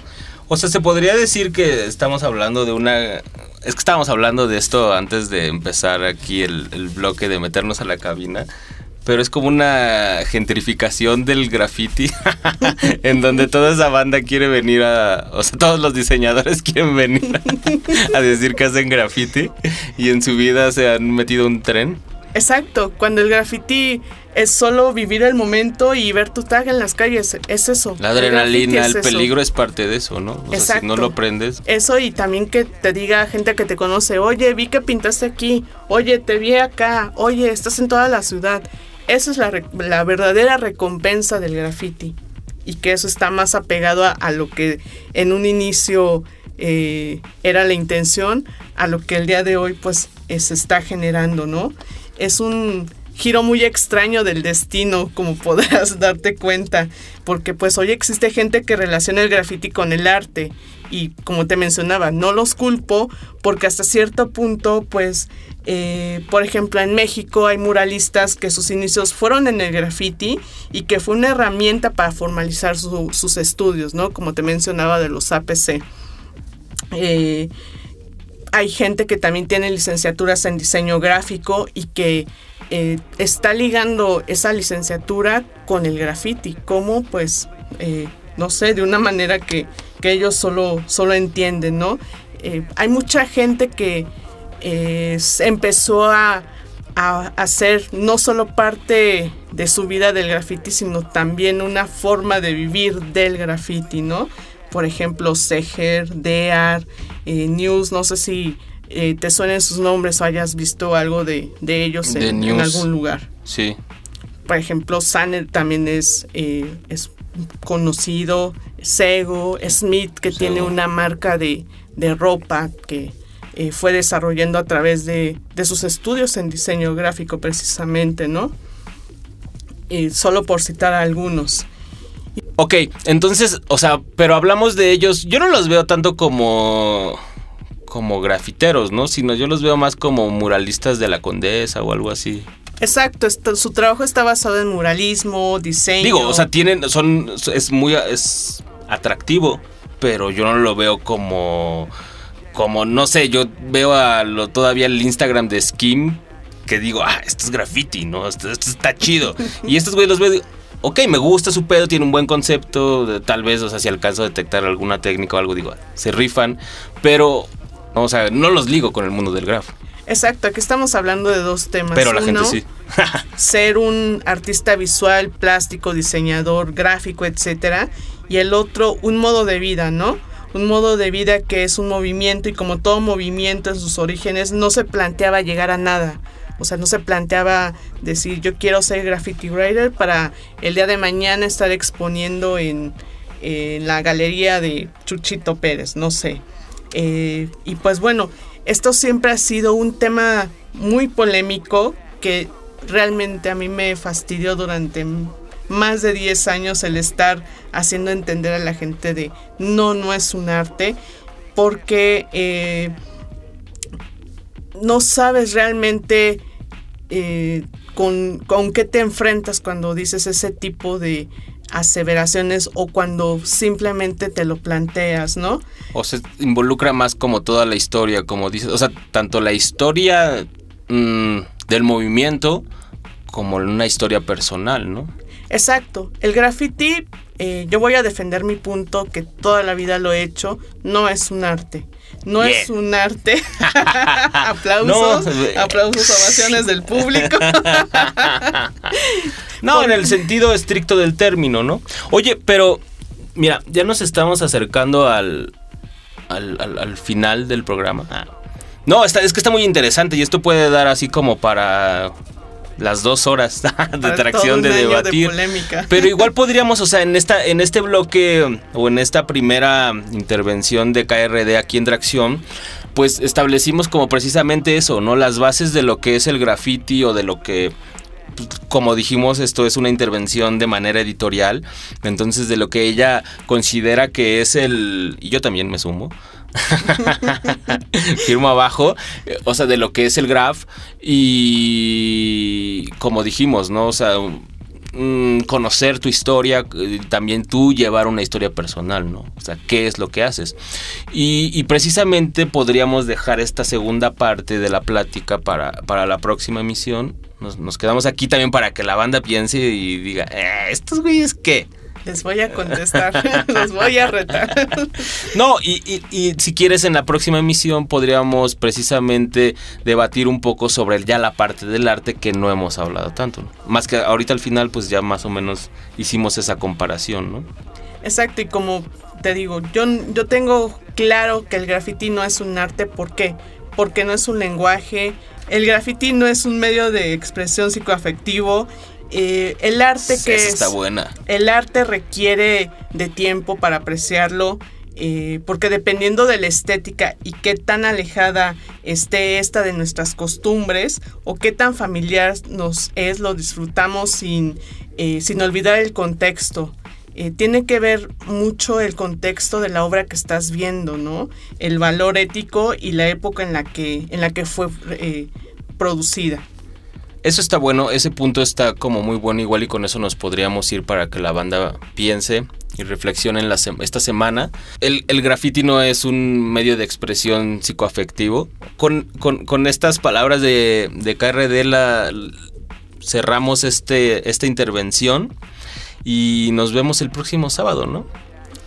O sea, se podría decir que estamos hablando de una... Es que estábamos hablando de esto antes de empezar aquí el, bloque de meternos a la cabina. Pero es como una gentrificación del graffiti en donde toda esa banda quiere venir a... O sea, todos los diseñadores quieren venir a, a decir que hacen graffiti y en su vida se han metido un tren. Exacto, cuando el graffiti es solo vivir el momento y ver tu tag en las calles, es eso. La adrenalina, el es peligro es parte de eso, ¿no? O sea, si Exacto. no lo prendes. Eso y también que te diga gente que te conoce, oye, vi que pintaste aquí, oye, te vi acá, oye, estás en toda la ciudad. Esa es la, re- la verdadera recompensa del graffiti. Y que eso está más apegado a, a lo que en un inicio eh, era la intención, a lo que el día de hoy pues se está generando, ¿no? Es un giro muy extraño del destino, como podrás darte cuenta, porque pues hoy existe gente que relaciona el graffiti con el arte y como te mencionaba, no los culpo porque hasta cierto punto pues eh, por ejemplo en México hay muralistas que sus inicios fueron en el graffiti y que fue una herramienta para formalizar su- sus estudios, ¿no? Como te mencionaba de los APC. Eh, hay gente que también tiene licenciaturas en diseño gráfico y que eh, está ligando esa licenciatura con el graffiti, como pues, eh, no sé, de una manera que, que ellos solo, solo entienden, ¿no? Eh, hay mucha gente que empezó a, a hacer no solo parte de su vida del graffiti, sino también una forma de vivir del graffiti, ¿no? Por ejemplo, Seger, Dear, News, no sé si eh, te suenen sus nombres o hayas visto algo de, de ellos en, algún lugar. Sí. Por ejemplo, Sanner también es, eh, es conocido, Sego, Smith, que tiene una marca de, de ropa que eh, fue desarrollando a través de, de sus estudios en diseño gráfico precisamente, ¿no? Y solo por citar a algunos. Ok, entonces, o sea, pero hablamos de ellos. Yo no los veo tanto como. Como grafiteros, ¿no? Sino yo los veo más como muralistas de la condesa o algo así. Exacto, esto- su trabajo está basado en muralismo, diseño. Digo, o sea, tienen. son. es muy. es atractivo. Pero yo no lo veo como. Como, no sé, yo veo a lo, todavía el Instagram de Skim. Que digo, ah, esto es graffiti, ¿no? Esto, esto está chido. y estos güeyes los veo. y digo, Ok, me gusta su pedo, tiene un buen concepto. tal vez, o sea, si alcanzo a detectar alguna técnica o algo, digo, se rifan. Pero, o sea, no los ligo con el mundo del graf. Exacto, aquí estamos hablando de dos temas. Pero la gente Uno, sí. ser un artista visual, plástico, diseñador, gráfico, etcétera, y el otro un modo de vida, ¿no? Un modo de vida que es un movimiento y como todo movimiento en sus orígenes no se planteaba llegar a nada. O sea, no se planteaba decir yo quiero ser graffiti writer para el día de mañana estar exponiendo en, en la galería de Chuchito Pérez, no sé. Eh, y pues bueno, esto siempre ha sido un tema muy polémico que realmente a mí me fastidió durante más de 10 años el estar haciendo entender a la gente de no, no es un arte, porque eh, no sabes realmente eh, con, con qué te enfrentas cuando dices ese tipo de aseveraciones o cuando simplemente te lo planteas, ¿no? O se involucra más como toda la historia, como dices. O sea, tanto la historia mm, del movimiento como una historia personal, ¿no? Exacto. El graffiti, eh, yo voy a defender mi punto, que toda la vida lo he hecho, no es un arte. No es un arte. aplausos, No. aplausos, ovaciones del público. No, en el sentido estricto del término, ¿no? Oye, pero mira, ya nos estamos acercando al, al, al- al final del programa. Ah. No, está, es que está muy interesante y esto puede dar así como para las dos horas de tracción de debatir. Pero igual podríamos, o sea, en esta, en este bloque o en esta primera intervención de KRD aquí en Tracción, pues establecimos como precisamente eso, ¿no? Las bases de lo que es el graffiti o de lo que pues, como dijimos, esto es una intervención de manera editorial, entonces de lo que ella considera que es el... Y yo también me sumo. Firmo abajo, eh, o sea, de lo que es el graph y como dijimos, ¿no? O sea, mm, conocer tu historia, eh, también tú llevar una historia personal, ¿no? O sea, ¿qué es lo que haces? Y, precisamente podríamos dejar esta segunda parte de la plática para, para la próxima emisión. Nos, nos quedamos aquí también para que la banda piense y diga, "Eh, ¿estos güeyes qué? Les voy a contestar, los voy a retar. No, y, y- y si quieres en la próxima emisión podríamos precisamente debatir un poco sobre ya la parte del arte que no hemos hablado tanto. ¿no? Más que ahorita al final pues ya más o menos hicimos esa comparación, ¿no? Exacto, y como te digo, yo, yo tengo claro que el graffiti no es un arte, ¿por qué? Porque no es un lenguaje, el graffiti no es un medio de expresión psicoafectivo, eh, el arte que es... está buena. El arte requiere de tiempo para apreciarlo, eh, porque dependiendo de la estética y qué tan alejada esté esta de nuestras costumbres o qué tan familiar nos es, lo disfrutamos sin, eh, sin olvidar el contexto. Eh, tiene que ver mucho el contexto de la obra que estás viendo, ¿no? El valor ético y la época en la que, en la que fue producida. Eso está bueno, ese punto está como muy bueno igual y con eso nos podríamos ir para que la banda piense y reflexione en la esta semana. El, el graffiti no es un medio de expresión psicoafectivo. Con, con- con estas palabras de, de KRD la, cerramos este, esta intervención y nos vemos el próximo sábado, ¿no?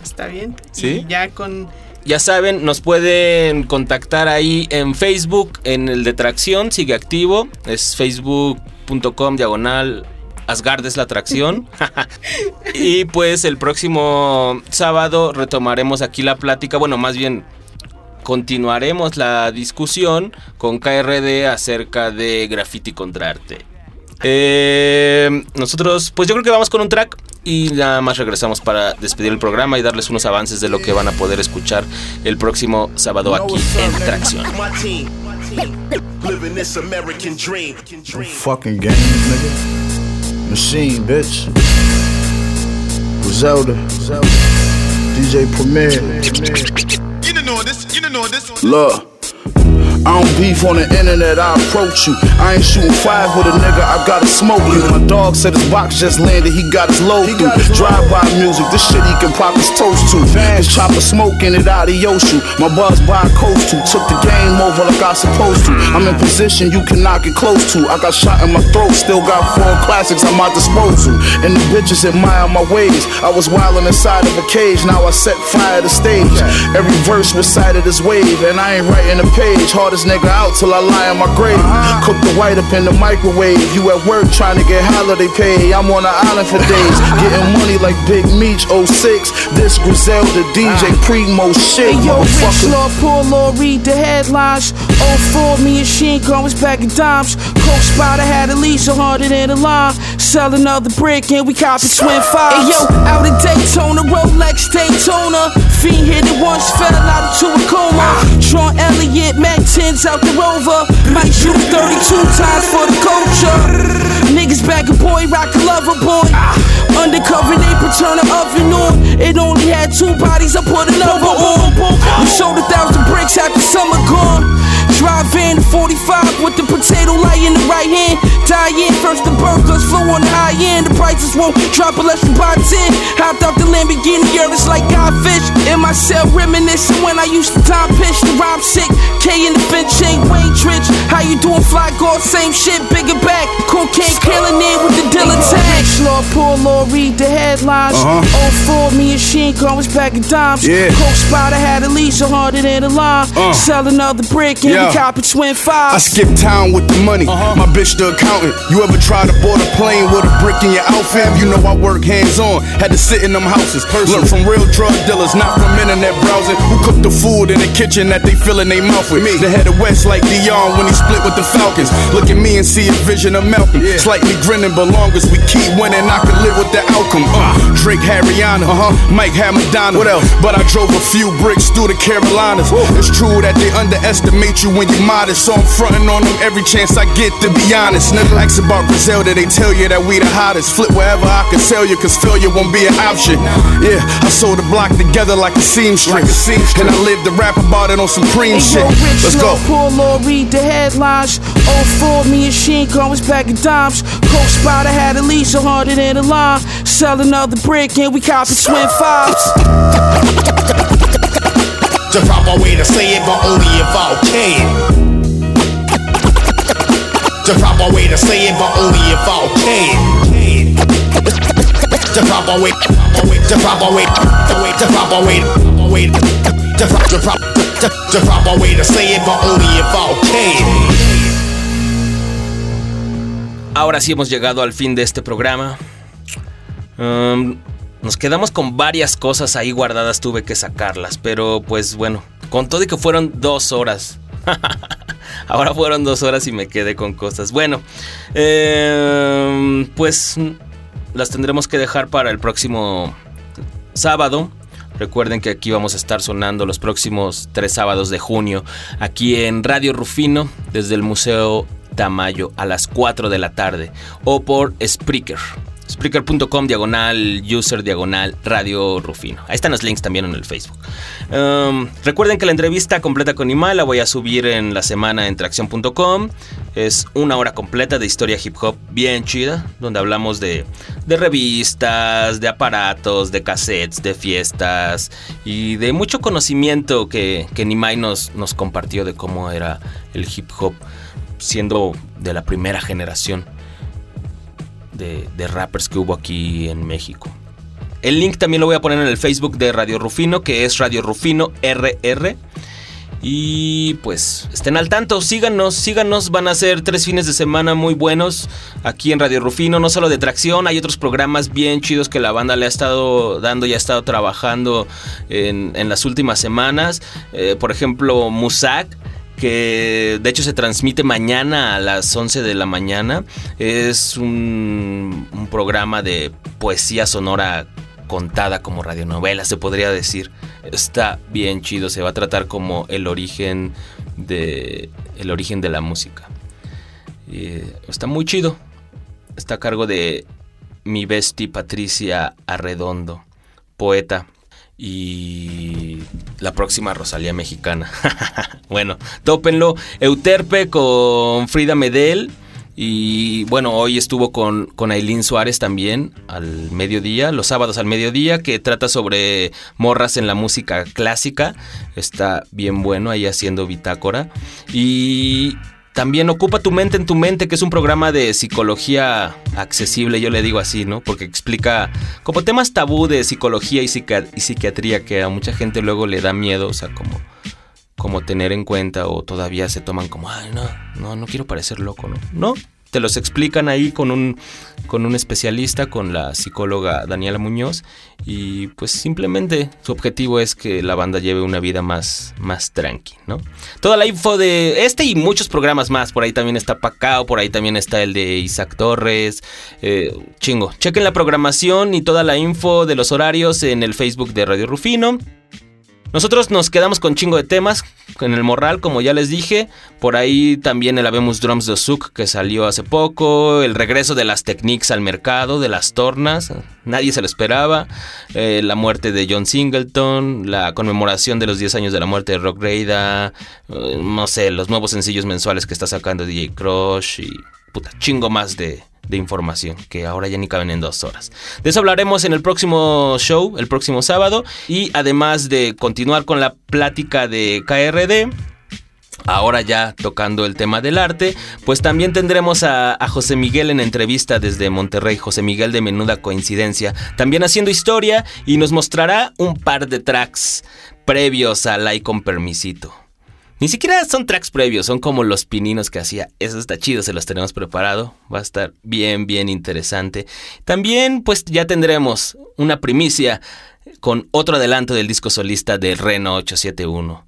¿Está bien? Sí. Y ya con... Ya saben, nos pueden contactar ahí en Facebook, en el de Tracción, sigue activo. Es facebook.com diagonal Asgard es la atracción. y pues el próximo sábado retomaremos aquí la plática. Bueno, más bien continuaremos la discusión con KRD acerca de graffiti contra arte. Eh, nosotros, pues yo creo que vamos con un track y nada más regresamos para despedir el programa y darles unos avances de lo que van a poder escuchar el próximo sábado aquí en Tracción. My team, living this American dream. Fucking game, nigga. Machine, bitch. Griselda. DJ Premier. You don't know this, you don't know this. Look. I don't beef on the internet, I approach you. I ain't shooting five with a nigga, I gotta smoke you. My dog said his box just landed, he got his load through. Drive by music, this shit he can pop his toast to. His chopper smoking it out of. My buzz by a coast to. Took the game over like I supposed to. I'm in position you cannot get close to. I got shot in my throat, still got four classics at my disposal. And the bitches admire my ways. I was wildin' inside of a cage, now I set fire to stage. Every verse recited as wave, and I ain't writing a page. Hardest nigga out till I lie in my grave. Cook the white up in the microwave. You at work trying to get holiday pay. I'm on the island for days, getting money like Big Meech 06. This Griselda DJ Primo shit, Hey yo, Rich. Law, poor law, read the headlines. 04, me and Sheen was back in dimes. Coke Spider had at least a hundred in the line. Sell another brick and we copy twin fives. Hey yo, out in Daytona, Rolex Daytona. Fiend hit it once, fell out into a coma. Sean Elliott, Mac 10s out the rover. Might shoot 32 times for the culture. Niggas back a boy, rock a lover boy. Undercover, they turn the oven on. It only had two bodies, I put another on. We sold a thousand bricks after summer gone. Drive in 45 with the potato light in the right hand. Die in first the burgers, flow on the high end. The prices won't drop unless you buy 10. Hopped out the Lamborghini, girl, it's like Godfish. In my cell, reminiscing when I used to time pitch the rhyme sick. K in the bench, ain't Wayne Trich. How you doing, fly guard? Same shit, bigger back. Cocaine killing it with the dealer tag. Law, poor law, read the headlines. Uh-huh. 04, me and Sheen was back in dimes. Yeah. Coke Spider had at least a hundred in the line. Uh. Sell another brick and Yeah. Twin I fives. skip town with the money. My bitch the accountant. You ever try to board a plane with a brick in your outfit? You know I work hands on. Had to sit in them houses. Learn from real drug dealers, not from internet browsing. Who cook the food in the kitchen that they fill in their mouth with? Me. The head of West like Dion when he split with the Falcons. Look at me and see a vision of Malcolm. Slightly grinning, but long as we keep winning, I can live with the outcome. Uh, Drake had Rihanna, uh-huh. Mike had Madonna. What else? But I drove a few bricks through the Carolinas. It's true that they underestimate you when you're modest, so I'm fronting on them every chance I get. To be honest, nigga, ask about Griselda, they tell you that we the hottest. Flip wherever I can sell you, cause failure won't be an option. Yeah, I sold the block together like a seamstress, and I lived to rap about it on Supreme Hey, shit. yo, Rich Let's go. poor law, read the headlines. 04, me and Sheen was back in dimes. Coke Spider had at least a hundred in the line. Sell another brick and we copy twin fives. The proper way to say it, but only if I can. The proper way to say it, but only if I can. the proper way, way, to say it, but only if okay. Ahora sí hemos llegado al fin de este programa. Um, nos quedamos con varias cosas ahí guardadas, tuve que sacarlas, pero pues bueno, con todo y que fueron dos horas. Ahora fueron dos horas y me quedé con cosas. Bueno, eh, pues las tendremos que dejar para el próximo sábado. Recuerden que aquí vamos a estar sonando los próximos tres sábados de junio, aquí en Radio Rufino, desde el Museo Tamayo, a las 4 de la tarde, o por Spreaker. Spreaker.com diagonal user diagonal radio Rufino. Ahí están los links también en el Facebook. Um, recuerden que la entrevista completa con Imal la voy a subir en la semana en tracción.com. Es una hora completa de historia hip hop bien chida, donde hablamos de, revistas, de aparatos, de cassettes, de fiestas y de mucho conocimiento que, que Nimai nos compartió de cómo era el hip hop siendo de la primera generación de, rappers que hubo aquí en México. El link también lo voy a poner en el Facebook de Radio Rufino, que es Radio Rufino RR. Y pues estén al tanto, síganos, síganos, van a ser tres fines de semana muy buenos aquí en Radio Rufino, no solo de tracción, hay otros programas bien chidos que la banda le ha estado dando y ha estado trabajando en, en las últimas semanas. Eh, por ejemplo, Musak, que de hecho se transmite mañana a las 11 de la mañana. Es un, programa de poesía sonora contada como radionovela, se podría decir. Está bien chido, se va a tratar como el origen de el origen de la música. Y está muy chido. Está a cargo de mi bestie Patricia Arredondo, poeta y la próxima Rosalía mexicana. bueno, tópenlo. Euterpe con Frida Medel. Y bueno, hoy estuvo con, con Aileen Suárez también al mediodía, los sábados al mediodía, que trata sobre morras en la música clásica. Está bien bueno ahí haciendo bitácora. Y también Ocupa tu mente en tu mente, que es un programa de psicología accesible, yo le digo así, ¿no? Porque explica como temas tabú de psicología y, y psiquiatría que a mucha gente luego le da miedo, o sea, como, como tener en cuenta o todavía se toman como, ay, no, no, no quiero parecer loco, ¿no? No, te los explican ahí con un, con un especialista, con la psicóloga Daniela Muñoz, y pues simplemente su objetivo es que la banda lleve una vida más, más tranqui, ¿no? Toda la info de este y muchos programas más, por ahí también está Pacao, por ahí también está el de Isaac Torres, eh, chingo. Chequen la programación y toda la info de los horarios en el Facebook de Radio Rufino. Nosotros nos quedamos con chingo de temas en el morral, como ya les dije. Por ahí también el Habemos Drums de Zouk que salió hace poco. El regreso de las Techniques al mercado, de las tornas. Nadie se lo esperaba. eh, la muerte de John Singleton. La conmemoración de los 10 años de la muerte de Rock Reida. eh, no sé, los nuevos sencillos mensuales que está sacando DJ Crush. Y puta, chingo más de, información que ahora ya ni caben en dos horas. De eso hablaremos en el próximo show, el próximo sábado. Y además de continuar con la plática de KRD. Ahora ya tocando el tema del arte, pues también tendremos a, a José Miguel en entrevista desde Monterrey, José Miguel de Menuda Coincidencia, también haciendo historia y nos mostrará un par de tracks previos a Like con Permisito. Ni siquiera son tracks previos, son como los pininos que hacía. Eso está chido, se los tenemos preparado. Va a estar bien, bien interesante. También, pues ya tendremos una primicia con otro adelanto del disco solista del Reno 871.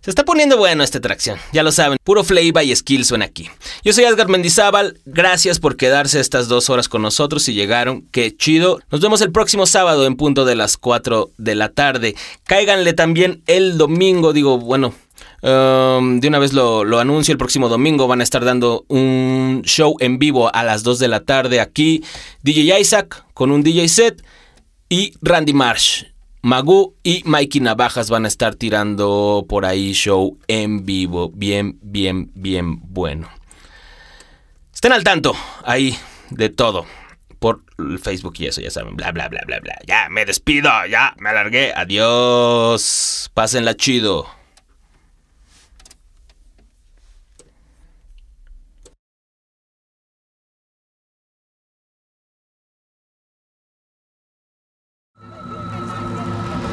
Se está poniendo bueno esta tracción, ya lo saben, puro flavor y skill suena aquí. Yo soy Edgar Mendizábal, gracias por quedarse estas dos horas con nosotros si llegaron, qué chido. Nos vemos el próximo sábado en punto de las 4 de la tarde. Cáiganle también el domingo, digo, bueno, um, de una vez lo, lo anuncio, el próximo domingo van a estar dando un show en vivo a las 2 de la tarde aquí, DJ Isaac con un DJ set y Randy Marsh. Magoo y Mikey Navajas van a estar tirando por ahí show en vivo. Bien, bien, bien bueno. Estén al tanto ahí de todo. Por Facebook y eso, ya saben. Bla, bla, bla, bla, bla. Ya, me despido. Ya, me alargué. Adiós. Pásenla chido.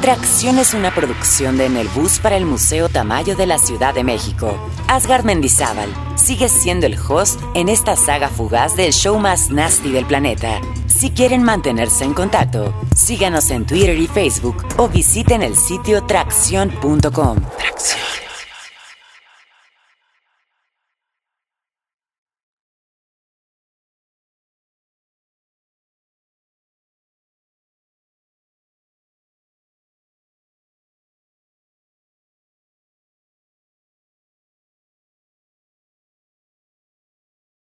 Tracción es una producción de En el Bus para el Museo Tamayo de la Ciudad de México. Asgard Mendizábal sigue siendo el host en esta saga fugaz del show más nasty del planeta. Si quieren mantenerse en contacto, síganos en Twitter y Facebook o visiten el sitio tracción.com. Tracción.